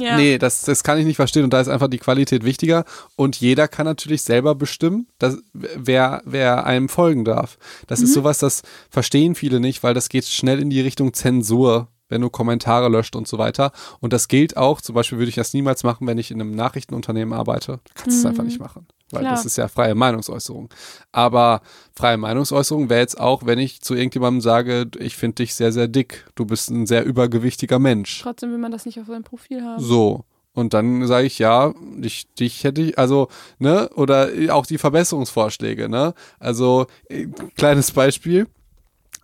Ja. Nee, das, das kann ich nicht verstehen und da ist einfach die Qualität wichtiger und jeder kann natürlich selber bestimmen, dass, wer, wer einem folgen darf. Das Mhm. ist sowas, das verstehen viele nicht, weil das geht schnell in die Richtung Zensur, wenn du Kommentare löscht und so weiter. Und das gilt auch, zum Beispiel würde ich das niemals machen, wenn ich in einem Nachrichtenunternehmen arbeite. Da kannst du es einfach nicht machen, weil. Klar. das ist ja freie Meinungsäußerung. Aber freie Meinungsäußerung wäre jetzt auch, wenn ich zu irgendjemandem sage, ich finde dich sehr, sehr dick, du bist ein sehr übergewichtiger Mensch. Trotzdem will man das nicht auf seinem Profil haben. So. Und dann sage ich, ja, dich, dich hätte ich, also, ne, oder auch die Verbesserungsvorschläge, ne? Also, äh, kleines Beispiel.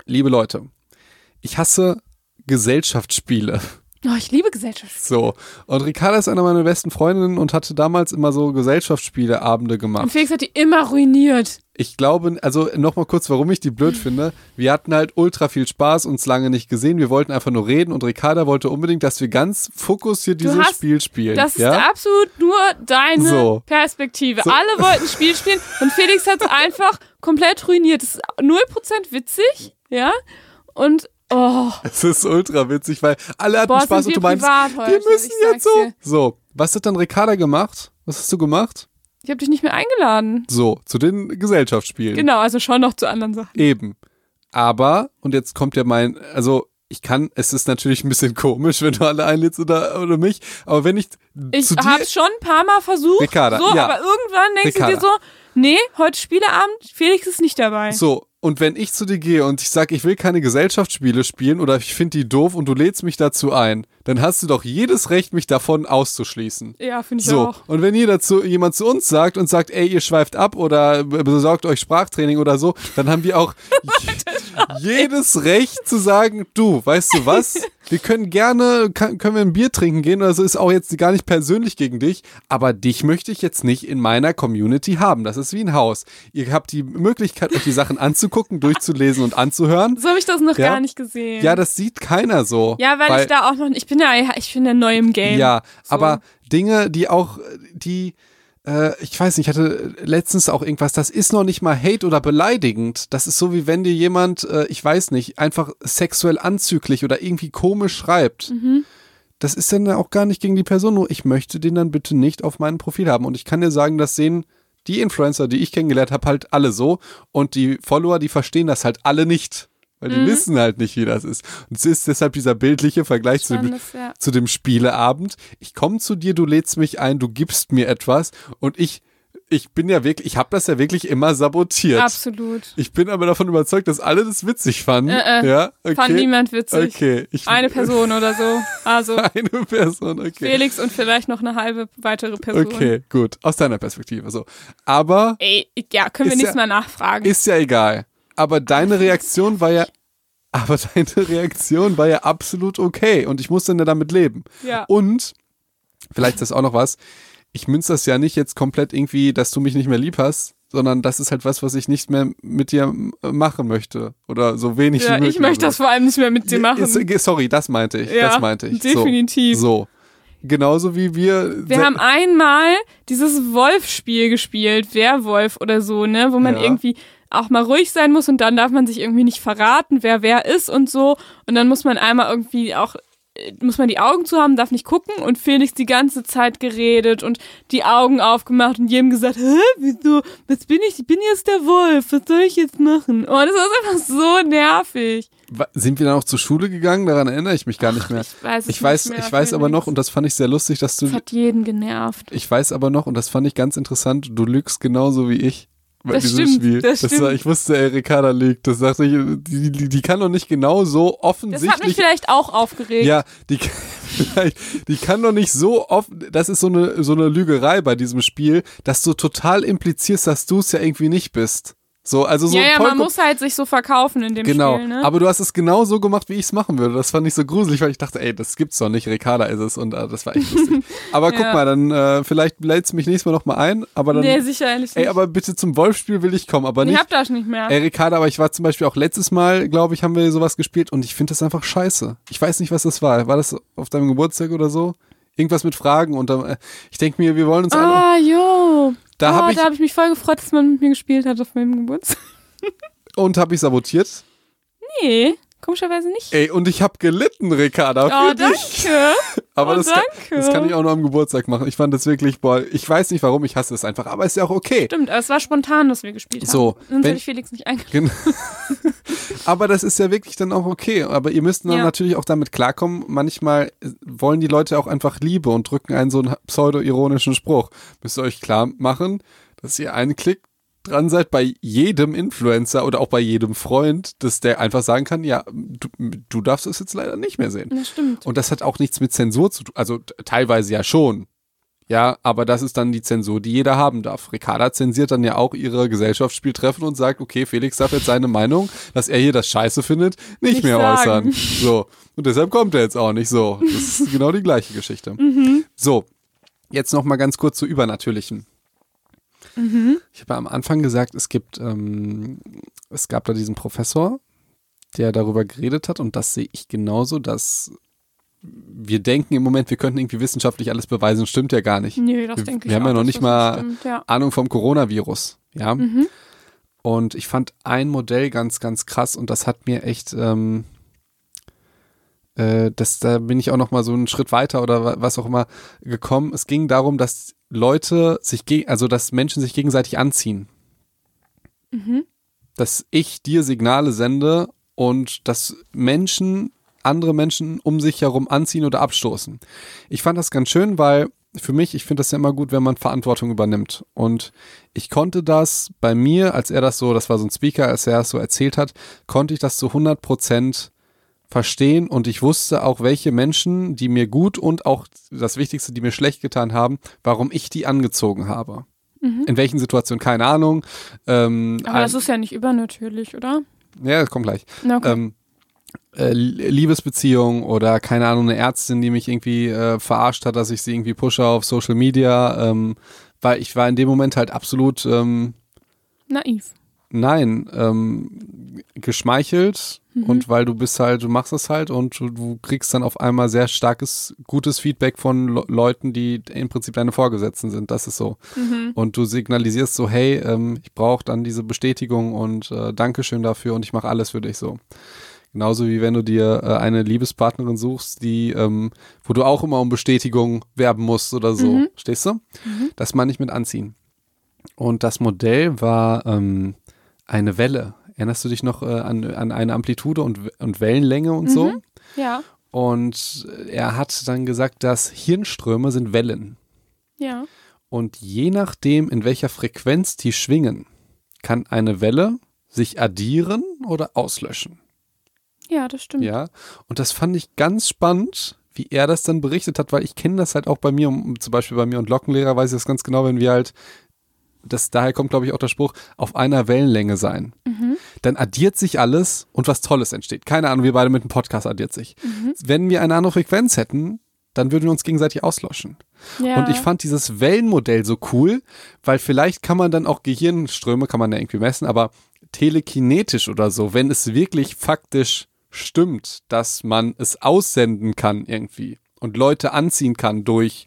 Liebe Leute, ich hasse Gesellschaftsspiele. Oh, ich liebe Gesellschaft. So. Und Ricarda ist einer meiner besten Freundinnen und hatte damals immer so Gesellschaftsspieleabende Und gemacht. Felix hat die immer ruiniert. Ich glaube, also nochmal kurz, warum ich die blöd finde. Wir hatten halt ultra viel Spaß, uns lange nicht gesehen. Wir wollten einfach nur reden und Ricarda wollte unbedingt, dass wir ganz fokussiert dieses hast- Spiel spielen. Das ist ja? absolut nur deine So. Perspektive. So. Alle wollten Spiel spielen und Felix hat es (laughs) einfach komplett ruiniert. Das ist 0% witzig, ja? Und, oh, Es ist ultra witzig, weil alle hatten boah, Spaß und du wir meinst, wir müssen jetzt so. dir. So, was hat dann Ricarda gemacht? Was hast du gemacht? Ich habe dich nicht mehr eingeladen. So, zu den Gesellschaftsspielen. Genau, also schon noch zu anderen Sachen. Eben. Aber, und jetzt kommt ja mein, also ich kann, es ist natürlich ein bisschen komisch, wenn du alle einlädst oder, oder mich, aber wenn ich, Ich zu hab's schon ein paar Mal versucht. Ricarda, so, ja. aber irgendwann denkst Ricarda. du dir so, nee, heute Spieleabend, Felix ist nicht dabei. so, und wenn ich zu dir gehe und ich sage, ich will keine Gesellschaftsspiele spielen oder ich finde die doof und du lädst mich dazu ein, dann hast du doch jedes Recht, mich davon auszuschließen. Ja, finde ich So, auch. und wenn jeder zu, jemand zu uns sagt und sagt, ey, ihr schweift ab oder besorgt euch Sprachtraining oder so, dann haben wir auch (laughs) je- jedes Recht zu sagen, du, weißt du was? wir können gerne, kann, können wir ein Bier trinken gehen oder so, ist auch jetzt gar nicht persönlich gegen dich, aber dich möchte ich jetzt nicht in meiner Community haben. Das ist wie ein Haus. Ihr habt die Möglichkeit, euch die Sachen anzugucken, durchzulesen und anzuhören. So habe ich das noch Ja. gar nicht gesehen. Ja, das sieht keiner so. Ja, weil, ich da auch noch, ich bin ja, ich bin ja neu im Game. Ja, So. aber Dinge, die auch, die, äh, ich weiß nicht, ich hatte letztens auch irgendwas, das ist noch nicht mal Hate oder beleidigend. Das ist so, wie wenn dir jemand, äh, ich weiß nicht, einfach sexuell anzüglich oder irgendwie komisch schreibt. Mhm. Das ist dann auch gar nicht gegen die Person, nur ich möchte den dann bitte nicht auf meinem Profil haben. Und ich kann dir sagen, das sehen die Influencer, die ich kennengelernt habe, halt alle so. Und die Follower, die verstehen das halt alle nicht. Weil die Mhm. wissen halt nicht, wie das ist. Und es ist deshalb dieser bildliche Vergleich zu dem, ja. zu dem Spieleabend. Ich komme zu dir, du lädst mich ein, du gibst mir etwas und ich, ich bin ja wirklich, ich habe das ja wirklich immer sabotiert. Absolut. Ich bin aber davon überzeugt, dass alle das witzig fanden. Äh, äh, ja, okay. Fand niemand witzig. Okay, ich, Eine (laughs) Person oder so. Also (laughs) eine Person, okay. Felix und vielleicht noch eine halbe weitere Person. Okay, gut. Aus deiner Perspektive so. Aber Ey, ja, können wir nichts ja- mehr nachfragen. ist ja egal. Aber deine Reaktion war ja, aber (laughs) deine Reaktion war ja absolut okay und ich musste dann damit leben. ja. Und, vielleicht ist das auch noch was, ich münze das ja nicht jetzt komplett irgendwie, dass du mich nicht mehr lieb hast, sondern das ist halt was, was ich nicht mehr mit dir äh, machen möchte. Oder so wenig wie ja, möglich. ich möchte das vor allem nicht mehr mit dir machen. Äh, sorry, das meinte ich. Ja, das meinte ich. definitiv. So. so. Genauso wie wir. Wir haben einmal dieses Wolf-Spiel gespielt, Werwolf oder so, ne, wo man Ja. irgendwie auch mal ruhig sein muss und dann darf man sich irgendwie nicht verraten, wer wer ist und so. Und dann muss man einmal irgendwie auch, muss man die Augen zu haben, darf nicht gucken und Felix die ganze Zeit geredet und die Augen aufgemacht und jedem gesagt, hä, wieso, was bin ich, ich bin jetzt der Wolf, was soll ich jetzt machen? Oh, das ist einfach so nervig. Sind wir dann auch zur Schule gegangen? Daran erinnere ich mich gar nicht mehr. Ich weiß Ich weiß, mehr, ich weiß aber noch, und das fand ich sehr lustig, dass du. Das hat jeden genervt. Ich weiß aber noch, und das fand ich ganz interessant, du lügst genauso wie ich. Das stimmt, Spiel. das war, stimmt. ich wusste, ey, Ricarda lügt. Das dachte ich, die, die, die kann doch nicht genau so Das hat mich offensichtlich vielleicht auch aufgeregt. Ja, die, (laughs) die kann doch nicht so oft, das ist so eine, so eine Lügerei bei diesem Spiel, dass du total implizierst, dass du es ja irgendwie nicht bist. So, also so ja, ja, man muss halt sich so verkaufen in dem Genau, Spiel, ne? aber du hast es genau so gemacht, wie ich es machen würde. Das fand ich so gruselig, weil ich dachte, ey, das gibt's doch nicht, Ricarda ist es und äh, das war echt lustig. (laughs) aber guck Ja. mal, dann äh, vielleicht lädst du mich nächstes Mal nochmal ein, aber dann, nee, sicherlich nicht. ey, aber bitte zum Wolfspiel will ich kommen, aber ich nicht hab das nicht mehr. Ey, Ricarda, aber ich war zum Beispiel auch letztes Mal, glaube ich, haben wir sowas gespielt und ich finde das einfach scheiße. Ich weiß nicht, was das war. War das auf deinem Geburtstag oder so? Irgendwas mit Fragen und dann, äh, ich denke mir, wir wollen uns alle. ah, jo. Da oh, hab ich- da habe ich mich voll gefreut, dass man mit mir gespielt hat auf meinem Geburtstag. Und habe ich sabotiert. Nee, komischerweise nicht. Ey, und ich habe gelitten, Ricarda. oh, für dich. danke. (laughs) Aber oh, das, kann, danke. das kann ich auch nur am Geburtstag machen. Ich fand das wirklich, boah, ich weiß nicht warum, ich hasse es einfach, aber ist ja auch okay. Stimmt, aber es war spontan, dass wir gespielt haben. So, Sonst wenn- hätte ich Felix nicht eingeladen. Gen- (laughs) Aber das ist ja wirklich dann auch okay. Aber ihr müsst dann Ja. natürlich auch damit klarkommen, manchmal wollen die Leute auch einfach Liebe und drücken einen so einen pseudo-ironischen Spruch. Müsst ihr euch klar machen, dass ihr einen Klick dran seid bei jedem Influencer oder auch bei jedem Freund, dass der einfach sagen kann, ja, du, du darfst es jetzt leider nicht mehr sehen. Das stimmt. Und das hat auch nichts mit Zensur zu tun. Also teilweise ja schon. Ja, aber das ist dann die Zensur, die jeder haben darf. Ricarda zensiert dann ja auch ihre Gesellschaftsspieltreffen und sagt, okay, Felix darf jetzt seine Meinung, dass er hier das Scheiße findet, nicht, Nicht mehr sagen. äußern. (laughs) So. Und deshalb kommt er jetzt auch nicht so. Das ist genau die gleiche Geschichte. Mhm. So. Jetzt noch mal ganz kurz zu Übernatürlichen. Mhm. Ich habe am Anfang gesagt, es gibt, ähm, es gab da diesen Professor, der darüber geredet hat und das sehe ich genauso, dass wir denken im Moment, wir könnten irgendwie wissenschaftlich alles beweisen, stimmt ja gar nicht. Nee, das Wir- denke ich wir haben auch, ja noch nicht mal- Stimmt, ja. Ahnung vom Coronavirus, ja. Mhm. Und ich fand ein Modell ganz, ganz krass und das hat mir echt, ähm, äh, das, da bin ich auch noch mal so einen Schritt weiter oder wa- was auch immer gekommen. Es ging darum, dass Leute sich, also dass Menschen sich gegenseitig anziehen. Mhm. Dass ich dir Signale sende und dass Menschen andere Menschen um sich herum anziehen oder abstoßen. Ich fand das ganz schön, weil für mich, ich finde das ja immer gut, wenn man Verantwortung übernimmt. Und ich konnte das bei mir, als er das so, das war so ein Speaker, als er das so erzählt hat, konnte ich das zu 100 Prozent verstehen und ich wusste auch, welche Menschen, die mir gut und auch das Wichtigste, die mir schlecht getan haben, warum ich die angezogen habe. In welchen Situationen, keine Ahnung. Ähm, Aber das ist ja nicht übernatürlich, oder? ja, das kommt gleich. Okay. Ähm, äh, Liebesbeziehung oder keine Ahnung, eine Ärztin, die mich irgendwie äh, verarscht hat, dass ich sie irgendwie pushe auf Social Media, ähm, weil ich war in dem Moment halt absolut ähm, Naiv. Nein, ähm, geschmeichelt und weil du bist halt, du machst das halt und du, du kriegst dann auf einmal sehr starkes, gutes Feedback von Le Leuten, die im Prinzip deine Vorgesetzten sind. Das ist so. Und du signalisierst so, hey, ähm, ich brauche dann diese Bestätigung und äh, Dankeschön dafür und ich mache alles für dich so. Genauso wie wenn du dir äh, eine Liebespartnerin suchst, die, ähm, wo du auch immer um Bestätigung werben musst oder so. Stehst du? Das meine ich mit anziehen. Und das Modell war ähm, eine Welle. Erinnerst du dich noch äh, an, an eine Amplitude und, und Wellenlänge und so? Ja. Und er hat dann gesagt, dass Hirnströme sind Wellen. Ja. Und je nachdem, in welcher Frequenz die schwingen, kann eine Welle sich addieren oder auslöschen. Ja, das stimmt. Ja. Und das fand ich ganz spannend, wie er das dann berichtet hat, weil ich kenne das halt auch bei mir, um, zum Beispiel bei mir und Lockenlehrer weiß ich das ganz genau, wenn wir halt, das, daher kommt, glaube ich, auch der Spruch, auf einer Wellenlänge sein. Dann addiert sich alles und was Tolles entsteht. Keine Ahnung, wir beide mit dem Podcast addiert sich. Wenn wir eine andere Frequenz hätten, dann würden wir uns gegenseitig auslöschen. Ja. Und ich fand dieses Wellenmodell so cool, weil vielleicht kann man dann auch Gehirnströme, kann man ja irgendwie messen, aber telekinetisch oder so, wenn es wirklich faktisch stimmt, dass man es aussenden kann irgendwie und Leute anziehen kann durch.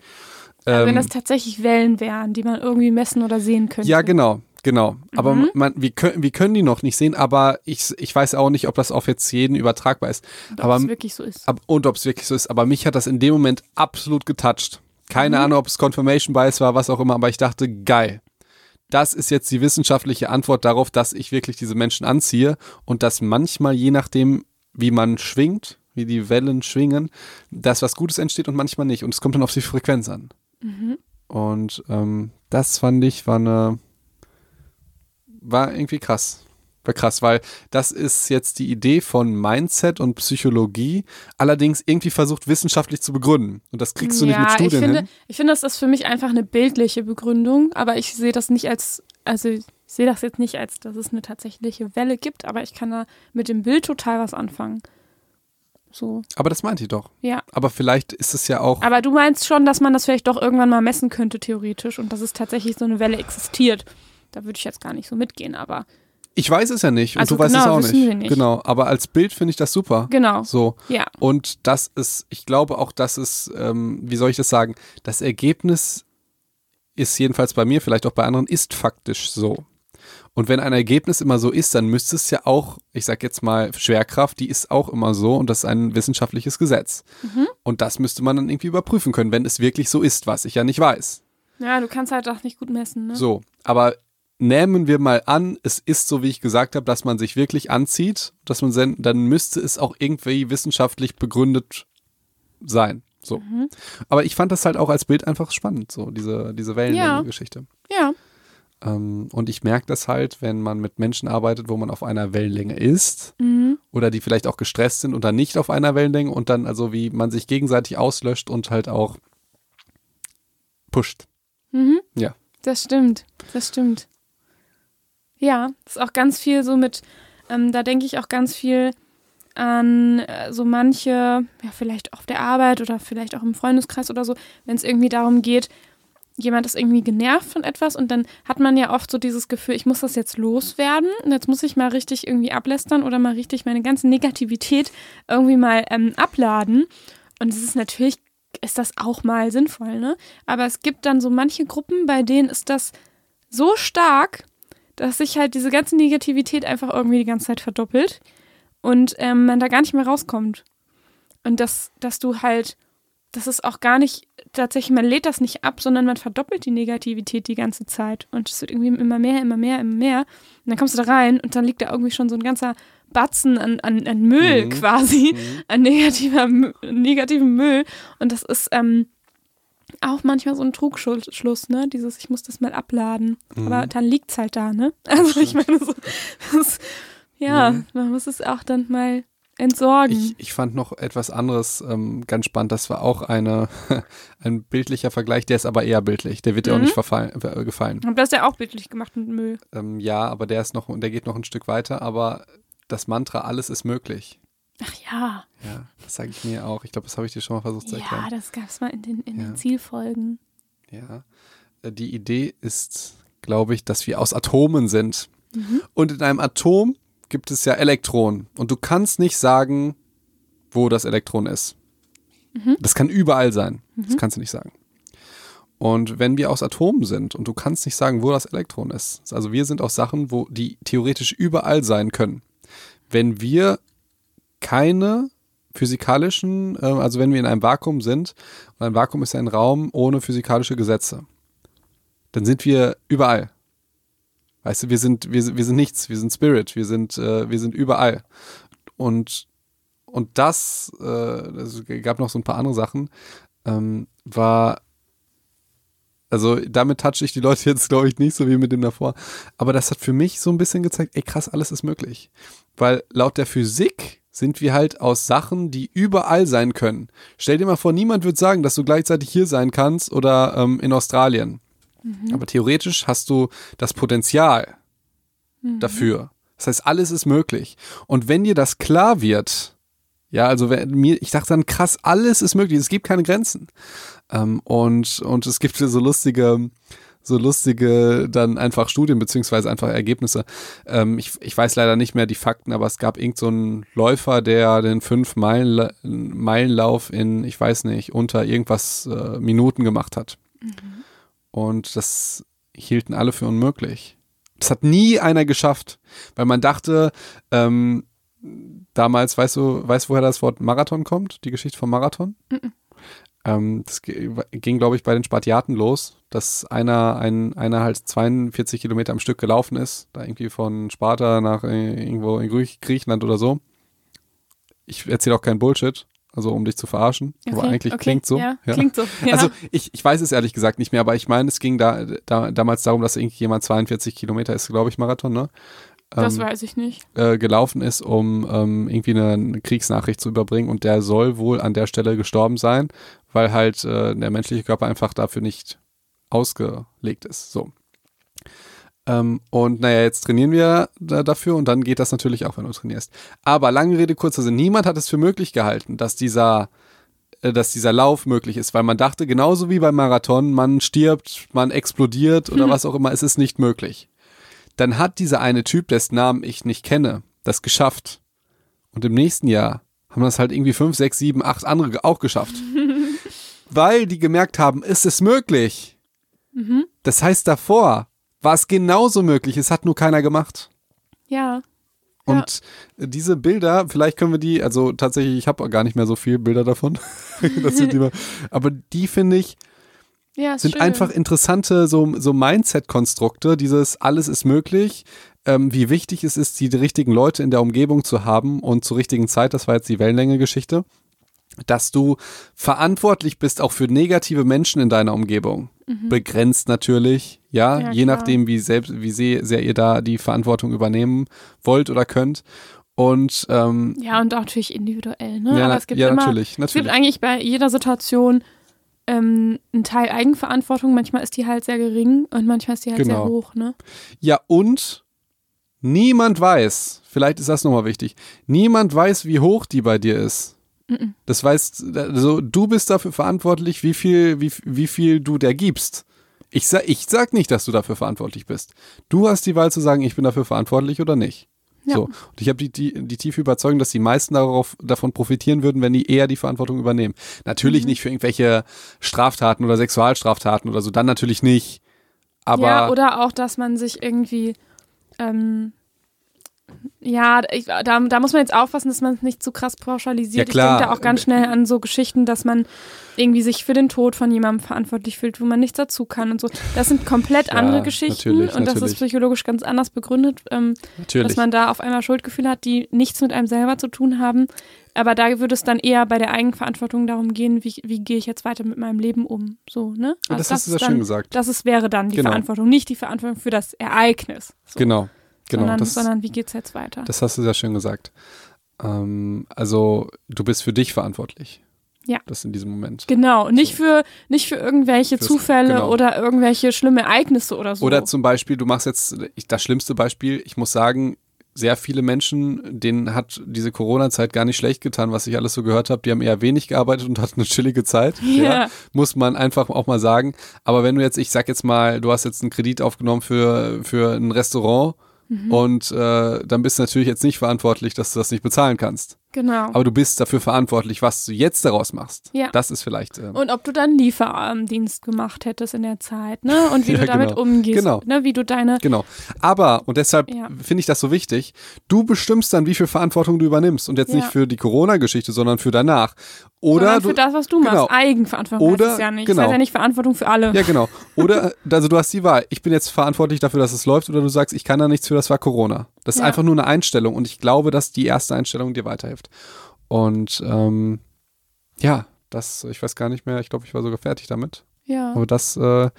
Wenn ähm, das tatsächlich Wellen wären, die man irgendwie messen oder sehen könnte. ja, genau, genau. Aber man, wir, können, wir können die noch nicht sehen, aber ich, ich weiß auch nicht, ob das auf jetzt jeden übertragbar ist. Und ob es wirklich so ist. Ab, und ob es wirklich so ist. Aber mich hat das in dem Moment absolut getoucht. Keine Mhm. Ahnung, ob es Confirmation Bias war, was auch immer, aber ich dachte, geil. Das ist jetzt die wissenschaftliche Antwort darauf, dass ich wirklich diese Menschen anziehe und dass manchmal, je nachdem, wie man schwingt, wie die Wellen schwingen, dass was Gutes entsteht und manchmal nicht. Und es kommt dann auf die Frequenz an. Mhm. Und ähm, das fand ich, war eine, war irgendwie krass. War krass, weil das ist jetzt die Idee von Mindset und Psychologie, allerdings irgendwie versucht wissenschaftlich zu begründen. Und das kriegst du nicht mit ich Studien finde, hin. ich finde, das ist für mich einfach eine bildliche Begründung, aber ich sehe das nicht als, also ich sehe das jetzt nicht als, dass es eine tatsächliche Welle gibt, aber ich kann da mit dem Bild total was anfangen. So, Aber das meinte ich doch. ja. Aber vielleicht ist es ja auch. Aber du meinst schon, dass man das vielleicht doch irgendwann mal messen könnte, theoretisch, und dass es tatsächlich so eine Welle existiert. Da würde ich jetzt gar nicht so mitgehen, aber Ich weiß es ja nicht und Also du weißt genau, es auch nicht. wir nicht. Genau. Aber als Bild finde ich das super. genau. So. Ja. Und das ist, ich glaube auch, das ist, ähm, wie soll ich das sagen? Das Ergebnis ist jedenfalls bei mir, vielleicht auch bei anderen, ist faktisch so. Und wenn ein Ergebnis immer so ist, dann müsste es ja auch, ich sag jetzt mal, Schwerkraft, die ist auch immer so und das ist ein wissenschaftliches Gesetz. Und das müsste man dann irgendwie überprüfen können, wenn es wirklich so ist, was ich ja nicht weiß. Ja, du kannst halt auch nicht gut messen, ne? So, aber nehmen wir mal an, es ist so, wie ich gesagt habe, dass man sich wirklich anzieht, dass man sen- dann müsste es auch irgendwie wissenschaftlich begründet sein. So. Mhm. Aber ich fand das halt auch als Bild einfach spannend, so diese, diese Ja. Wellenlänge-Geschichte. Ja. Ähm, und ich merke das halt, wenn man mit Menschen arbeitet, wo man auf einer Wellenlänge ist Mhm. oder die vielleicht auch gestresst sind und dann nicht auf einer Wellenlänge und dann also wie man sich gegenseitig auslöscht und halt auch pusht. Mhm. Ja. Das stimmt, das stimmt. Ja, das ist auch ganz viel so mit, ähm, da denke ich auch ganz viel an äh, so manche, ja, vielleicht auf der Arbeit oder vielleicht auch im Freundeskreis oder so, wenn es irgendwie darum geht, jemand ist irgendwie genervt von etwas und dann hat man ja oft so dieses Gefühl, ich muss das jetzt loswerden und jetzt muss ich mal richtig irgendwie ablästern oder mal richtig meine ganze Negativität irgendwie mal ähm, abladen. Und es ist natürlich, ist das auch mal sinnvoll, ne? Aber es gibt dann so manche Gruppen, bei denen ist das so stark, dass sich halt diese ganze Negativität einfach irgendwie die ganze Zeit verdoppelt und ähm, man da gar nicht mehr rauskommt. Und dass, dass du halt, das ist auch gar nicht, tatsächlich, man lädt das nicht ab, sondern man verdoppelt die Negativität die ganze Zeit. Und es wird irgendwie immer mehr, immer mehr, immer mehr. Und dann kommst du da rein und dann liegt da irgendwie schon so ein ganzer Batzen an, an, an Müll Mhm. quasi, (laughs) an negativer, negativen Müll. Und das ist ähm, auch manchmal so ein Trugschluss, ne? Dieses, ich muss das mal abladen. Aber dann liegt's halt da, ne? Also ich meine, so, (laughs) das, ja, Mhm. man muss es auch dann mal entsorgen. Ich, ich fand noch etwas anderes ähm, ganz spannend. Das war auch eine, (laughs) ein bildlicher Vergleich, der ist aber eher bildlich. Der wird dir auch Mhm. nicht verfallen, äh, gefallen. Hab das ja auch bildlich gemacht mit Müll. Ähm, ja, aber der ist noch, der geht noch ein Stück weiter. Aber das Mantra, alles ist möglich. Ach ja. Ja, das sage ich mir auch. Ich glaube, das habe ich dir schon mal versucht zu erklären. Ja, das gab es mal in den, in Ja. den Zielfolgen. Ja. Äh, Die Idee ist, glaube ich, dass wir aus Atomen sind. Mhm. Und in einem Atom gibt es ja Elektronen. Und du kannst nicht sagen, wo das Elektron ist. Mhm. Das kann überall sein. Das kannst du nicht sagen. Und wenn wir aus Atomen sind und du kannst nicht sagen, wo das Elektron ist, also wir sind aus Sachen, wo die theoretisch überall sein können. Wenn wir keine physikalischen, äh, also wenn wir in einem Vakuum sind, und ein Vakuum ist ein Raum ohne physikalische Gesetze, dann sind wir überall. Weißt du, wir sind, wir, wir sind nichts, wir sind Spirit, wir sind, äh, wir sind überall. Und, und das, äh, es gab noch so ein paar andere Sachen, ähm, war, also damit touche ich die Leute jetzt, glaube ich, nicht so wie mit dem davor. Aber das hat für mich so ein bisschen gezeigt, ey krass, alles ist möglich. Weil laut der Physik sind wir halt aus Sachen, die überall sein können. Stell dir mal vor, niemand wird sagen, dass du gleichzeitig hier sein kannst oder ähm, in Australien. Aber theoretisch hast du das Potenzial dafür. Das heißt, alles ist möglich. Und wenn dir das klar wird, ja, also wenn mir, ich dachte dann, krass, alles ist möglich, es gibt keine Grenzen. Ähm, und, und es gibt so lustige, so lustige dann einfach Studien beziehungsweise einfach Ergebnisse. Ähm, ich, ich weiß leider nicht mehr die Fakten, aber es gab irgend so einen Läufer, der den fünf Meilen, Meilenlauf in, ich weiß nicht, unter irgendwas äh, Minuten gemacht hat. Und das hielten alle für unmöglich. Das hat nie einer geschafft, weil man dachte, ähm, damals, weißt du, weißt du, woher das Wort Marathon kommt? Die Geschichte vom Marathon? Ähm, das ging, glaube ich, bei den Spartiaten los, dass einer, ein, einer halt 42 Kilometer am Stück gelaufen ist, da irgendwie von Sparta nach äh, irgendwo in Griech- Griechenland oder so. Ich erzähle auch keinen Bullshit, also um dich zu verarschen, aber Okay, eigentlich okay, klingt so. Ja, klingt so. Ja. Also ich, ich weiß es ehrlich gesagt nicht mehr, aber ich meine, es ging da, da damals darum, dass irgendjemand 42 Kilometer ist, glaube ich, Marathon, ne? das ähm, weiß ich nicht. äh, gelaufen ist, um ähm, irgendwie eine, eine Kriegsnachricht zu überbringen und der soll wohl an der Stelle gestorben sein, weil halt äh, der menschliche Körper einfach dafür nicht ausgelegt ist. So. Ähm, und naja, jetzt trainieren wir da dafür und dann geht das natürlich auch, wenn du trainierst. Aber lange Rede, kurzer Sinn, niemand hat es für möglich gehalten, dass dieser äh, dass dieser Lauf möglich ist, weil man dachte, genauso wie beim Marathon, man stirbt, man explodiert oder was auch immer, es ist nicht möglich. Dann hat dieser eine Typ, dessen Namen ich nicht kenne, das geschafft. Und im nächsten Jahr haben das halt irgendwie fünf, sechs, sieben, acht andere auch geschafft. (laughs) weil die gemerkt haben, es ist möglich. Das heißt, davor war es genauso möglich, es hat nur keiner gemacht. Ja. Und diese Bilder, vielleicht können wir die, also tatsächlich, ich habe gar nicht mehr so viele Bilder davon. (laughs) das sind immer, (laughs) aber die finde ich, Ja, sind schön. einfach interessante so, so Mindset-Konstrukte, dieses alles ist möglich, ähm, wie wichtig es ist, die richtigen Leute in der Umgebung zu haben und zur richtigen Zeit, das war jetzt die Wellenlänge-Geschichte, dass du verantwortlich bist auch für negative Menschen in deiner Umgebung. Begrenzt natürlich, ja. Ja, je klar. nachdem, wie, selbst, wie sehr, sehr ihr da die Verantwortung übernehmen wollt oder könnt. Und ähm, Ja, und auch natürlich individuell, ne? ja, Aber es gibt ja immer, natürlich, es natürlich. gibt eigentlich bei jeder Situation ähm, einen Teil Eigenverantwortung. Manchmal ist die halt sehr gering und manchmal ist die halt Genau. sehr hoch, ne? Ja, und niemand weiß, vielleicht ist das nochmal wichtig, niemand weiß, wie hoch die bei dir ist. Das weißt, also du bist dafür verantwortlich, wie viel, wie, wie viel du der gibst. Ich sag, ich sag nicht, dass du dafür verantwortlich bist. Du hast die Wahl zu sagen, ich bin dafür verantwortlich oder nicht. Ja. So. Und ich habe die, die, die tiefe Überzeugung, dass die meisten darauf, davon profitieren würden, wenn die eher die Verantwortung übernehmen. Natürlich Mhm. nicht für irgendwelche Straftaten oder Sexualstraftaten oder so, dann natürlich nicht. Aber ja, oder auch, dass man sich irgendwie, ähm, ja, ich, da, da muss man jetzt aufpassen, dass man es nicht zu krass pauschalisiert. Ja, klar. Ich denke da auch ganz schnell an so Geschichten, dass man irgendwie sich für den Tod von jemandem verantwortlich fühlt, wo man nichts dazu kann und so. Das sind komplett Ja, andere Geschichten natürlich, und das natürlich. ist psychologisch ganz anders begründet, ähm, dass man da auf einmal Schuldgefühle hat, die nichts mit einem selber zu tun haben. Aber da würde es dann eher bei der Eigenverantwortung darum gehen, wie, wie gehe ich jetzt weiter mit meinem Leben um. So, ne? Ja, das Also hast du sehr schön gesagt. Das ist, wäre dann die Genau. Verantwortung, nicht die Verantwortung für das Ereignis. So, Genau, genau. sondern, das, sondern wie geht's jetzt weiter? das hast du sehr schön gesagt. Ähm, also du bist für dich verantwortlich. Ja. Das in diesem Moment. genau, nicht für nicht für irgendwelche Fürs- Zufälle genau. oder irgendwelche schlimme Ereignisse oder so. Oder zum Beispiel, du machst jetzt ich- das schlimmste Beispiel, ich muss sagen, sehr viele Menschen, denen hat diese Corona-Zeit gar nicht schlecht getan, was ich alles so gehört habe. Die haben eher wenig gearbeitet und (laughs) hatten eine chillige Zeit. (laughs) Ja. Ja, muss man einfach auch mal sagen. Aber wenn du jetzt, ich sag jetzt mal, du hast jetzt einen Kredit aufgenommen für, für ein Restaurant Mhm. und äh, dann bist du natürlich jetzt nicht verantwortlich, dass du das nicht bezahlen kannst. Genau. Aber du bist dafür verantwortlich, was du jetzt daraus machst. Ja. Das ist vielleicht. Äh, Und ob du dann Lieferdienst gemacht hättest in der Zeit, ne? Und wie (laughs) Ja, du damit genau. umgehst, Genau. ne? Wie du deine Genau. Aber, und deshalb Ja. finde ich das so wichtig, du bestimmst dann, wie viel Verantwortung du übernimmst. Und jetzt Ja. nicht für die Corona-Geschichte, sondern für danach. Oder sondern du. für das, was du genau. machst. Eigenverantwortung Oder- heißt es ja nicht. genau. Das heißt ja nicht Verantwortung für alle. ja, genau. (laughs) Oder, also du hast die Wahl. Ich bin jetzt verantwortlich dafür, dass es läuft, oder du sagst, ich kann da nichts für, das war Corona. Das ist Ja. einfach nur eine Einstellung. Und ich glaube, dass die erste Einstellung dir weiterhilft. Und ähm, ja, das, ich weiß gar nicht mehr, ich glaube, ich war sogar fertig damit. Ja. Aber das, äh,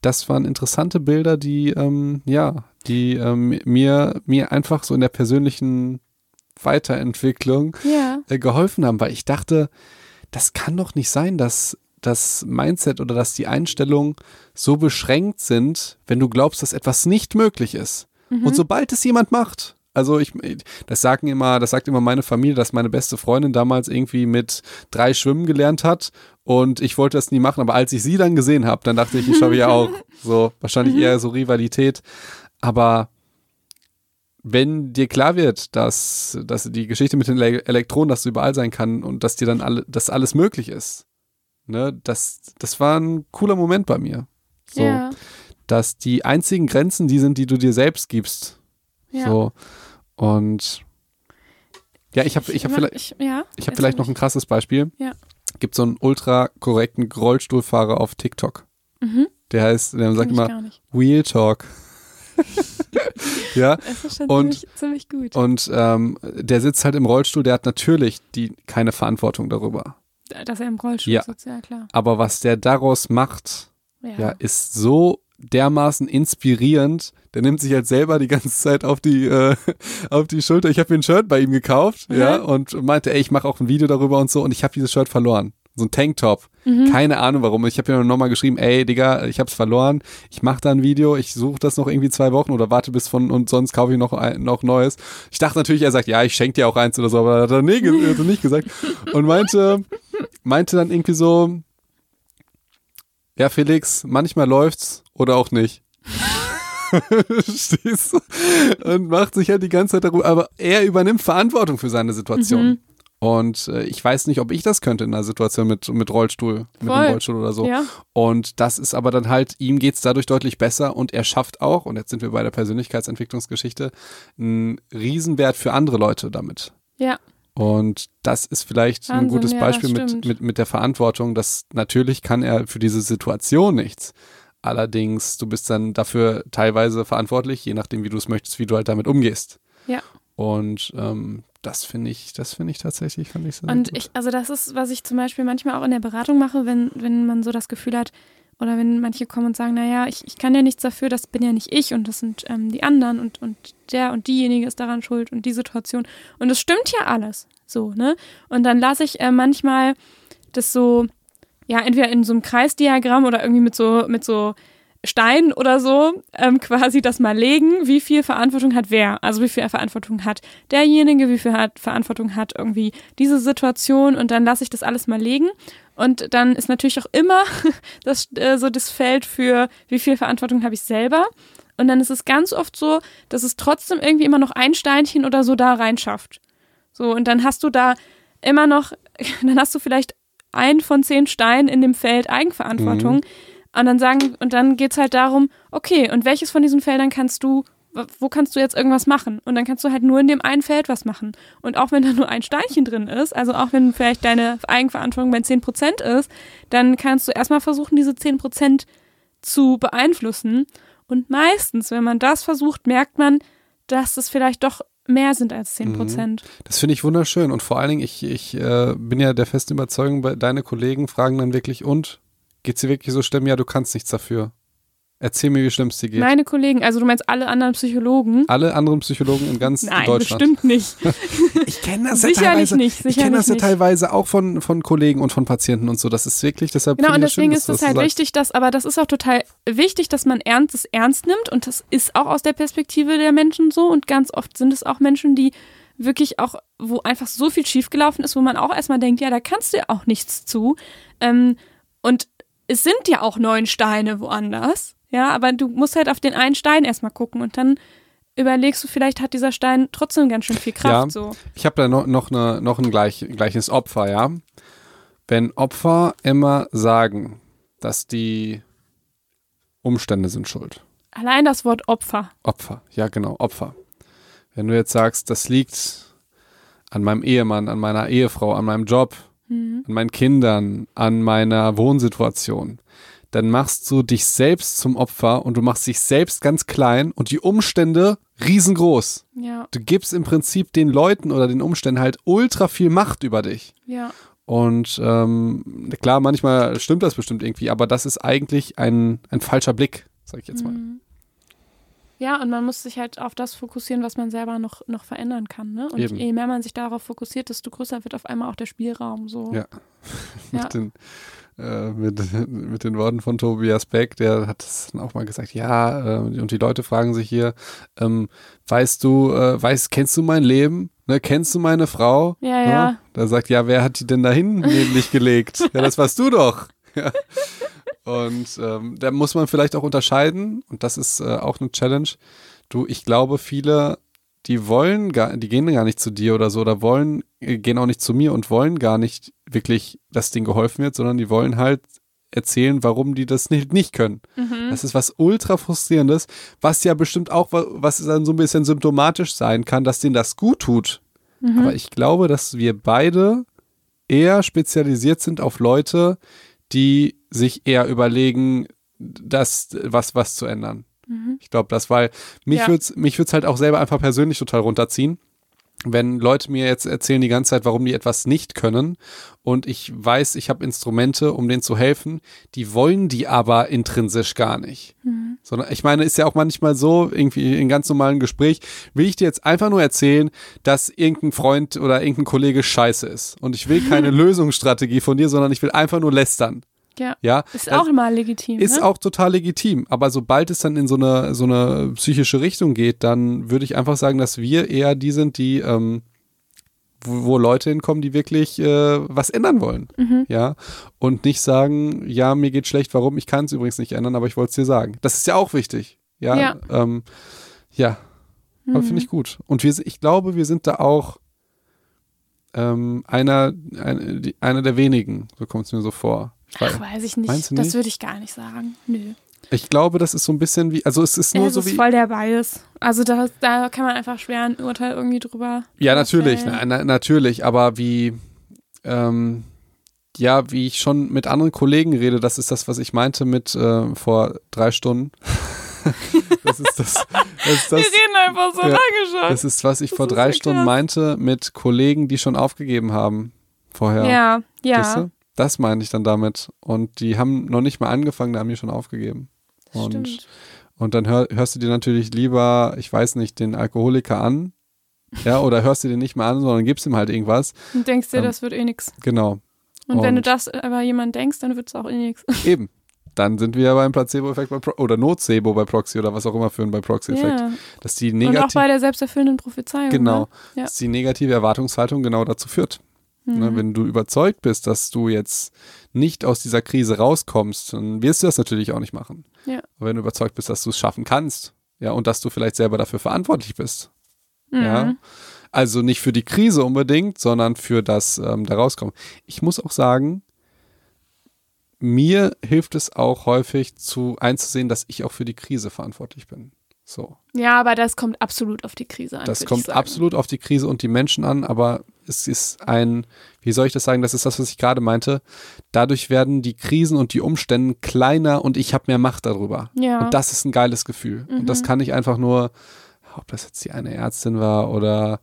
das waren interessante Bilder, die, ähm, ja, die ähm, mir, mir einfach so in der persönlichen Weiterentwicklung Ja. äh, geholfen haben, weil ich dachte, das kann doch nicht sein, dass das Mindset oder dass die Einstellungen so beschränkt sind, wenn du glaubst, dass etwas nicht möglich ist. Mhm. Und sobald es jemand macht, also ich, das sagen immer, das sagt immer meine Familie, dass meine beste Freundin damals irgendwie mit drei Schwimmen gelernt hat und ich wollte das nie machen, aber als ich sie dann gesehen habe, dann dachte ich, ich schaffe ja (laughs) auch. So, wahrscheinlich eher so Rivalität. Aber wenn dir klar wird, dass, dass die Geschichte mit den Ele Elektronen, dass du überall sein kann und dass dir dann alle, dass alles möglich ist, ne, das, das war ein cooler Moment bei mir. So, Ja. dass die einzigen Grenzen die sind, die du dir selbst gibst. Ja. So. Und ja, ich habe ich hab vielleicht, ich, ja. ich hab vielleicht noch ein krasses Beispiel. Ja. Gibt so einen ultra korrekten Rollstuhlfahrer auf TikTok. Mhm. Der heißt, der sagt immer. Wheel Talk. (laughs) ja, Das ist schon Und- ziemlich, ziemlich gut. und ähm, der sitzt halt im Rollstuhl, der hat natürlich die, keine Verantwortung darüber. Dass er im Rollstuhl Ja. sitzt, ja klar. Aber was der daraus macht, Ja. ja, ist so dermaßen inspirierend. Der nimmt sich halt selber die ganze Zeit auf die, äh, (laughs) auf die Schulter. Ich habe mir ein Shirt bei ihm gekauft, Mhm. ja, und meinte, ey, ich mache auch ein Video darüber und so. Und ich habe dieses Shirt verloren. So ein Tanktop. Mhm. Keine Ahnung warum. Ich habe ihm nochmal geschrieben, ey, Digga, ich hab's verloren. Ich mache da ein Video. Ich suche das noch irgendwie zwei Wochen oder warte bis von und sonst kaufe ich noch ein, noch Neues. Ich dachte natürlich, er sagt, ja, ich schenke dir auch eins oder so, aber hat er nee, hat er nicht gesagt. Und meinte, meinte dann irgendwie so, ja, Felix, manchmal läuft's oder auch nicht. (laughs) Stehst? Und macht sich halt die ganze Zeit darüber, aber er übernimmt Verantwortung für seine Situation. Mhm. Und äh, ich weiß nicht, ob ich das könnte in einer Situation mit, mit Rollstuhl, mit Voll. einem Rollstuhl oder so. Ja. Und das ist aber dann halt, ihm geht's dadurch deutlich besser und er schafft auch, und jetzt sind wir bei der Persönlichkeitsentwicklungsgeschichte, einen Riesenwert für andere Leute damit. Ja. Und das ist vielleicht ein Wahnsinn, gutes ja, Beispiel mit, mit, mit der Verantwortung, dass natürlich kann er für diese Situation nichts. Allerdings, du bist dann dafür teilweise verantwortlich, je nachdem, wie du es möchtest, wie du halt damit umgehst. Ja. Und ähm, das finde ich, das finde ich tatsächlich, fand ich sehr Und gut. ich, also das ist, was ich zum Beispiel manchmal auch in der Beratung mache, wenn, wenn man so das Gefühl hat, oder wenn manche kommen und sagen, naja, ich, ich kann ja nichts dafür, das bin ja nicht ich und das sind ähm, die anderen und, und der und diejenige ist daran schuld und die Situation. Und es stimmt ja alles so, ne? Und dann lasse ich äh, manchmal das so, ja, entweder in so einem Kreisdiagramm oder irgendwie mit so, mit so Stein oder so ähm, quasi das mal legen, wie viel Verantwortung hat wer. Also wie viel Verantwortung hat derjenige, wie viel hat, Verantwortung hat irgendwie diese Situation und dann lasse ich das alles mal legen. Und dann ist natürlich auch immer (laughs) das, äh, so das Feld für, wie viel Verantwortung habe ich selber. Und dann ist es ganz oft so, dass es trotzdem irgendwie immer noch ein Steinchen oder so da reinschafft. So, und dann hast du da immer noch, (laughs) dann hast du vielleicht ein von zehn Steinen in dem Feld Eigenverantwortung. Und dann sagen, und dann geht's halt darum, okay, und welches von diesen Feldern kannst du, wo kannst du jetzt irgendwas machen? Und dann kannst du halt nur in dem einen Feld was machen. Und auch wenn da nur ein Steinchen drin ist, also auch wenn vielleicht deine Eigenverantwortung bei 10% ist, dann kannst du erstmal versuchen, diese 10% zu beeinflussen. Und meistens, wenn man das versucht, merkt man, dass es vielleicht doch mehr sind als 10%. Das finde ich wunderschön. Und vor allen Dingen, ich, ich äh, bin ja der festen Überzeugung, bei- deine Kollegen fragen dann wirklich, und geht's dir wirklich so schlimm? Ja, du kannst nichts dafür. Erzähl mir, wie schlimm es dir geht. Meine Kollegen, also du meinst alle anderen Psychologen? Alle anderen Psychologen in ganz Nein, Deutschland. bestimmt nicht. (laughs) Ich kenne das ja Sicherlich teilweise. nicht, ich kenne das sicherlich ja nicht. teilweise auch von, von Kollegen und von Patienten und so. Das ist wirklich, deshalb Genau, und deswegen schön, ist es halt wichtig, dass, aber das ist auch total wichtig, dass man ernst, es ernst nimmt und das ist auch aus der Perspektive der Menschen so und ganz oft sind es auch Menschen, die wirklich auch, wo einfach so viel schiefgelaufen ist, wo man auch erstmal denkt, ja, da kannst du ja auch nichts zu. Ähm, und es sind ja auch neun Steine woanders, ja, aber du musst halt auf den einen Stein erstmal gucken und dann überlegst du, vielleicht hat dieser Stein trotzdem ganz schön viel Kraft. Ja. So. Ich habe da noch, noch, eine, noch ein gleich, gleiches Opfer, ja. Wenn Opfer immer sagen, dass die Umstände sind schuld. Allein das Wort Opfer. Opfer, ja genau, Opfer. Wenn du jetzt sagst, das liegt an meinem Ehemann, an meiner Ehefrau, an meinem Job, Mhm. an meinen Kindern, an meiner Wohnsituation, dann machst du dich selbst zum Opfer und du machst dich selbst ganz klein und die Umstände riesengroß. Ja, Du gibst im Prinzip den Leuten oder den Umständen halt ultra viel Macht über dich. ja. Und ähm, klar, manchmal stimmt das bestimmt irgendwie, aber das ist eigentlich ein, ein falscher Blick, sag ich jetzt mal. Mhm. Ja, und man muss sich halt auf das fokussieren, was man selber noch, noch verändern kann. Ne? Und Eben. je mehr man sich darauf fokussiert, desto größer wird auf einmal auch der Spielraum. So. Ja. Ja. (laughs) mit, den, äh, mit, (laughs) mit den Worten von Tobias Beck, der hat das dann auch mal gesagt, ja, äh, und die Leute fragen sich hier, ähm, weißt du, äh, weißt, kennst du mein Leben? Ne, kennst du meine Frau? Ja, ja. Da sagt, ja, wer hat die denn da hinten neben dich gelegt? Ja, das warst du doch. (laughs) Ja. Und ähm, da muss man vielleicht auch unterscheiden, und das ist äh, auch eine Challenge. Du, ich glaube, viele, die wollen gar, die gehen gar nicht zu dir oder so, oder wollen, äh, gehen auch nicht zu mir und wollen gar nicht wirklich, dass denen geholfen wird, sondern die wollen halt erzählen, warum die das nicht, nicht können. Mhm. Das ist was ultra frustrierendes, was ja bestimmt auch, wa- was dann so ein bisschen symptomatisch sein kann, dass denen das gut tut. Mhm. Aber ich glaube, dass wir beide eher spezialisiert sind auf Leute, die sich eher überlegen, das, was, was zu ändern. Mhm. Ich glaube, das, weil mich Ja. würd's mich würd's halt auch selber einfach persönlich total runterziehen. Wenn Leute mir jetzt erzählen die ganze Zeit, warum die etwas nicht können und ich weiß, ich habe Instrumente, um denen zu helfen, die wollen die aber intrinsisch gar nicht. Mhm. Sondern ich meine, ist ja auch manchmal so, irgendwie in ganz normalen Gespräch, will ich dir jetzt einfach nur erzählen, dass irgendein Freund oder irgendein Kollege scheiße ist. Und ich will keine (laughs) Lösungsstrategie von dir, sondern ich will einfach nur lästern. Ja. Ja, Ist auch immer legitim. ist ne? auch total legitim. Aber sobald es dann in so eine, so eine psychische Richtung geht, dann würde ich einfach sagen, dass wir eher die sind, die, ähm, wo, wo Leute hinkommen, die wirklich äh, was ändern wollen. Mhm. Ja. Und nicht sagen, ja, mir geht schlecht, warum? Ich kann es übrigens nicht ändern, aber ich wollte es dir sagen. Das ist ja auch wichtig. Ja. Ja. Ähm, ja. Mhm. finde ich gut. Und wir, ich glaube, wir sind da auch ähm, einer, ein, die, einer der wenigen, so kommt es mir so vor. Ach, weiß ich nicht. Du Das nicht? würde ich gar nicht sagen. Nö. ich glaube, das ist so ein bisschen wie, also es ist nur es so ist wie. voll der Bias. Also da, da kann man einfach schwer ein Urteil irgendwie drüber. Ja, natürlich, na, na, natürlich, aber wie, ähm, ja, wie ich schon mit anderen Kollegen rede, das ist das, was ich meinte mit äh, vor drei Stunden. (laughs) das ist das, das, ist Wir das, reden einfach so Ja, lange schon. das ist, was ich Das vor ist drei Stunden meinte mit Kollegen, die schon aufgegeben haben vorher. ja, ja. Weißt du? Das meine ich dann damit. Und die haben noch nicht mal angefangen, da haben die schon aufgegeben. das Und, stimmt. und dann hör, hörst du dir natürlich lieber, ich weiß nicht, den Alkoholiker an. Ja, oder hörst du den nicht mehr an, sondern gibst ihm halt irgendwas. Und denkst dir, ähm, das wird eh nix. Genau. Und, wenn du und- das aber jemand denkst, dann wird es auch eh nix. (laughs) Eben. Dann sind wir ja beim Placebo-Effekt bei Pro oder Nocebo bei Proxy oder was auch immer für ein bei Proxy-Effekt. Ja. Dass die Und auch bei der selbsterfüllenden Prophezeiung. genau, Ne? Ja. dass die negative Erwartungshaltung genau dazu führt. Mhm. Ne, wenn du überzeugt bist, dass du jetzt nicht aus dieser Krise rauskommst, dann wirst du das natürlich auch nicht machen. Ja. Aber wenn du überzeugt bist, dass du es schaffen kannst, ja, und dass du vielleicht selber dafür verantwortlich bist, Mhm. ja, also nicht für die Krise unbedingt, sondern für das ähm, da rauskommen. Ich muss auch sagen, mir hilft es auch häufig zu einzusehen, dass ich auch für die Krise verantwortlich bin. So. ja, aber das kommt absolut auf die Krise an. Das kommt absolut auf die Krise und die Menschen an, aber es ist ein, wie soll ich das sagen, das ist das, was ich gerade meinte. Dadurch werden die Krisen und die Umstände kleiner und ich habe mehr Macht darüber. Ja. Und das ist ein geiles Gefühl. Und das Mhm. kann ich einfach nur, ob das jetzt die eine Ärztin war oder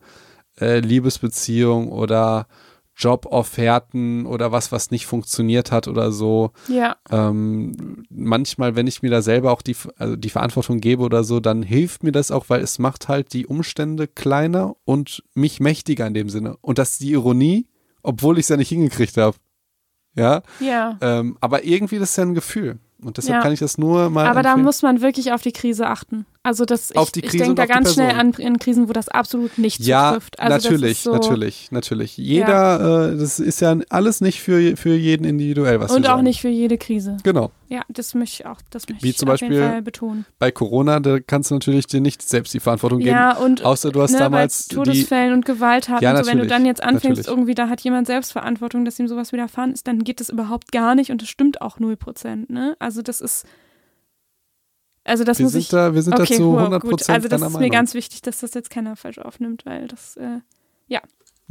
äh, Liebesbeziehung oder Jobofferten oder was, was nicht funktioniert hat oder so. Ja. Ähm, manchmal, wenn ich mir da selber auch die, also die Verantwortung gebe oder so, dann hilft mir das auch, weil es macht halt die Umstände kleiner und mich mächtiger in dem Sinne. Und das ist die Ironie, obwohl ich es ja nicht hingekriegt habe. Ja. Ja. Ähm, aber irgendwie das ist ja ein Gefühl. Und deshalb Ja. kann ich das nur mal. Aber da empfehlen. muss man wirklich auf die Krise achten. Also das, Auf ich, die ich denke da auf die ganz schnell an, in Krisen, wo das absolut nicht ja, zutrifft. Also natürlich, so, natürlich, natürlich. Jeder, äh, das ist ja alles nicht für, für jeden individuell, was Und auch sagen. nicht für jede Krise. Genau. Ja, das möchte ich auch, das möchte Wie ich zum auf Beispiel betonen. Bei Corona, da kannst du natürlich dir nicht selbst die Verantwortung geben. Ja, und Außer du hast ne, damals bei die. Todesfällen und Gewalttaten Ja, und so, wenn du dann jetzt anfängst, natürlich. irgendwie, da hat jemand Selbstverantwortung, dass ihm sowas widerfahren ist, dann geht das überhaupt gar nicht und das stimmt auch 0%. Ne? Also das ist, also das Wir muss sind ich, da, wir sind okay, da zu cool, 100 gut. Prozent Also das ist mir ganz wichtig, dass das jetzt keiner falsch aufnimmt, weil das, äh,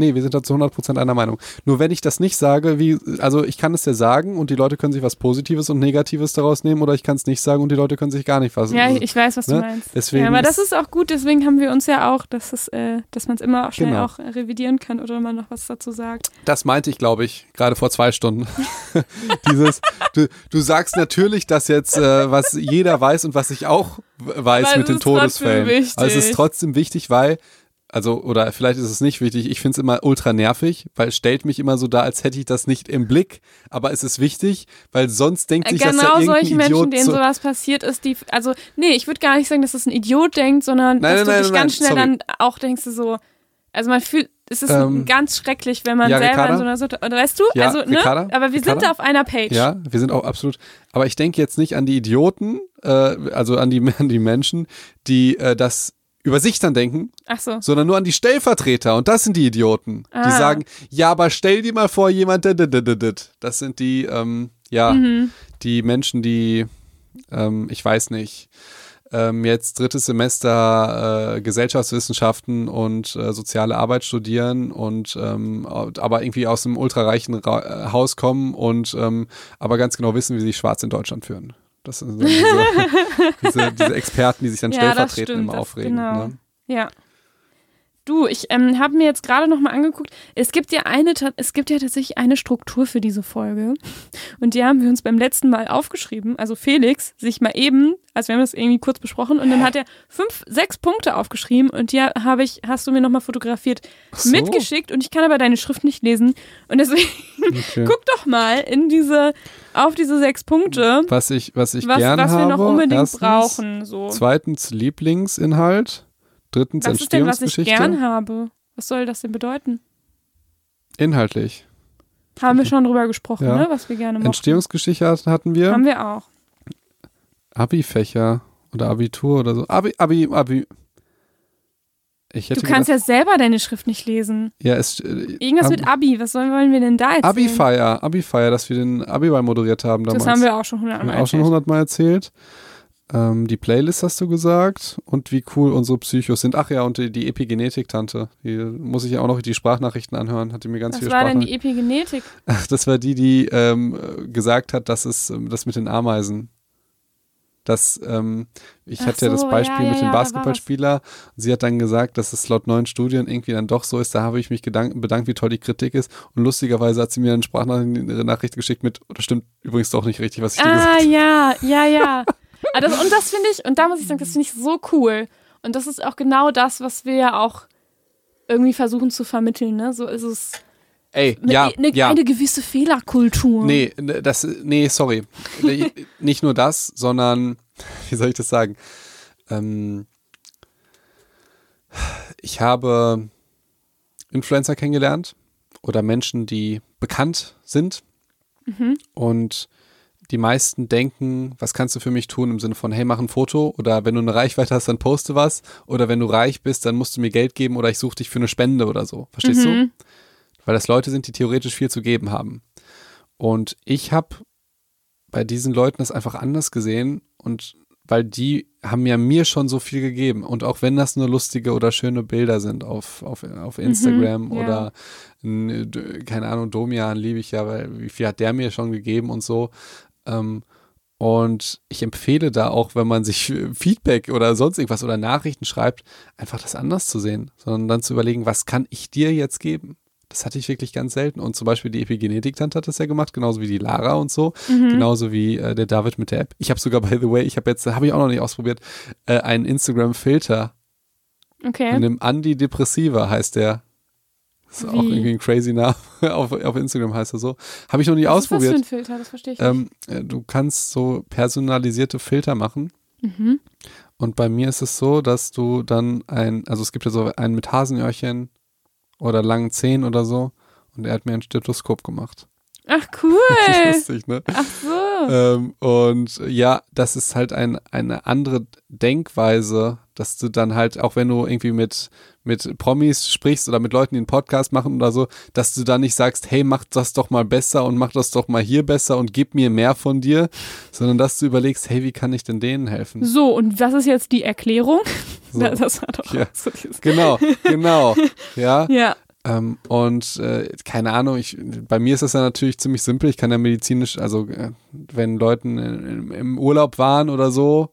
Nee, wir sind da zu 100 Prozent einer Meinung. Nur wenn ich das nicht sage, wie, also ich kann es ja sagen und die Leute können sich was Positives und Negatives daraus nehmen oder ich kann es nicht sagen und die Leute können sich gar nicht was. ja, ich weiß, was du ne? meinst. Deswegen ja, aber das ist- auch gut, deswegen haben wir uns ja auch, dass, es, äh, dass man es immer auch schnell Genau. auch revidieren kann oder man noch was dazu sagt. Das meinte ich, glaube ich, gerade vor zwei Stunden. (laughs) Dieses, du, du sagst natürlich das jetzt, äh, was jeder weiß und was ich auch weiß Aber mit den Todesfällen. Aber es ist trotzdem wichtig, weil, also, oder vielleicht ist es nicht wichtig, ich finde es immer ultra nervig, weil es stellt mich immer so dar, als hätte ich das nicht im Blick. Aber es ist wichtig, weil sonst denkt sich das ja Genau solche Menschen, Idiot denen so, sowas passiert ist, die, also, nee, ich würde gar nicht sagen, dass das ein Idiot denkt, sondern Nein, dass nein, du dich nein, ganz nein, schnell sorry. dann auch denkst du so, also man fühlt, es ist Ähm, ganz schrecklich, wenn man ja, selber Ricarda? in so einer Situation, weißt du, Ja, also, ne, Ricarda? aber wir Ricarda? sind da auf einer Page. Ja, wir sind auch absolut. Aber ich denke jetzt nicht an die Idioten, äh, also an die, (laughs) an die Menschen, die äh, das über sich dann denken, so. sondern nur an die Stellvertreter. Und das sind die Idioten, die Ah. sagen, ja, aber stell dir mal vor, jemand, das sind die, ähm, ja, Mhm. die Menschen, die, ähm, ich weiß nicht, ähm, jetzt drittes Semester äh, Gesellschaftswissenschaften und äh, soziale Arbeit studieren und ähm, aber irgendwie aus einem ultrareichen Ra äh, Haus kommen und ähm, aber ganz genau wissen, wie sie schwarz in Deutschland führen. Das sind so diese, (laughs) diese, diese Experten, die sich dann Ja, stellvertretend stimmt, immer aufregen. genau. Ne? Ja. Du, ich ähm, habe mir jetzt gerade noch mal angeguckt. Es gibt ja eine, es gibt ja tatsächlich eine Struktur für diese Folge und die haben wir uns beim letzten Mal aufgeschrieben. Also Felix sich mal eben, also wir haben das irgendwie kurz besprochen und dann hat er fünf, sechs Punkte aufgeschrieben und die habe ich, hast du mir noch mal fotografiert so. mitgeschickt und ich kann aber deine Schrift nicht lesen und deswegen Okay. (laughs) guck doch mal in diese auf diese sechs Punkte, Was ich, was ich was, gern was wir noch unbedingt erstens, brauchen. So. Zweitens Lieblingsinhalt. Drittens Was ist denn, was ich gern habe? Was soll das denn bedeuten? Inhaltlich. Haben wir schon drüber gesprochen, Ja. ne? Was wir gerne mochten. Entstehungsgeschichte hat- hatten wir. Haben wir auch. Abi-Fächer oder Abitur oder so. Abi, Abi, Abi. Du kannst gedacht, ja selber deine Schrift nicht lesen. ja, es, äh, Irgendwas Abi- mit Abi. Was sollen, wollen wir denn da erzählen? Abi-Feier, Abi-Feier, dass wir den Abi-Ball moderiert haben damals. Das haben wir auch schon Haben hundertmal wir auch schon erzählt. hundertmal erzählt. Ähm, die Playlist hast du gesagt und wie cool unsere Psychos sind. Ach ja, und die, die Epigenetik-Tante. Die muss ich ja auch noch die Sprachnachrichten anhören. Hat die mir ganz Was viele war denn die Epigenetik? Ach, (laughs) das war die, die ähm, gesagt hat, dass es ähm, das mit den Ameisen. Das, ähm, ich Ach hatte ja das Beispiel ja, mit ja, dem. Basketballspieler. Sie hat dann gesagt, dass es laut neuen Studien irgendwie dann doch so ist. Da habe ich mich bedankt, wie toll die Kritik ist. Und lustigerweise hat sie mir eine Sprachnachricht geschickt mit, das stimmt übrigens doch nicht richtig, was ich dir gesagt Ah, (laughs) habe. ja, ja, ja. Ah, das, und das finde ich, und da muss ich sagen, das finde ich so cool. Und das ist auch genau das, was wir ja auch irgendwie versuchen zu vermitteln, ne? So ist es. Ey, Eine, ja, eine, ja. eine gewisse Fehlerkultur. Nee, ne, das, nee, sorry. (laughs) Nicht nur das, sondern, wie soll ich das sagen? Ähm, ich habe Influencer kennengelernt oder Menschen, die bekannt sind und die meisten denken, was kannst du für mich tun im Sinne von, hey, mach ein Foto oder wenn du eine Reichweite hast, dann poste was oder wenn du reich bist, dann musst du mir Geld geben oder ich suche dich für eine Spende oder so. Verstehst du? Mhm. Weil das Leute sind, die theoretisch viel zu geben haben. Und ich habe bei diesen Leuten das einfach anders gesehen und weil die haben ja mir schon so viel gegeben. Und auch wenn das nur lustige oder schöne Bilder sind auf, auf, auf Instagram Mhm, ja. oder, d- keine Ahnung, Domian liebe ich ja, weil wie viel hat der mir schon gegeben und so. Ähm, und ich empfehle da auch, wenn man sich (laughs) Feedback oder sonst irgendwas oder Nachrichten schreibt, einfach das anders zu sehen, sondern dann zu überlegen, was kann ich dir jetzt geben? Das hatte ich wirklich ganz selten. Und zum Beispiel die Epigenetik-Tante hat das ja gemacht, genauso wie die Lara und so. Mhm. Genauso wie äh, der David mit der App. Ich habe sogar, by the way, ich habe jetzt, habe ich auch noch nicht ausprobiert, äh, einen Instagram-Filter. Okay. Von dem Antidepressiva heißt der. Das ist auch Wie? irgendwie ein crazy Name. (laughs) auf, auf Instagram heißt er so. Habe ich noch nie Was ist das für ausprobiert. ein Filter? Das verstehe ich nicht. Ähm, äh, du kannst so personalisierte Filter machen. Mhm. Und bei mir ist es so, dass du dann ein, also es gibt ja so einen mit Hasenöhrchen oder langen Zähnen oder so. Und er hat mir ein Stethoskop gemacht. Ach, cool. (laughs) Lustig, ne? Ach so. Ähm, und ja, das ist halt ein, eine andere Denkweise, dass du dann halt, auch wenn du irgendwie mit, mit Promis sprichst oder mit Leuten, die einen Podcast machen oder so, dass du dann nicht sagst, hey, mach das doch mal besser und mach das doch mal hier besser und gib mir mehr von dir, sondern dass du überlegst, hey, wie kann ich denn denen helfen? So, und was ist jetzt die Erklärung? So. (laughs) Das, das war doch Ja. auch so dieses Genau, genau, ja. (laughs) Ja. Ähm, und äh, keine Ahnung, ich, bei mir ist das ja natürlich ziemlich simpel. Ich kann ja medizinisch, also äh, wenn Leuten im Urlaub waren oder so,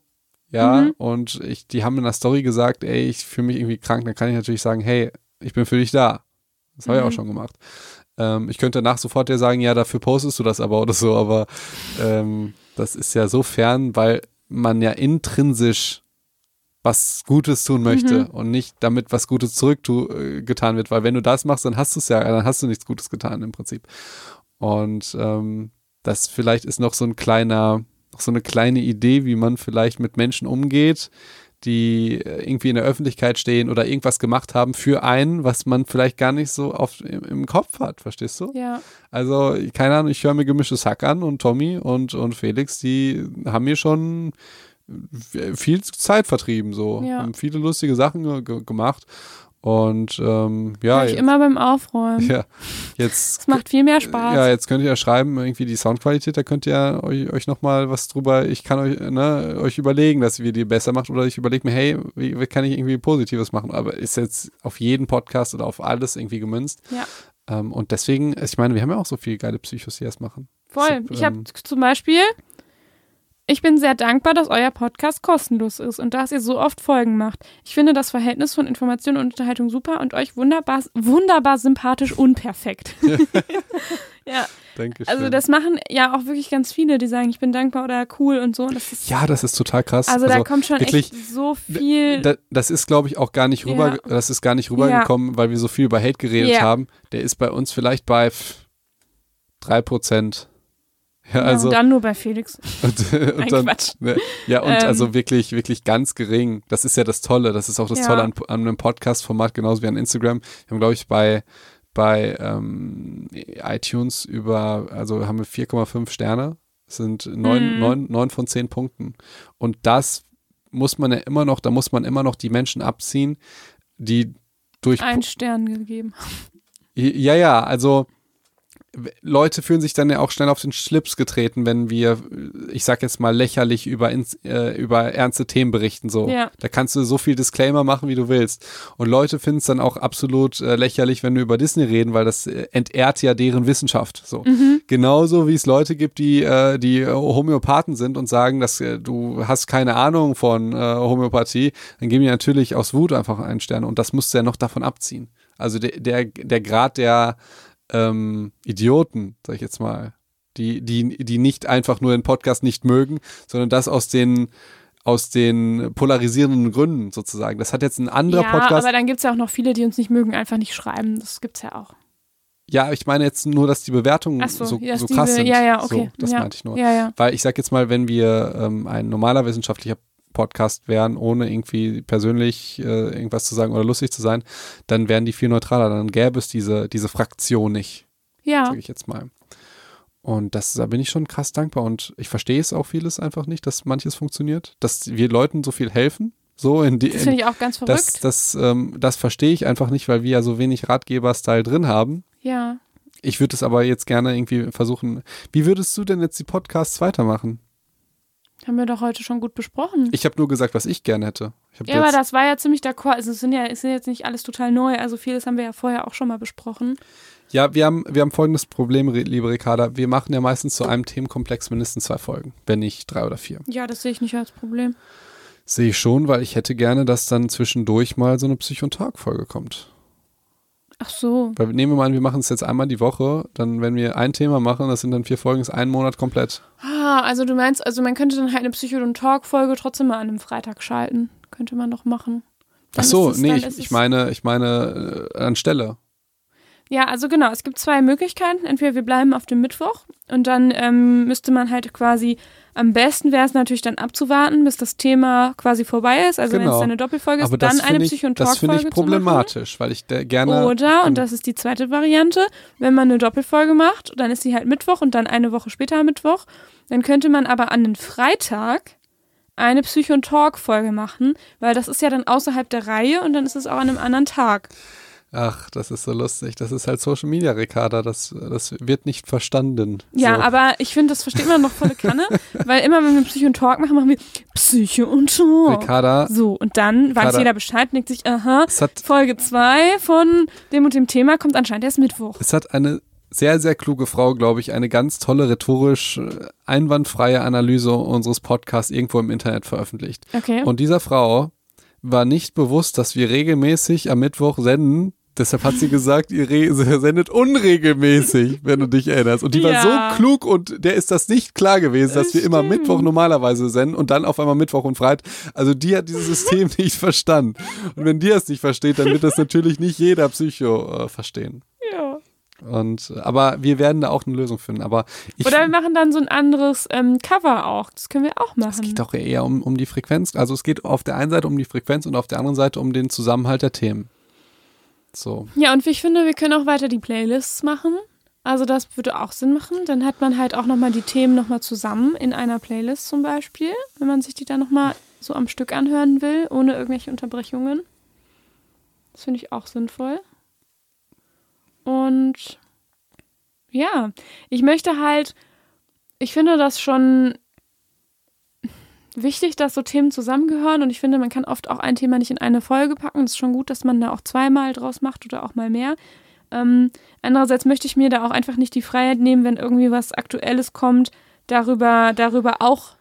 ja, Mhm. und ich, die haben in der Story gesagt, ey, ich fühle mich irgendwie krank, dann kann ich natürlich sagen, hey, ich bin für dich da. Das habe ich auch Mhm. schon gemacht. Ähm, ich könnte danach sofort dir sagen, ja, dafür postest du das aber oder so, aber ähm, das ist ja so fern, weil man ja intrinsisch was Gutes tun möchte Mhm. und nicht damit was Gutes zurück tu, äh, wird, weil wenn du das machst, dann hast du es ja, dann hast du nichts Gutes getan im Prinzip. Und ähm, das vielleicht ist noch so ein kleiner, noch so eine kleine Idee, wie man vielleicht mit Menschen umgeht, die äh, irgendwie in der Öffentlichkeit stehen oder irgendwas gemacht haben für einen, was man vielleicht gar nicht so oft im, im Kopf hat, verstehst du? Ja. Also, keine Ahnung, ich höre mir gemischtes Hack an und Tommy und, und Felix, die haben mir schon viel Zeit vertrieben, so. Ja. Haben viele lustige Sachen ge- gemacht. Und ähm, ja, Hör ich immer beim Aufräumen. (laughs) ja, jetzt Es macht viel mehr Spaß. ja, jetzt könnt ihr ja schreiben, irgendwie die Soundqualität, da könnt ihr euch, euch nochmal was drüber, ich kann euch, ne, euch überlegen, dass ihr die besser macht oder ich überlege mir, hey, wie, wie kann ich irgendwie Positives machen? Aber ist jetzt auf jeden Podcast oder auf alles irgendwie gemünzt. Ja. Ähm, und deswegen, ich meine, wir haben ja auch so viele geile Psychos, die das machen. Voll. Ich habe ähm, zum Beispiel, ich bin sehr dankbar, dass euer Podcast kostenlos ist und dass ihr so oft Folgen macht. Ich finde das Verhältnis von Information und Unterhaltung super und euch wunderbar, wunderbar sympathisch unperfekt. (laughs) (laughs) ja, Dankeschön. also das machen ja auch wirklich ganz viele, die sagen, ich bin dankbar oder cool und so. Und das ist, ja, das ist total krass. also, da kommt schon wirklich, echt so viel. Da, das ist, glaube ich, auch gar nicht rüber, Ja. das ist gar nicht rübergekommen, weil wir so viel über Hate geredet Ja. haben. Der ist bei uns vielleicht bei pff, 3%. Ja, ja, also und dann nur bei Felix. (laughs) und, und Nein, dann, Quatsch. ne, ja, und Ähm. also wirklich, wirklich ganz gering. Das ist ja das Tolle. Das ist auch das Ja. Tolle an, an einem Podcast-Format, genauso wie an Instagram. Wir haben, glaube ich, bei, bei ähm, iTunes über, also haben wir 4,5 Sterne. Das sind neun, Mhm. neun, neun von zehn Punkten. Und das muss man ja immer noch, da muss man immer noch die Menschen abziehen, die durch Ein Stern gegeben. ja, ja, also Leute fühlen sich dann ja auch schnell auf den Schlips getreten, wenn wir, ich sag jetzt mal, lächerlich über, äh, über ernste Themen berichten. So. Ja. Da kannst du so viel Disclaimer machen, wie du willst. Und Leute finden es dann auch absolut äh, lächerlich, wenn wir über Disney reden, weil das äh, entehrt ja deren Wissenschaft. So. Mhm. Genauso wie es Leute gibt, die, äh, die äh, Homöopathen sind und sagen, dass äh, du hast keine Ahnung von äh, Homöopathie, dann geben die natürlich aus Wut einfach einen Stern und das musst du ja noch davon abziehen. Also der, der, der Grad der ähm, Idioten, sag ich jetzt mal, die, die, die nicht einfach nur den Podcast nicht mögen, sondern das aus den aus den polarisierenden Gründen sozusagen. Das hat jetzt ein anderer ja, Podcast. aber dann gibt es ja auch noch viele, die uns nicht mögen, einfach nicht schreiben. Das gibt's ja auch. Ja, ich meine jetzt nur, dass die Bewertungen so, so, so krass Be- sind. ja, ja, okay. So, das Ja. meinte ich nur. Ja, ja. Weil ich sag jetzt mal, wenn wir ähm, ein normaler wissenschaftlicher Podcast wären, ohne irgendwie persönlich äh, irgendwas zu sagen oder lustig zu sein, dann wären die viel neutraler. Dann gäbe es diese, diese Fraktion nicht, Ja, sage ich jetzt mal. Und das, da bin ich schon krass dankbar. Und ich verstehe es auch vieles einfach nicht, dass manches funktioniert, dass wir Leuten so viel helfen. So in die, das in, finde ich auch ganz verrückt. das, das, ähm, das verstehe ich einfach nicht, weil wir ja so wenig Ratgeber-Style drin haben. ja. Ich würde es aber jetzt gerne irgendwie versuchen. Wie würdest du denn jetzt die Podcasts weitermachen? Haben wir doch heute schon gut besprochen. Ich habe nur gesagt, was ich gerne hätte. Ich ja, aber das war ja ziemlich d'accord. Also es sind ja, es sind jetzt nicht alles total neu. Also vieles haben wir ja vorher auch schon mal besprochen. ja, wir haben, wir haben folgendes Problem, liebe Ricarda. Wir machen ja meistens zu einem Themenkomplex mindestens zwei Folgen, wenn nicht drei oder vier. Ja, das sehe ich nicht als Problem. Sehe ich schon, weil ich hätte gerne, dass dann zwischendurch mal so eine Psych- und Tag-Folge kommt. Ach so. Weil nehmen wir mal an, wir machen es jetzt einmal die Woche, dann wenn wir ein Thema machen, das sind dann vier Folgen, ist ein Monat komplett. Ah, also du meinst, also man könnte dann halt eine Psycho- und Talk-Folge trotzdem mal an einem Freitag schalten. Könnte man doch machen. Ach Dann so, ist es- nee, ich, ich meine, ich meine äh, anstelle. Ja, also genau, es gibt zwei Möglichkeiten. Entweder wir bleiben auf dem Mittwoch und dann ähm, müsste man halt quasi, am besten wäre es natürlich dann abzuwarten, bis das Thema quasi vorbei ist. Also wenn Genau. es dann eine Doppelfolge ist, Aber dann eine Psycho- und das finde Talk-Folge ich problematisch, weil ich gerne. Oder, und das ist die zweite Variante, wenn man eine Doppelfolge macht, dann ist sie halt Mittwoch und dann eine Woche später Mittwoch. Dann könnte man aber an den Freitag eine Psycho- und Talk-Folge machen, weil das ist ja dann außerhalb der Reihe und dann ist es auch an einem anderen Tag. Ach, das ist so lustig. Das ist halt Social Media, Ricarda. Das, das wird nicht verstanden. Ja, so. aber ich finde, das versteht man noch volle Kanne, (laughs) weil immer, wenn wir Psycho und Talk machen, machen wir Psycho und Talk. Ricarda, So, und dann weiß Ricarda. jeder Bescheid denkt sich, aha, hat, Folge 2 von dem und dem Thema kommt anscheinend erst Mittwoch. es hat eine sehr, sehr kluge Frau, glaube ich, eine ganz tolle, rhetorisch äh, einwandfreie Analyse unseres Podcasts irgendwo im Internet veröffentlicht. Okay. Und dieser Frau war nicht bewusst, dass wir regelmäßig am Mittwoch senden. Deshalb hat sie gesagt, ihr sendet unregelmäßig, wenn du dich erinnerst. Und die Ja. war so klug und der ist das nicht klar gewesen, dass wir immer Stimmt. Mittwoch normalerweise senden und dann auf einmal Mittwoch und Freitag. Also die hat dieses System (laughs) nicht verstanden. Und wenn die es nicht versteht, dann wird das natürlich nicht jeder Psycho äh, verstehen. ja. Und aber wir werden da auch eine Lösung finden. Aber Oder wir machen dann so ein anderes ähm, Cover auch. Das können wir auch machen. es geht doch eher um, um die Frequenz. Also es geht auf der einen Seite um die Frequenz und auf der anderen Seite um den Zusammenhalt der Themen. So. Ja, und ich finde, wir können auch weiter die Playlists machen. Also das würde auch Sinn machen. Dann hat man halt auch nochmal die Themen nochmal zusammen in einer Playlist zum Beispiel, wenn man sich die dann nochmal so am Stück anhören will, ohne irgendwelche Unterbrechungen. Das finde ich auch sinnvoll. Und ja, ich möchte halt, ich finde das schon wichtig, dass so Themen zusammengehören und ich finde, man kann oft auch ein Thema nicht in eine Folge packen. Es ist schon gut, dass man da auch zweimal draus macht oder auch mal mehr. Ähm, andererseits möchte ich mir da auch einfach nicht die Freiheit nehmen, wenn irgendwie was Aktuelles kommt, darüber, darüber auch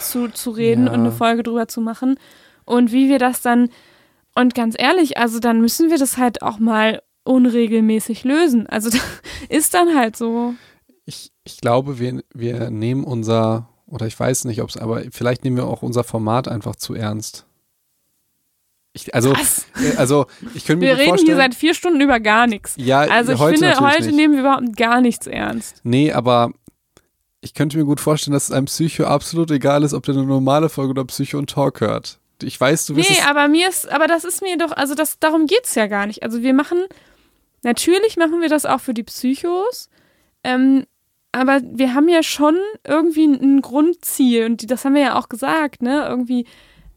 zu, zu reden Ja. und eine Folge drüber zu machen. Und wie wir das dann, und ganz ehrlich, also dann müssen wir das halt auch mal unregelmäßig lösen. Also (laughs) ist dann halt so. Ich, ich glaube, wir, wir nehmen unser, oder ich weiß nicht, ob es, aber vielleicht nehmen wir auch unser Format einfach zu ernst. Ich, also, äh, also, ich könnte mir Wir reden hier seit vier Stunden über gar nichts. ja, Also ich heute finde, heute nicht. nehmen wir überhaupt gar nichts ernst. Nee, aber ich könnte mir gut vorstellen, dass es einem Psycho absolut egal ist, ob der eine normale Folge oder Psycho und Talk hört. Ich weiß, du wirst Nee, es, aber mir ist, aber das ist mir doch, also das, darum geht's ja gar nicht. Also wir machen, natürlich machen wir das auch für die Psychos, ähm, aber wir haben ja schon irgendwie ein, Grundziel und das haben wir ja auch gesagt, ne? Irgendwie,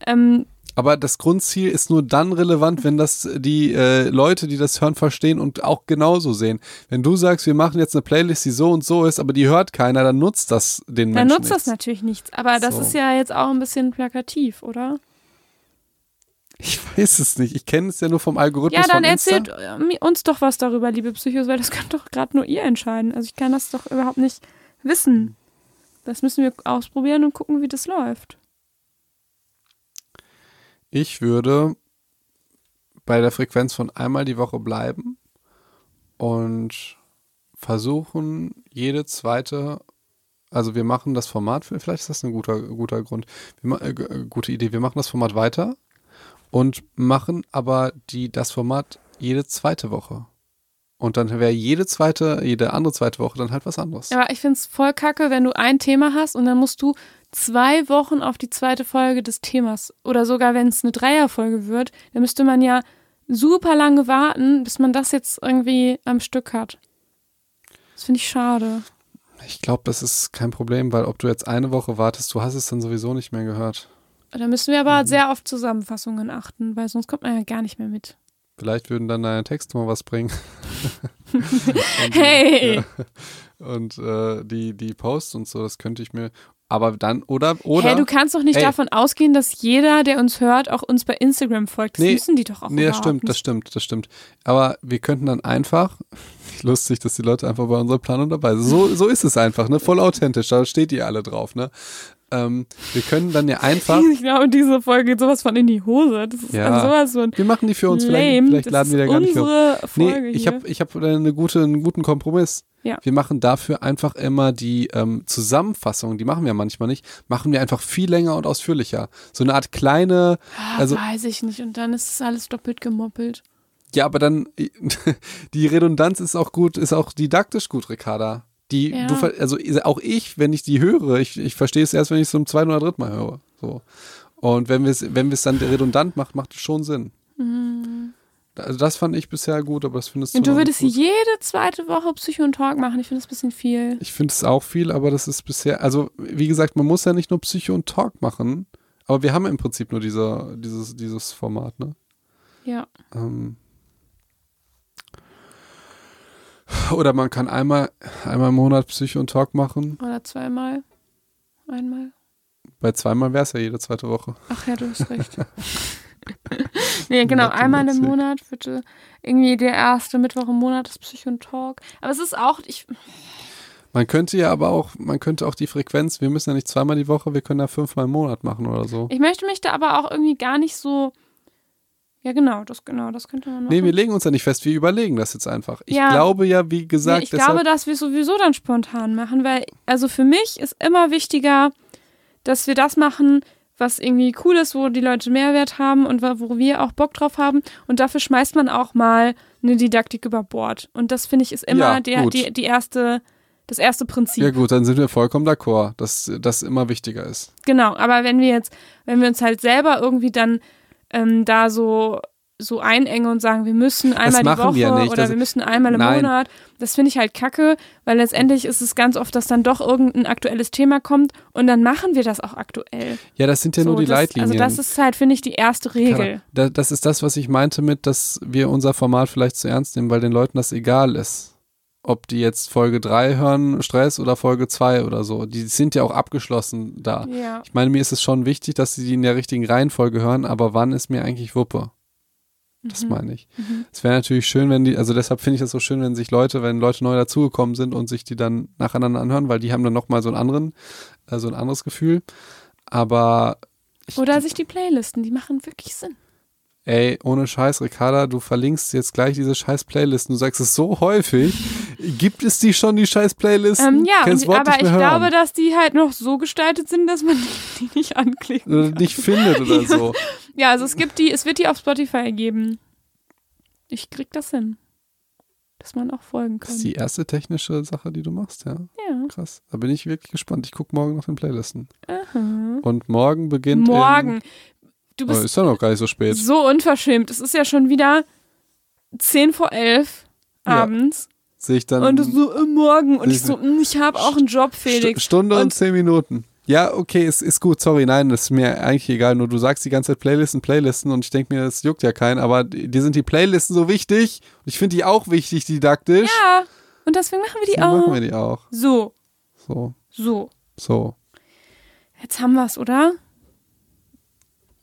ähm, aber das Grundziel ist nur dann relevant, wenn das die äh, Leute, die das hören, verstehen und auch genauso sehen. Wenn du sagst, wir machen jetzt eine Playlist, die so und so ist, aber die hört keiner, dann nutzt das den dann Menschen nutzt das nichts. natürlich nichts. Aber das So. ist ja jetzt auch ein bisschen plakativ, oder? Ich weiß es nicht. Ich kenne es ja nur vom Algorithmus Ja, dann von Insta. erzählt äh, uns doch was darüber, liebe Psychos, weil das (laughs) könnt doch gerade nur ihr entscheiden. Also ich kann das doch überhaupt nicht wissen. Das müssen wir ausprobieren und gucken, wie das läuft. Ich würde bei der Frequenz von einmal die Woche bleiben und versuchen, jede zweite, also wir machen das Format, vielleicht ist das ein guter, guter Grund, wir, äh, äh, gute Idee, wir machen das Format weiter und machen aber die, das Format jede zweite Woche. Und dann wäre jede zweite, jede andere zweite Woche dann halt was anderes. Aber ich finde es voll kacke, wenn du ein Thema hast und dann musst du zwei Wochen auf die zweite Folge des Themas oder sogar wenn es eine Dreierfolge wird, dann müsste man ja super lange warten, bis man das jetzt irgendwie am Stück hat. Das finde ich schade. Ich glaube, das ist kein Problem, weil ob du jetzt eine Woche wartest, du hast es dann sowieso nicht mehr gehört. Da müssen wir aber sehr auf Zusammenfassungen achten, weil sonst kommt man ja gar nicht mehr mit. Vielleicht würden dann deine Texte mal was bringen. (laughs) (laughs) und, Hey! Ja, und äh, die, die Posts und so, das könnte ich mir. Aber dann, oder, oder. Hey, du kannst doch nicht Ey. davon ausgehen, dass jeder, der uns hört, auch uns bei Instagram folgt. Das Nee, müssen die doch auch nee, das stimmt, das stimmt, das stimmt. Aber wir könnten dann einfach, (laughs) lustig, dass die Leute einfach bei unserer Planung dabei sind. So, so ist es einfach, ne? Voll authentisch, da steht ihr alle drauf, ne? Ähm, wir können dann ja (laughs) einfach. Ich glaube, diese Folge geht sowas von in die Hose. Das ist Ja. sowas von Wir machen die für uns, lame. vielleicht, vielleicht laden wir da gar nicht hoch. Folge Nee, ich habe ich hab eine gute, einen guten Kompromiss. Ja. Wir machen dafür einfach immer die ähm, Zusammenfassung, die machen wir manchmal nicht, machen wir einfach viel länger und ausführlicher. So eine Art kleine, Ah, also weiß ich nicht. Und dann ist es alles doppelt gemoppelt. ja, aber dann (laughs) die Redundanz ist auch gut, ist auch didaktisch gut, Ricarda. Die, Ja. du, also auch ich, wenn ich die höre, ich, ich verstehe es erst, wenn ich es zum zweiten oder dritten Mal höre. So. Und wenn wir es, wenn wir es dann redundant macht, macht es schon Sinn. Also das fand ich bisher gut, aber das findest du Und du würdest jede zweite Woche Psycho und Talk machen. Ich finde das ein bisschen viel. Ich finde es auch viel, aber das ist bisher, also wie gesagt, man muss ja nicht nur Psycho und Talk machen, aber wir haben im Prinzip nur dieser, dieses, dieses Format, ne? Ja. Ähm oder man kann einmal, einmal im Monat Psycho und Talk machen. Oder zweimal. Einmal. Bei zweimal wäre es ja jede zweite Woche. Ach ja, du hast recht. (laughs) nee, genau, einmal im Monat bitte. Irgendwie der erste Mittwoch im Monat ist Psycho und Talk. Aber es ist auch, ich, Man könnte ja aber auch, man könnte auch die Frequenz, wir müssen ja nicht zweimal die Woche, wir können ja fünfmal im Monat machen oder so. ich möchte mich da aber auch irgendwie gar nicht so. Ja, genau, das genau, das könnte man machen. Nee, wir legen uns ja nicht fest, wir überlegen das jetzt einfach. Ich Ja. glaube ja, wie gesagt, nee, ich deshalb, glaube, dass wir es sowieso dann spontan machen, weil, also für mich ist immer wichtiger, dass wir das machen, was irgendwie cool ist, wo die Leute Mehrwert haben und wo wir auch Bock drauf haben. Und dafür schmeißt man auch mal eine Didaktik über Bord. Und das finde ich ist immer Ja, der, die, die erste, das erste Prinzip. ja gut, dann sind wir vollkommen d'accord, dass das immer wichtiger ist. Genau, aber wenn wir jetzt, wenn wir uns halt selber irgendwie dann ähm, da so so einengen und sagen, wir müssen einmal die Woche wir oder Das- wir müssen einmal im Nein. Monat, das finde ich halt kacke, weil letztendlich ist es ganz oft, dass dann doch irgendein aktuelles Thema kommt und dann machen wir das auch aktuell. Ja, das sind ja so, nur die das, Leitlinien. Also das ist halt, finde ich, die erste Regel. Da- Das ist das, was ich meinte mit, dass wir unser Format vielleicht zu ernst nehmen, weil den Leuten das egal ist. Ob die jetzt Folge 3 hören, Stress oder Folge 2 oder so. Die sind ja auch abgeschlossen da. Ja. Ich meine, mir ist es schon wichtig, dass sie die in der richtigen Reihenfolge hören, aber wann ist mir eigentlich Wuppe? Das Mhm. meine ich. Es wäre natürlich schön, wenn die, also deshalb finde ich das so schön, wenn sich Leute, wenn Leute neu dazugekommen sind und sich die dann nacheinander anhören, weil die haben dann nochmal so einen anderen, äh, so ein anderes Gefühl. Aber ich, Oder sich die Playlisten, die machen wirklich Sinn. Ey, ohne Scheiß, Ricarda, du verlinkst jetzt gleich diese scheiß Playlisten. Du sagst es so häufig. Gibt es die schon, die scheiß Playlisten? Ähm, ja, das und, aber ich hören. glaube, dass die halt noch so gestaltet sind, dass man (laughs) die nicht kann. nicht findet oder so. Ja, also es gibt die, es wird die auf Spotify geben. Ich krieg das hin. Dass man auch folgen Das kann. ist die erste technische Sache, die du machst, ja. ja. Krass. Da bin ich wirklich gespannt. Ich gucke morgen nach den Playlisten. Aha. Und morgen beginnt. Morgen. Du bist ist ja noch gar nicht so spät. so unverschämt. Es ist ja schon wieder 10 vor 11 Ja. abends. Sehe ich dann. Und du so äh, morgen. Und ich so, ich habe auch einen Job, Felix. St Stunde und, Und- zehn Minuten. Ja, okay, es ist gut. Sorry, nein, das ist mir eigentlich egal. Nur du sagst die ganze Zeit Playlisten, Playlisten und ich denke mir, das juckt ja keinen. Aber dir sind die Playlisten so wichtig. Und ich finde die auch wichtig, didaktisch. Ja. Und deswegen machen wir die Dann auch. machen wir die auch. So, So, so. so. Jetzt haben wir es, oder?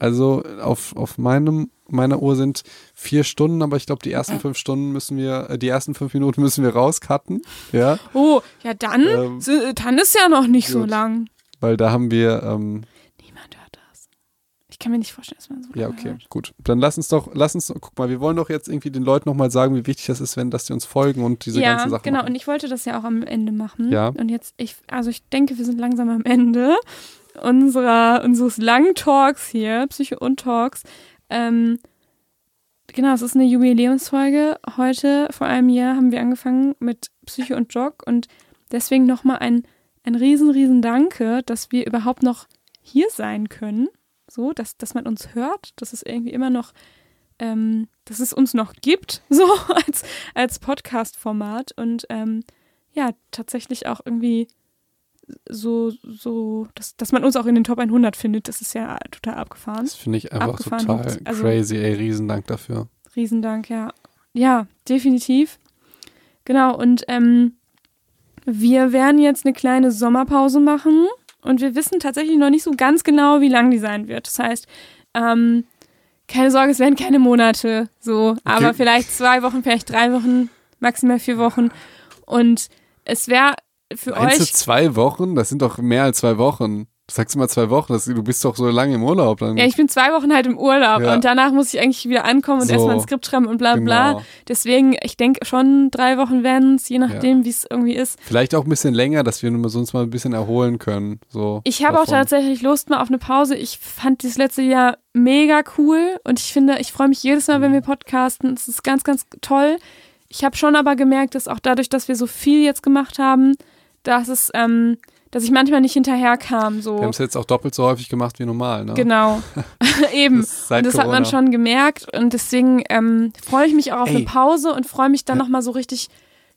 Also auf, auf meinem, meiner Uhr sind vier Stunden, aber ich glaube, die ersten fünf Stunden müssen wir, äh, die ersten fünf Minuten müssen wir rauscutten. Ja, Oh, ja dann, Ähm, so, dann ist ja noch nicht so gut. lang. weil da haben wir, ähm, Niemand hört das. Ich kann mir nicht vorstellen, dass man so ja, okay, hört. gut. Dann lass uns doch, lass uns, guck mal, wir wollen doch jetzt irgendwie den Leuten nochmal sagen, wie wichtig das ist, wenn, dass die uns folgen und diese ja, ganzen Sachen genau. machen. Und ich wollte das ja auch am Ende machen. Ja. Und jetzt, ich, also ich denke, wir sind langsam am Ende unserer, unseres langen Talks hier, Psycho und Talks. Ähm, genau, es ist eine Jubiläumsfolge. Heute, vor einem Jahr, haben wir angefangen mit Psycho und Jog und deswegen nochmal ein, ein riesen, riesen Danke, dass wir überhaupt noch hier sein können. So, dass, dass man uns hört, dass es irgendwie immer noch, ähm, dass es uns noch gibt, (laughs) so als, als Podcast-Format und ähm, ja, tatsächlich auch irgendwie so, so, dass, dass man uns auch in den Top 100 findet, das ist ja total abgefahren. Das finde ich einfach Abgefahren total also- crazy, ey, Riesendank dafür. Riesendank, ja. Ja, definitiv. Genau, und ähm, wir werden jetzt eine kleine Sommerpause machen und wir wissen tatsächlich noch nicht so ganz genau, wie lang die sein wird. Das heißt, ähm, keine Sorge, es werden keine Monate so, aber vielleicht zwei Wochen, vielleicht drei Wochen, maximal vier Wochen. Und es wäre für Meinst du euch. zwei Wochen? Das sind doch mehr als zwei Wochen. Du sagst immer zwei Wochen, das, du bist doch so lange im Urlaub. Dann. Ja, ich bin zwei Wochen halt im Urlaub Ja. und danach muss ich eigentlich wieder ankommen und So. erstmal ein Skript schreiben und bla bla. Genau. Deswegen, ich denke schon drei Wochen werden es, je nachdem, wie es irgendwie ist. Vielleicht auch ein bisschen länger, dass wir uns mal ein bisschen erholen können. So Ich habe auch tatsächlich Lust mal auf eine Pause. Ich fand dieses letzte Jahr mega cool und ich finde, ich freue mich jedes Mal, wenn wir podcasten. Es ist ganz, ganz toll. Ich habe schon aber gemerkt, dass auch dadurch, dass wir so viel jetzt gemacht haben, dass es, ähm, dass ich manchmal nicht hinterherkam. So. Wir haben es jetzt auch doppelt so häufig gemacht wie normal. Ne? Genau. (laughs) (laughs) Eben. Das und das hat man schon gemerkt und deswegen ähm, freue ich mich auch auf Ey. eine Pause und freue mich dann Ja. nochmal so richtig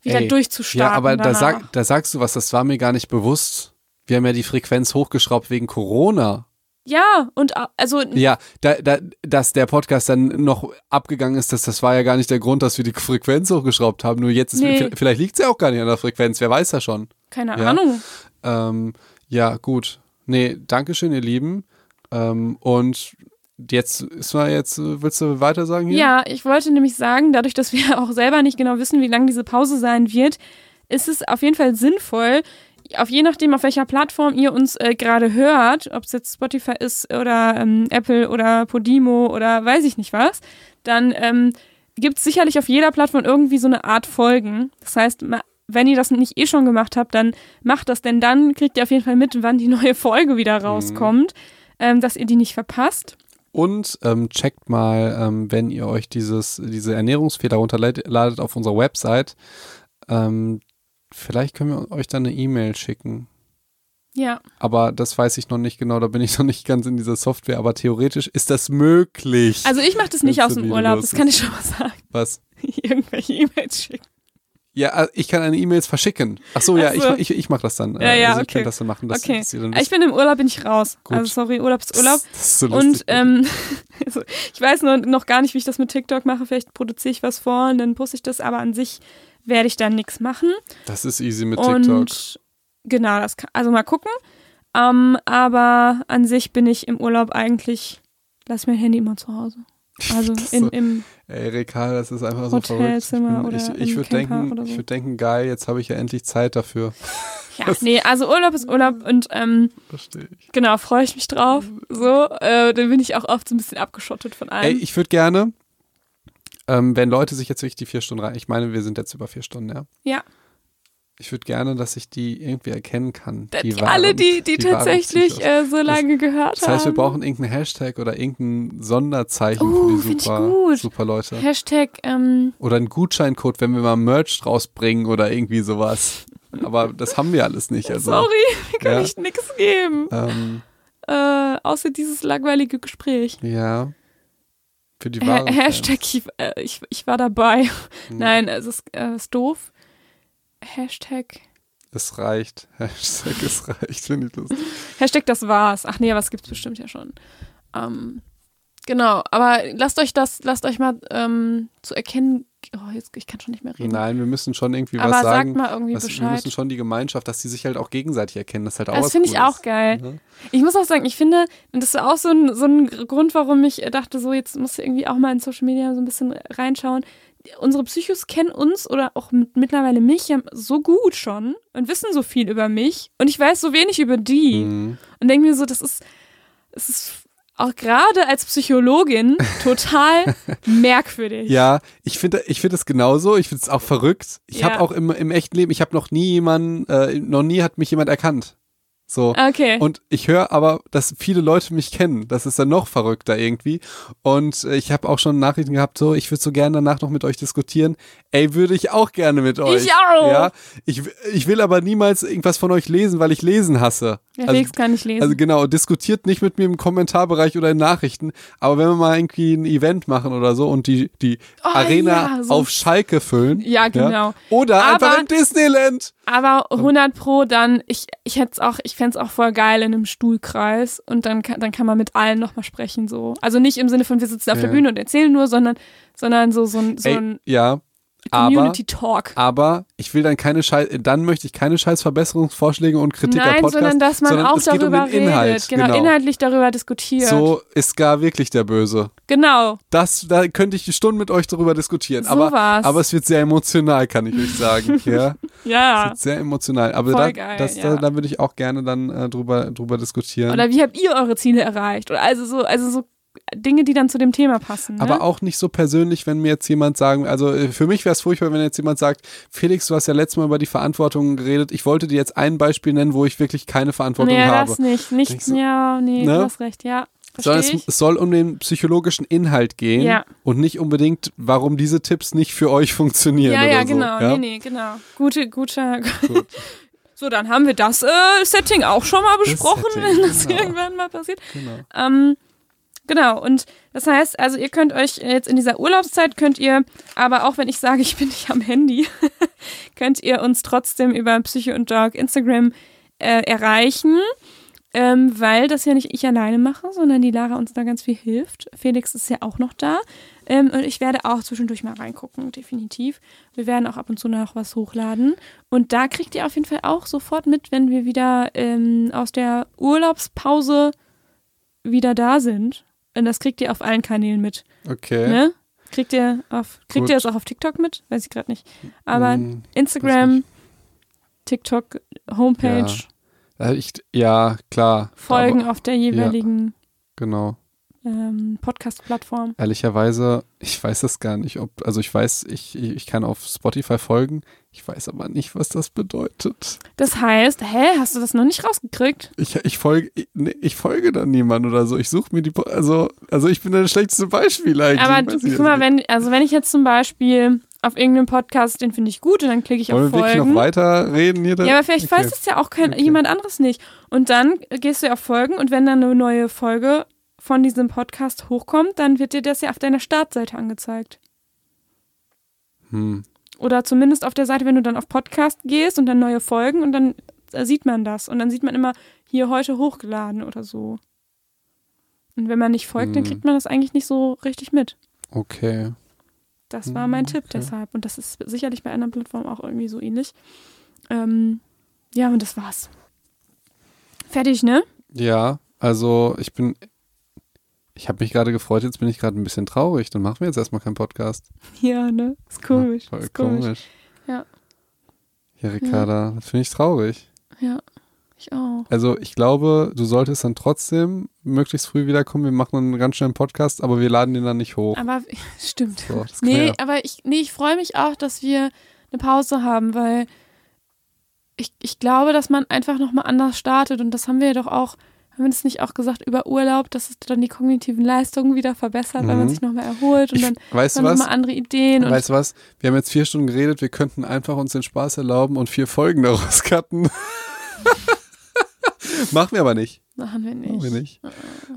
wieder Ey. durchzustarten. Ja, aber da, sag, da sagst du was, das war mir gar nicht bewusst. Wir haben ja die Frequenz hochgeschraubt wegen Corona. Ja, und also Ja, da, da, dass der Podcast dann noch abgegangen ist, das, das war ja gar nicht der Grund, dass wir die Frequenz hochgeschraubt haben. Nur jetzt ist Nee. vielleicht liegt es ja auch gar nicht an der Frequenz, wer weiß ja schon. Keine Ja. Ahnung. Ähm, ja, gut. Nee, Dankeschön, ihr Lieben. Ähm, und jetzt ist mal jetzt, äh, willst du weiter sagen hier? Ja, ich wollte nämlich sagen, dadurch, dass wir (laughs) auch selber nicht genau wissen, wie lang diese Pause sein wird, ist es auf jeden Fall sinnvoll, auf je nachdem, auf welcher Plattform ihr uns äh, gerade hört, ob es jetzt Spotify ist oder ähm, Apple oder Podimo oder weiß ich nicht was, dann ähm, gibt es sicherlich auf jeder Plattform irgendwie so eine Art Folgen. Das heißt, wenn ihr das nicht eh schon gemacht habt, dann macht das, denn dann kriegt ihr auf jeden Fall mit, wann die (laughs) neue Folge wieder rauskommt, ähm, dass ihr die nicht verpasst. Und ähm, checkt mal, ähm, wenn ihr euch dieses, diese Ernährungsfehler runterladet auf unserer Website. Ähm, vielleicht können wir euch dann eine E-Mail schicken. Ja. Aber das weiß ich noch nicht genau, da bin ich (laughs) noch nicht ganz in dieser Software, aber theoretisch ist das möglich. Also ich mache das nicht aus dem Urlaub, das kann ich schon mal sagen. Was? (laughs) Irgendwelche E-Mails schicken. Ja, äh, ich kann eine E-Mails verschicken. Ach so, ja, Ach so. ich, ich, ich mache das dann. Ja, ja, also ich okay. könnte das dann machen. Dass, okay. dass dann ich bin im Urlaub, bin ich raus. Gut. Also sorry, Urlaub ist Urlaub. Das ist so lustig. Und ähm, (laughs) also ich weiß noch, noch gar nicht, wie ich das mit TikTok mache. Vielleicht produziere ich was vor und dann poste ich das, aber an sich werde ich dann nichts machen. das ist easy mit TikTok. Und genau, das kann, also mal gucken. Ähm, aber an sich bin ich im Urlaub eigentlich, lass mein Handy immer zu Hause. (laughs) Also in, im Ey, Rekal, das ist einfach so verrückt. Ich, oder ich, ich würde denken, so. ich würde denken, geil, jetzt habe ich ja endlich Zeit dafür. (laughs) ja, nee, also Urlaub ist Urlaub und ähm, Verstehe ich. genau, freue ich mich drauf. So, äh, dann bin ich auch oft so ein bisschen abgeschottet von Ey, allem. ich würde gerne, ähm, wenn Leute sich jetzt wirklich die vier Stunden rein, ich meine, wir sind jetzt über vier Stunden, ja. Ja. Ich würde gerne, dass ich die irgendwie erkennen kann. Die, Die, wahren- alle, die, die, die tatsächlich äh, so lange gehört Das heißt, wir haben. brauchen irgendeinen Hashtag oder irgendein Sonderzeichen Oh, für die super, gut. super Leute. Hashtag, ähm, Oder einen Gutscheincode, wenn wir mal Merch rausbringen oder irgendwie sowas. Aber das haben wir alles nicht. Also, sorry, (laughs) kann ja. ich nichts geben. Ähm, Äh, außer dieses langweilige Gespräch. ja. Für die Ha wahren Hashtag, ich, äh, ich, ich war dabei. Fans. Nein, es ist, äh, ist doof. Hashtag, Es reicht. (laughs) Hashtag es reicht, finde ich lustig. Hashtag das war's. Ach nee, aber es gibt's bestimmt ja schon. Ähm, genau, aber lasst euch das, lasst euch mal ähm, zu erkennen. Oh, jetzt, ich kann schon nicht mehr reden. Nein, wir müssen schon irgendwie aber was sagen. mal irgendwie Was, wir Bescheid. müssen schon die Gemeinschaft, dass die sich halt auch gegenseitig erkennen. Das ist halt auch Das finde ich auch geil. Mhm. Ich muss auch sagen, ich finde, und das ist auch so ein, so ein Grund, warum ich dachte, so jetzt musst du irgendwie auch mal in Social Media so ein bisschen reinschauen. Unsere Psychos kennen uns oder auch mit, mittlerweile mich ja so gut schon und wissen so viel über mich und ich weiß so wenig über die Mhm. und denke mir so, das ist, das ist auch gerade als Psychologin (laughs) total merkwürdig. Ja, ich finde ich finde es genauso. Ich finde es auch verrückt. Ich Ja. habe auch im, im echten Leben, ich habe noch nie jemanden, äh, noch nie hat mich jemand erkannt. So. Okay. Und ich höre aber, dass viele Leute mich kennen. Das ist dann noch verrückter irgendwie. Und äh, ich habe auch schon Nachrichten gehabt, so, ich würde so gerne danach noch mit euch diskutieren. Ey, würde ich auch gerne mit euch. Ich auch. Ja, ich, ich will aber niemals irgendwas von euch lesen, weil ich lesen hasse. ja, also, Felix kann ich lesen. also genau, diskutiert nicht mit mir im Kommentarbereich oder in Nachrichten. Aber wenn wir mal irgendwie ein Event machen oder so und die, die Oh, Arena ja, so- auf Schalke füllen. Ja, genau. Oder einfach Aber- in Disneyland. Aber 100 Pro dann, ich, ich hätte es auch, ich fände es auch voll geil in einem Stuhlkreis und dann kann, dann kann man mit allen nochmal sprechen, so. Also nicht im Sinne von, wir sitzen auf der Ja. Bühne und erzählen nur, sondern, sondern so, so ein, so Ey, ein, ja, Community Talk. Aber ich will dann keine Scheiß, dann möchte ich keine scheiß Verbesserungsvorschläge und Kritik am Nein, Podcast, sondern dass man sondern auch es darüber um Inhalt. redet. Genau, inhaltlich darüber diskutiert. So ist gar wirklich der Böse. Genau. Das, da könnte ich Stunden mit euch darüber diskutieren. So aber, war's. aber es wird sehr emotional, kann ich euch sagen. (laughs) ja, es Ja. wird sehr emotional. Aber Voll da, geil, das, ja. da, da würde ich auch gerne dann äh, drüber, drüber diskutieren. Oder wie habt ihr eure Ziele erreicht? Oder also so, also so Dinge, die dann zu dem Thema passen. Ne? Aber auch nicht so persönlich, wenn mir jetzt jemand sagen, also äh, für mich wäre es furchtbar, wenn jetzt jemand sagt, Felix, du hast ja letztes Mal über die Verantwortung geredet, ich wollte dir jetzt ein Beispiel nennen, wo ich wirklich keine Verantwortung nee, habe. das nicht. Nicht, du, ja, nee, ne? du hast recht, ja. Sondern es, es soll um den psychologischen Inhalt gehen Ja. und nicht unbedingt, warum diese Tipps nicht für euch funktionieren. Ja, oder ja, so. genau. Ja? Nee, nee, genau. Gute, guter. Gut. (laughs) So, dann haben wir das äh, Setting auch schon mal besprochen, Setting, wenn das genau. irgendwann mal passiert. Genau. Ähm, genau, und das heißt, also ihr könnt euch jetzt in dieser Urlaubszeit könnt ihr, aber auch wenn ich sage, ich bin nicht am Handy, (laughs) könnt ihr uns trotzdem über Psycho und Dog Instagram äh, erreichen. Ähm, weil das ja nicht ich alleine mache, sondern die Lara uns da ganz viel hilft. Felix ist ja auch noch da. Ähm, und ich werde auch zwischendurch mal reingucken, definitiv. Wir werden auch ab und zu noch was hochladen. Und da kriegt ihr auf jeden Fall auch sofort mit, wenn wir wieder ähm, aus der Urlaubspause wieder da sind. Und das kriegt ihr auf allen Kanälen mit. Okay. Ne? Kriegt ihr auf, kriegt Gut. ihr das auch auf TikTok mit? Weiß ich gerade nicht. Aber Hm, Instagram, nicht. TikTok, Homepage, äh, ich, ja, klar. Folgen Aber, auf der jeweiligen genau. Ähm, Podcast-Plattform. Ehrlicherweise, ich weiß es gar nicht, ob, also ich weiß, ich, ich kann auf Spotify folgen, ich weiß aber nicht, was das bedeutet. Das heißt, hä, hast du das noch nicht rausgekriegt? Ich, ich folge, ich, nee, ich folge dann niemand oder so. Ich suche mir die, also, also ich bin das schlechteste Beispiel eigentlich. Aber du, guck mal, wenn, also wenn ich jetzt zum Beispiel auf irgendeinem Podcast, den finde ich gut und dann klicke ich. Wollen auf wir wirklich noch Folgen. weiter reden hier? Ja, aber vielleicht Okay. weiß es ja auch kein, Okay. jemand anderes nicht. Und dann gehst du auf Folgen und wenn dann eine neue Folge von diesem Podcast hochkommt, dann wird dir das ja auf deiner Startseite angezeigt. Hm. Oder zumindest auf der Seite, wenn du dann auf Podcast gehst und dann neue Folgen und dann äh, sieht man das. Und dann sieht man immer hier heute hochgeladen oder so. Und wenn man nicht folgt, dann Hm. kriegt man das eigentlich nicht so richtig mit. Okay. Das war mein Hm, Tipp okay. deshalb. Und das ist sicherlich bei anderen Plattformen auch irgendwie so ähnlich. Ähm, ja, und das war's. Fertig, ne? Ja, also ich bin, ich habe mich gerade gefreut, jetzt bin ich gerade ein bisschen traurig. Dann machen wir jetzt erstmal keinen Podcast. Ja, ne? Ist komisch. Ja, voll ist komisch. komisch. Ja. Ja, Ricarda, das finde ich traurig. Ja, ich auch. Also ich glaube, du solltest dann trotzdem möglichst früh wiederkommen. Wir machen einen ganz schnellen Podcast, aber wir laden den dann nicht hoch. Aber (laughs) stimmt. So, Nee, ja. aber ich, nee, ich freue mich auch, dass wir eine Pause haben, weil ich, ich glaube, dass man einfach nochmal anders startet und das haben wir ja doch auch, haben wir das nicht auch gesagt, über Urlaub, dass es dann die kognitiven Leistungen wieder verbessert, weil man Mhm. sich nochmal erholt und dann weißt dann nochmal andere Ideen Weißt du was? Wir haben jetzt vier Stunden geredet, wir könnten einfach uns den Spaß erlauben und vier Folgen daraus cutten. (laughs) Machen wir aber nicht. machen wir nicht. Machen wir nicht.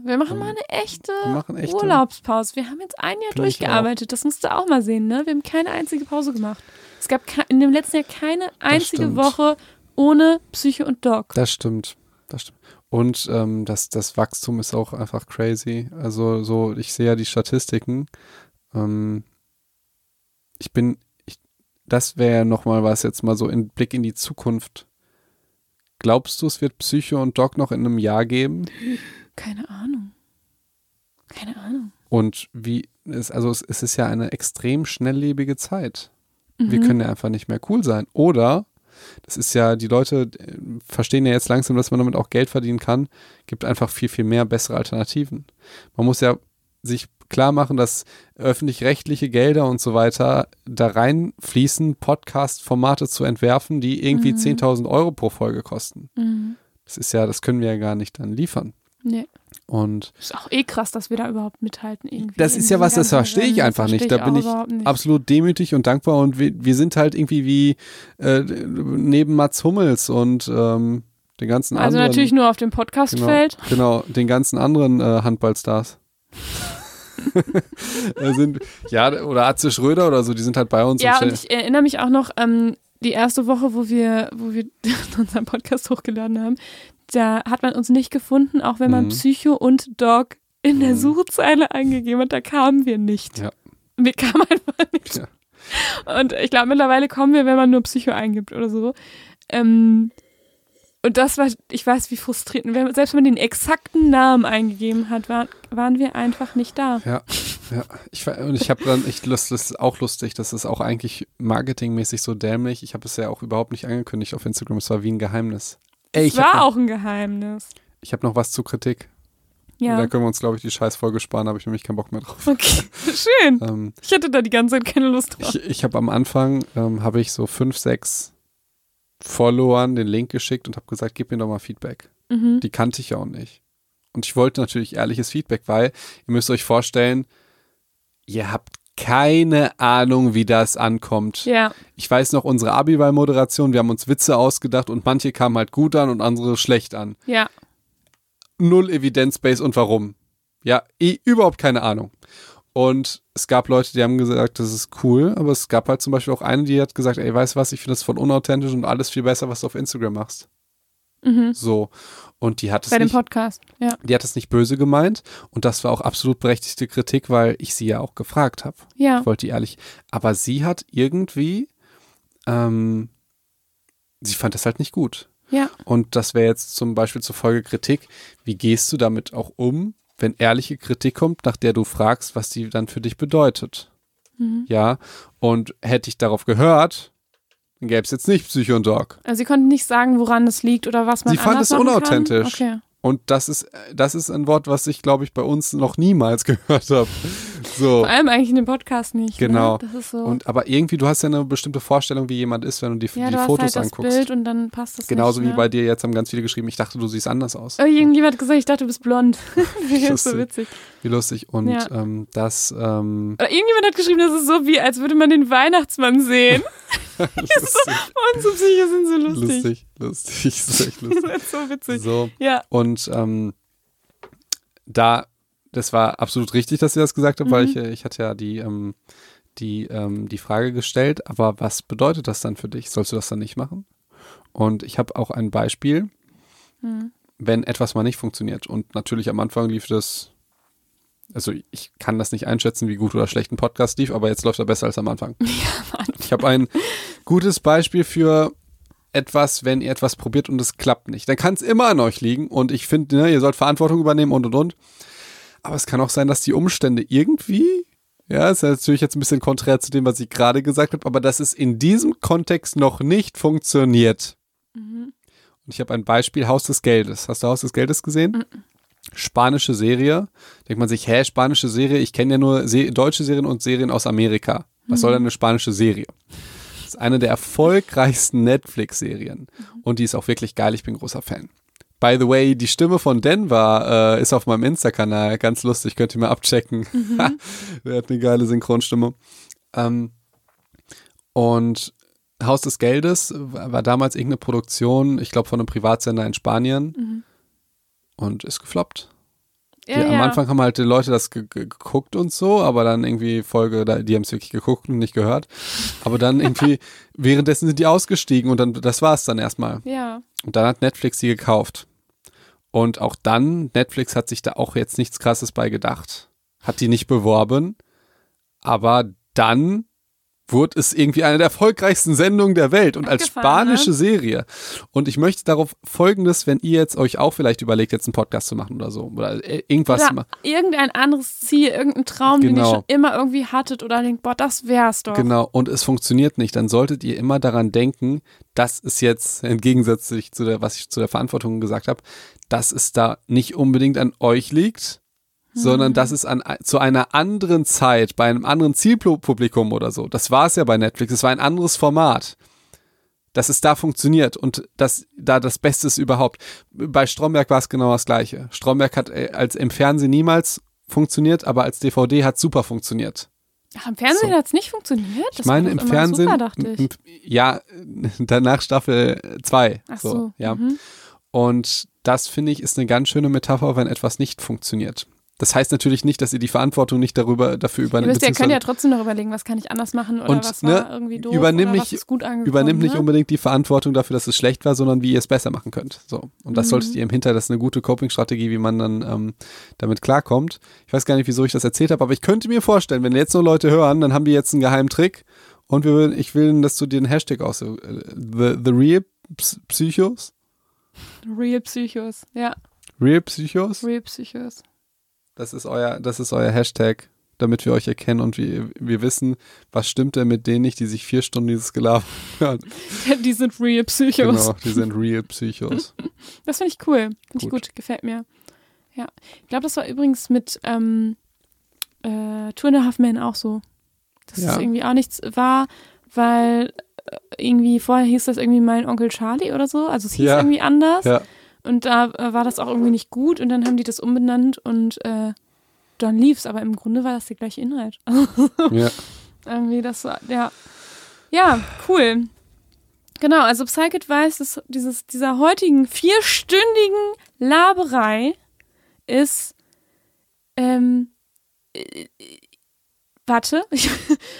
Wir machen mal eine echte echte. Urlaubspause. Wir haben jetzt ein Jahr durchgearbeitet. Das musst du auch mal sehen, ne? Wir haben keine einzige Pause gemacht. Es gab in dem letzten Jahr keine einzige. Woche ohne Psyche und Doc. Das stimmt. Das stimmt. Und ähm, das, das Wachstum ist auch einfach crazy. Also so, ich sehe ja die Statistiken. Ähm, ich bin, ich, das wäre ja nochmal was jetzt mal so in Blick in die Zukunft. Glaubst du, es wird Psycho und Doc noch in einem Jahr geben? Keine Ahnung. Keine Ahnung. Und wie, es, also es, es ist ja eine extrem schnelllebige Zeit. Wir Mhm. können ja einfach nicht mehr cool sein. Oder, das ist ja, die Leute äh, verstehen ja jetzt langsam, dass man damit auch Geld verdienen kann, gibt einfach viel, viel mehr bessere Alternativen. Man muss ja sich klar machen, dass öffentlich-rechtliche Gelder und so weiter da reinfließen, Podcast-Formate zu entwerfen, die irgendwie Mhm. 10.000 Euro pro Folge kosten. Mhm. Das ist ja, das können wir ja gar nicht dann liefern. Nee. Und Ist auch eh krass, dass wir da überhaupt mithalten. Irgendwie Das ist ja was, das verstehe ich einfach nicht. Da bin ich absolut demütig und dankbar und wir, wir sind halt irgendwie wie äh, neben Mats Hummels und ähm, den ganzen Also anderen. natürlich nur auf dem Podcastfeld. Genau, den ganzen anderen äh, Handballstars. (laughs) Äh, sind, ja, oder Atze Schröder oder so, die sind halt bei uns. Ja, und und ich erinnere mich auch noch, ähm, die erste Woche, wo wir, wo wir (laughs) unseren Podcast hochgeladen haben, da hat man uns nicht gefunden, auch wenn man Mhm. Psycho und Dog in der Mhm. Suchzeile eingegeben hat, da kamen wir nicht. Ja. Wir kamen einfach nicht. Ja. Und ich glaube, mittlerweile kommen wir, wenn man nur Psycho eingibt oder so. Ähm, und das war, ich weiß, wie frustrierend. Selbst wenn man den exakten Namen eingegeben hat, war, waren wir einfach nicht da. Ja, ja. Ich, und ich habe dann, ich, das ist auch lustig, das ist auch eigentlich marketingmäßig so dämlich. Ich habe es ja auch überhaupt nicht angekündigt auf Instagram. Es war wie ein Geheimnis. Ey, es war noch, auch ein Geheimnis. Ich habe noch was zur Kritik. Ja. Da können wir uns, glaube ich, die Scheißfolge sparen, habe ich nämlich keinen Bock mehr drauf. Okay, (laughs) schön. ähm, ich hatte da die ganze Zeit keine Lust drauf. Ich, ich habe am Anfang, ähm, habe ich so fünf, sechs Followern den Link geschickt und habe gesagt, gib mir doch mal Feedback. Mhm. Die kannte ich ja auch nicht. Und ich wollte natürlich ehrliches Feedback, weil ihr müsst euch vorstellen, ihr habt keine Ahnung, wie das ankommt. Ja. Ich weiß noch, unsere Abiball-Moderation, wir haben uns Witze ausgedacht und manche kamen halt gut an und andere schlecht an. Ja null Evidenzbase und warum. Ja, eh, überhaupt keine Ahnung. Und es gab Leute, die haben gesagt, das ist cool, aber es gab halt zum Beispiel auch eine, die hat gesagt, ey, weißt du was, ich finde das voll unauthentisch und alles viel besser, was du auf Instagram machst. Mhm. So. Und die hat es Bei nicht, dem Podcast, ja. Die hat es nicht böse gemeint und das war auch absolut berechtigte Kritik, weil ich sie ja auch gefragt habe. Ja. Ich wollte die ehrlich. Aber sie hat irgendwie, ähm, sie fand das halt nicht gut. Ja. Und das wäre jetzt zum Beispiel zur Folge Kritik. Wie gehst du damit auch um, wenn ehrliche Kritik kommt, nach der du fragst, was die dann für dich bedeutet? Mhm. Ja. Und hätte ich darauf gehört, dann gäbe es jetzt nicht Psycho und Dog. Also sie konnten nicht sagen, woran es liegt oder was man Sie fand es unauthentisch. Okay. Und das ist, das ist ein Wort, was ich, glaube ich, bei uns noch niemals (laughs) gehört habe. So. Vor allem eigentlich in dem Podcast nicht. Ne? Genau. Ne? So. Und aber irgendwie, du hast ja eine bestimmte Vorstellung, wie jemand ist, wenn du die, ja, die du Fotos hast halt anguckst. Das Bild und dann passt das Genauso nicht, wie ne? bei dir jetzt haben ganz viele geschrieben, ich dachte, du siehst anders aus. Oh, irgendjemand hat gesagt, ich dachte, du bist blond. das ist so witzig. Wie lustig. Und ja. ähm, das. Ähm, Oder irgendjemand hat geschrieben, das ist so wie, als würde man den Weihnachtsmann sehen. Unsere Psyche sind so lustig. Lustig, lustig. Das (laughs) ist echt lustig. (laughs) das ist so witzig. So. Ja. Und ähm, da, das war absolut richtig, dass ihr das gesagt habt, mhm. weil ich, ich hatte ja die, ähm, die, ähm, die Frage gestellt, aber was bedeutet das dann für dich? Sollst du das dann nicht machen? Und ich habe auch ein Beispiel, mhm. wenn etwas mal nicht funktioniert. Und natürlich am Anfang lief das, also ich kann das nicht einschätzen, wie gut oder schlecht ein Podcast lief, aber jetzt läuft er besser als am Anfang. (laughs) Ja. Ich habe ein gutes Beispiel für etwas, wenn ihr etwas probiert und es klappt nicht. Dann kann es immer an euch liegen und ich finde, ne, ihr sollt Verantwortung übernehmen und und und. Aber es kann auch sein, dass die Umstände irgendwie, ja, ist natürlich jetzt ein bisschen konträr zu dem, was ich gerade gesagt habe, aber dass es in diesem Kontext noch nicht funktioniert. Mhm. Und ich habe ein Beispiel, Haus des Geldes. Hast du Haus des Geldes gesehen? Mhm. Spanische Serie. Denkt man sich, hä, spanische Serie? Ich kenne ja nur Se deutsche Serien und Serien aus Amerika. Was mhm. soll denn eine spanische Serie? ist eine der erfolgreichsten Netflix-Serien. Und die ist auch wirklich geil. Ich bin großer Fan. By the way, die Stimme von Denver äh, ist auf meinem Insta-Kanal. Ganz lustig, könnt ihr mal abchecken. Mhm. (laughs) Der hat eine geile Synchronstimme. Ähm, und Haus des Geldes war damals irgendeine Produktion, ich glaube, von einem Privatsender in Spanien. Mhm. Und ist gefloppt. Ja, die, ja. Am Anfang haben halt die Leute das ge geguckt und so, aber dann irgendwie Folge, die haben es wirklich geguckt und nicht gehört. Aber dann irgendwie, (laughs) währenddessen sind die ausgestiegen und dann, das war es dann erstmal. Ja. Und dann hat Netflix die gekauft. Und auch dann, Netflix hat sich da auch jetzt nichts krasses bei gedacht. Hat die nicht beworben. Aber dann wurde es irgendwie eine der erfolgreichsten Sendungen der Welt und als spanische ne? Serie. Und ich möchte darauf folgendes, wenn ihr jetzt euch auch vielleicht überlegt, jetzt einen Podcast zu machen oder so oder irgendwas oder machen. Irgendein anderes Ziel, irgendein Traum, genau. den ihr schon immer irgendwie hattet oder denkt, boah, das wär's doch. Genau. Und es funktioniert nicht. Dann solltet ihr immer daran denken, dass es jetzt, (laughs) im Gegensatz zu der, was ich zu der Verantwortung gesagt habe, dass es da nicht unbedingt an euch liegt, sondern dass es an, zu einer anderen Zeit, bei einem anderen Zielpublikum oder so, das war es ja bei Netflix, es war ein anderes Format, dass es da funktioniert und dass da das Beste ist überhaupt. Bei Stromberg war es genau das Gleiche. Stromberg hat äh, als im Fernsehen niemals funktioniert, aber als DVD hat super funktioniert. Ach, im Fernsehen so. hat es nicht funktioniert? Das ich meine, im Fernsehen, super, im, ja, (laughs) danach Staffel 2. Ach so, so ja. Mhm. Und das finde ich ist eine ganz schöne Metapher, wenn etwas nicht funktioniert. Das heißt natürlich nicht, dass ihr die Verantwortung nicht darüber dafür Ihr übernimmt. müsst ja, könnt ja trotzdem noch überlegen, was kann ich anders machen oder Und, was ne, war irgendwie doof übernimm oder nicht- was ist gut angekommen. übernimmt nicht ne? unbedingt die Verantwortung dafür, dass es schlecht war, sondern wie ihr es besser machen könnt. So. Und das Mhm. solltet ihr im Hinter, das ist eine gute Coping-Strategie, wie man dann ähm, damit klarkommt. Ich weiß gar nicht, wieso ich das erzählt habe, aber ich könnte mir vorstellen, wenn jetzt nur Leute hören, dann haben die jetzt einen geheimen Trick und wir, ich will, dass du dir den Hashtag aus äh, the, the Real Ps- Psychos? Real Psychos. Ja, Real Psychos? Real Psychos. Das ist euer, das ist euer Hashtag, damit wir euch erkennen und wir, wir wissen, was stimmt denn mit denen nicht, die sich vier Stunden dieses Gelaber (laughs) hören. (laughs) Die sind Real Psychos. Genau, die sind Real Psychos. (laughs) Das finde ich cool. Finde ich Gut. gefällt mir. Ja. Ich glaube, das war übrigens mit ähm, äh, Two and a Half Men auch so. Dass Ja. es irgendwie auch nichts war, weil äh, irgendwie vorher hieß das irgendwie mein Onkel Charlie oder so. Also es hieß Ja. irgendwie anders. Ja. Und da äh, war das auch irgendwie nicht gut und dann haben die das umbenannt und äh, dann lief's. Aber im Grunde war das der gleiche Inhalt. (laughs) ja. irgendwie das war, ja. Ja, cool. Genau, also Psych Advice ist dieses, dieser heutigen vierstündigen Laberei ist, ähm, äh, warte, ich,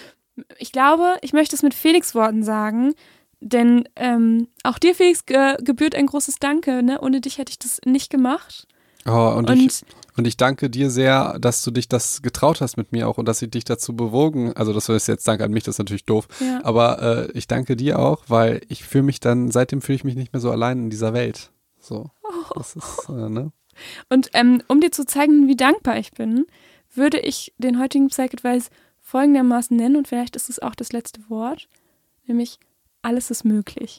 (laughs) ich glaube, ich möchte es mit Felix Worten sagen, denn ähm, auch dir, Felix, ge gebührt ein großes Danke. Ne? Ohne dich hätte ich das nicht gemacht. Oh, und, Und, ich, und ich danke dir sehr, dass du dich das getraut hast mit mir auch und dass ich dich dazu bewogen, also das ist jetzt Dank an mich, das ist natürlich doof, ja. aber äh, ich danke dir auch, weil ich fühle mich dann, seitdem fühle ich mich nicht mehr so allein in dieser Welt. So, das ist, äh, ne? Und ähm, um dir zu zeigen, wie dankbar ich bin, würde ich den heutigen Psych Advice folgendermaßen nennen und vielleicht ist es auch das letzte Wort, nämlich alles ist möglich.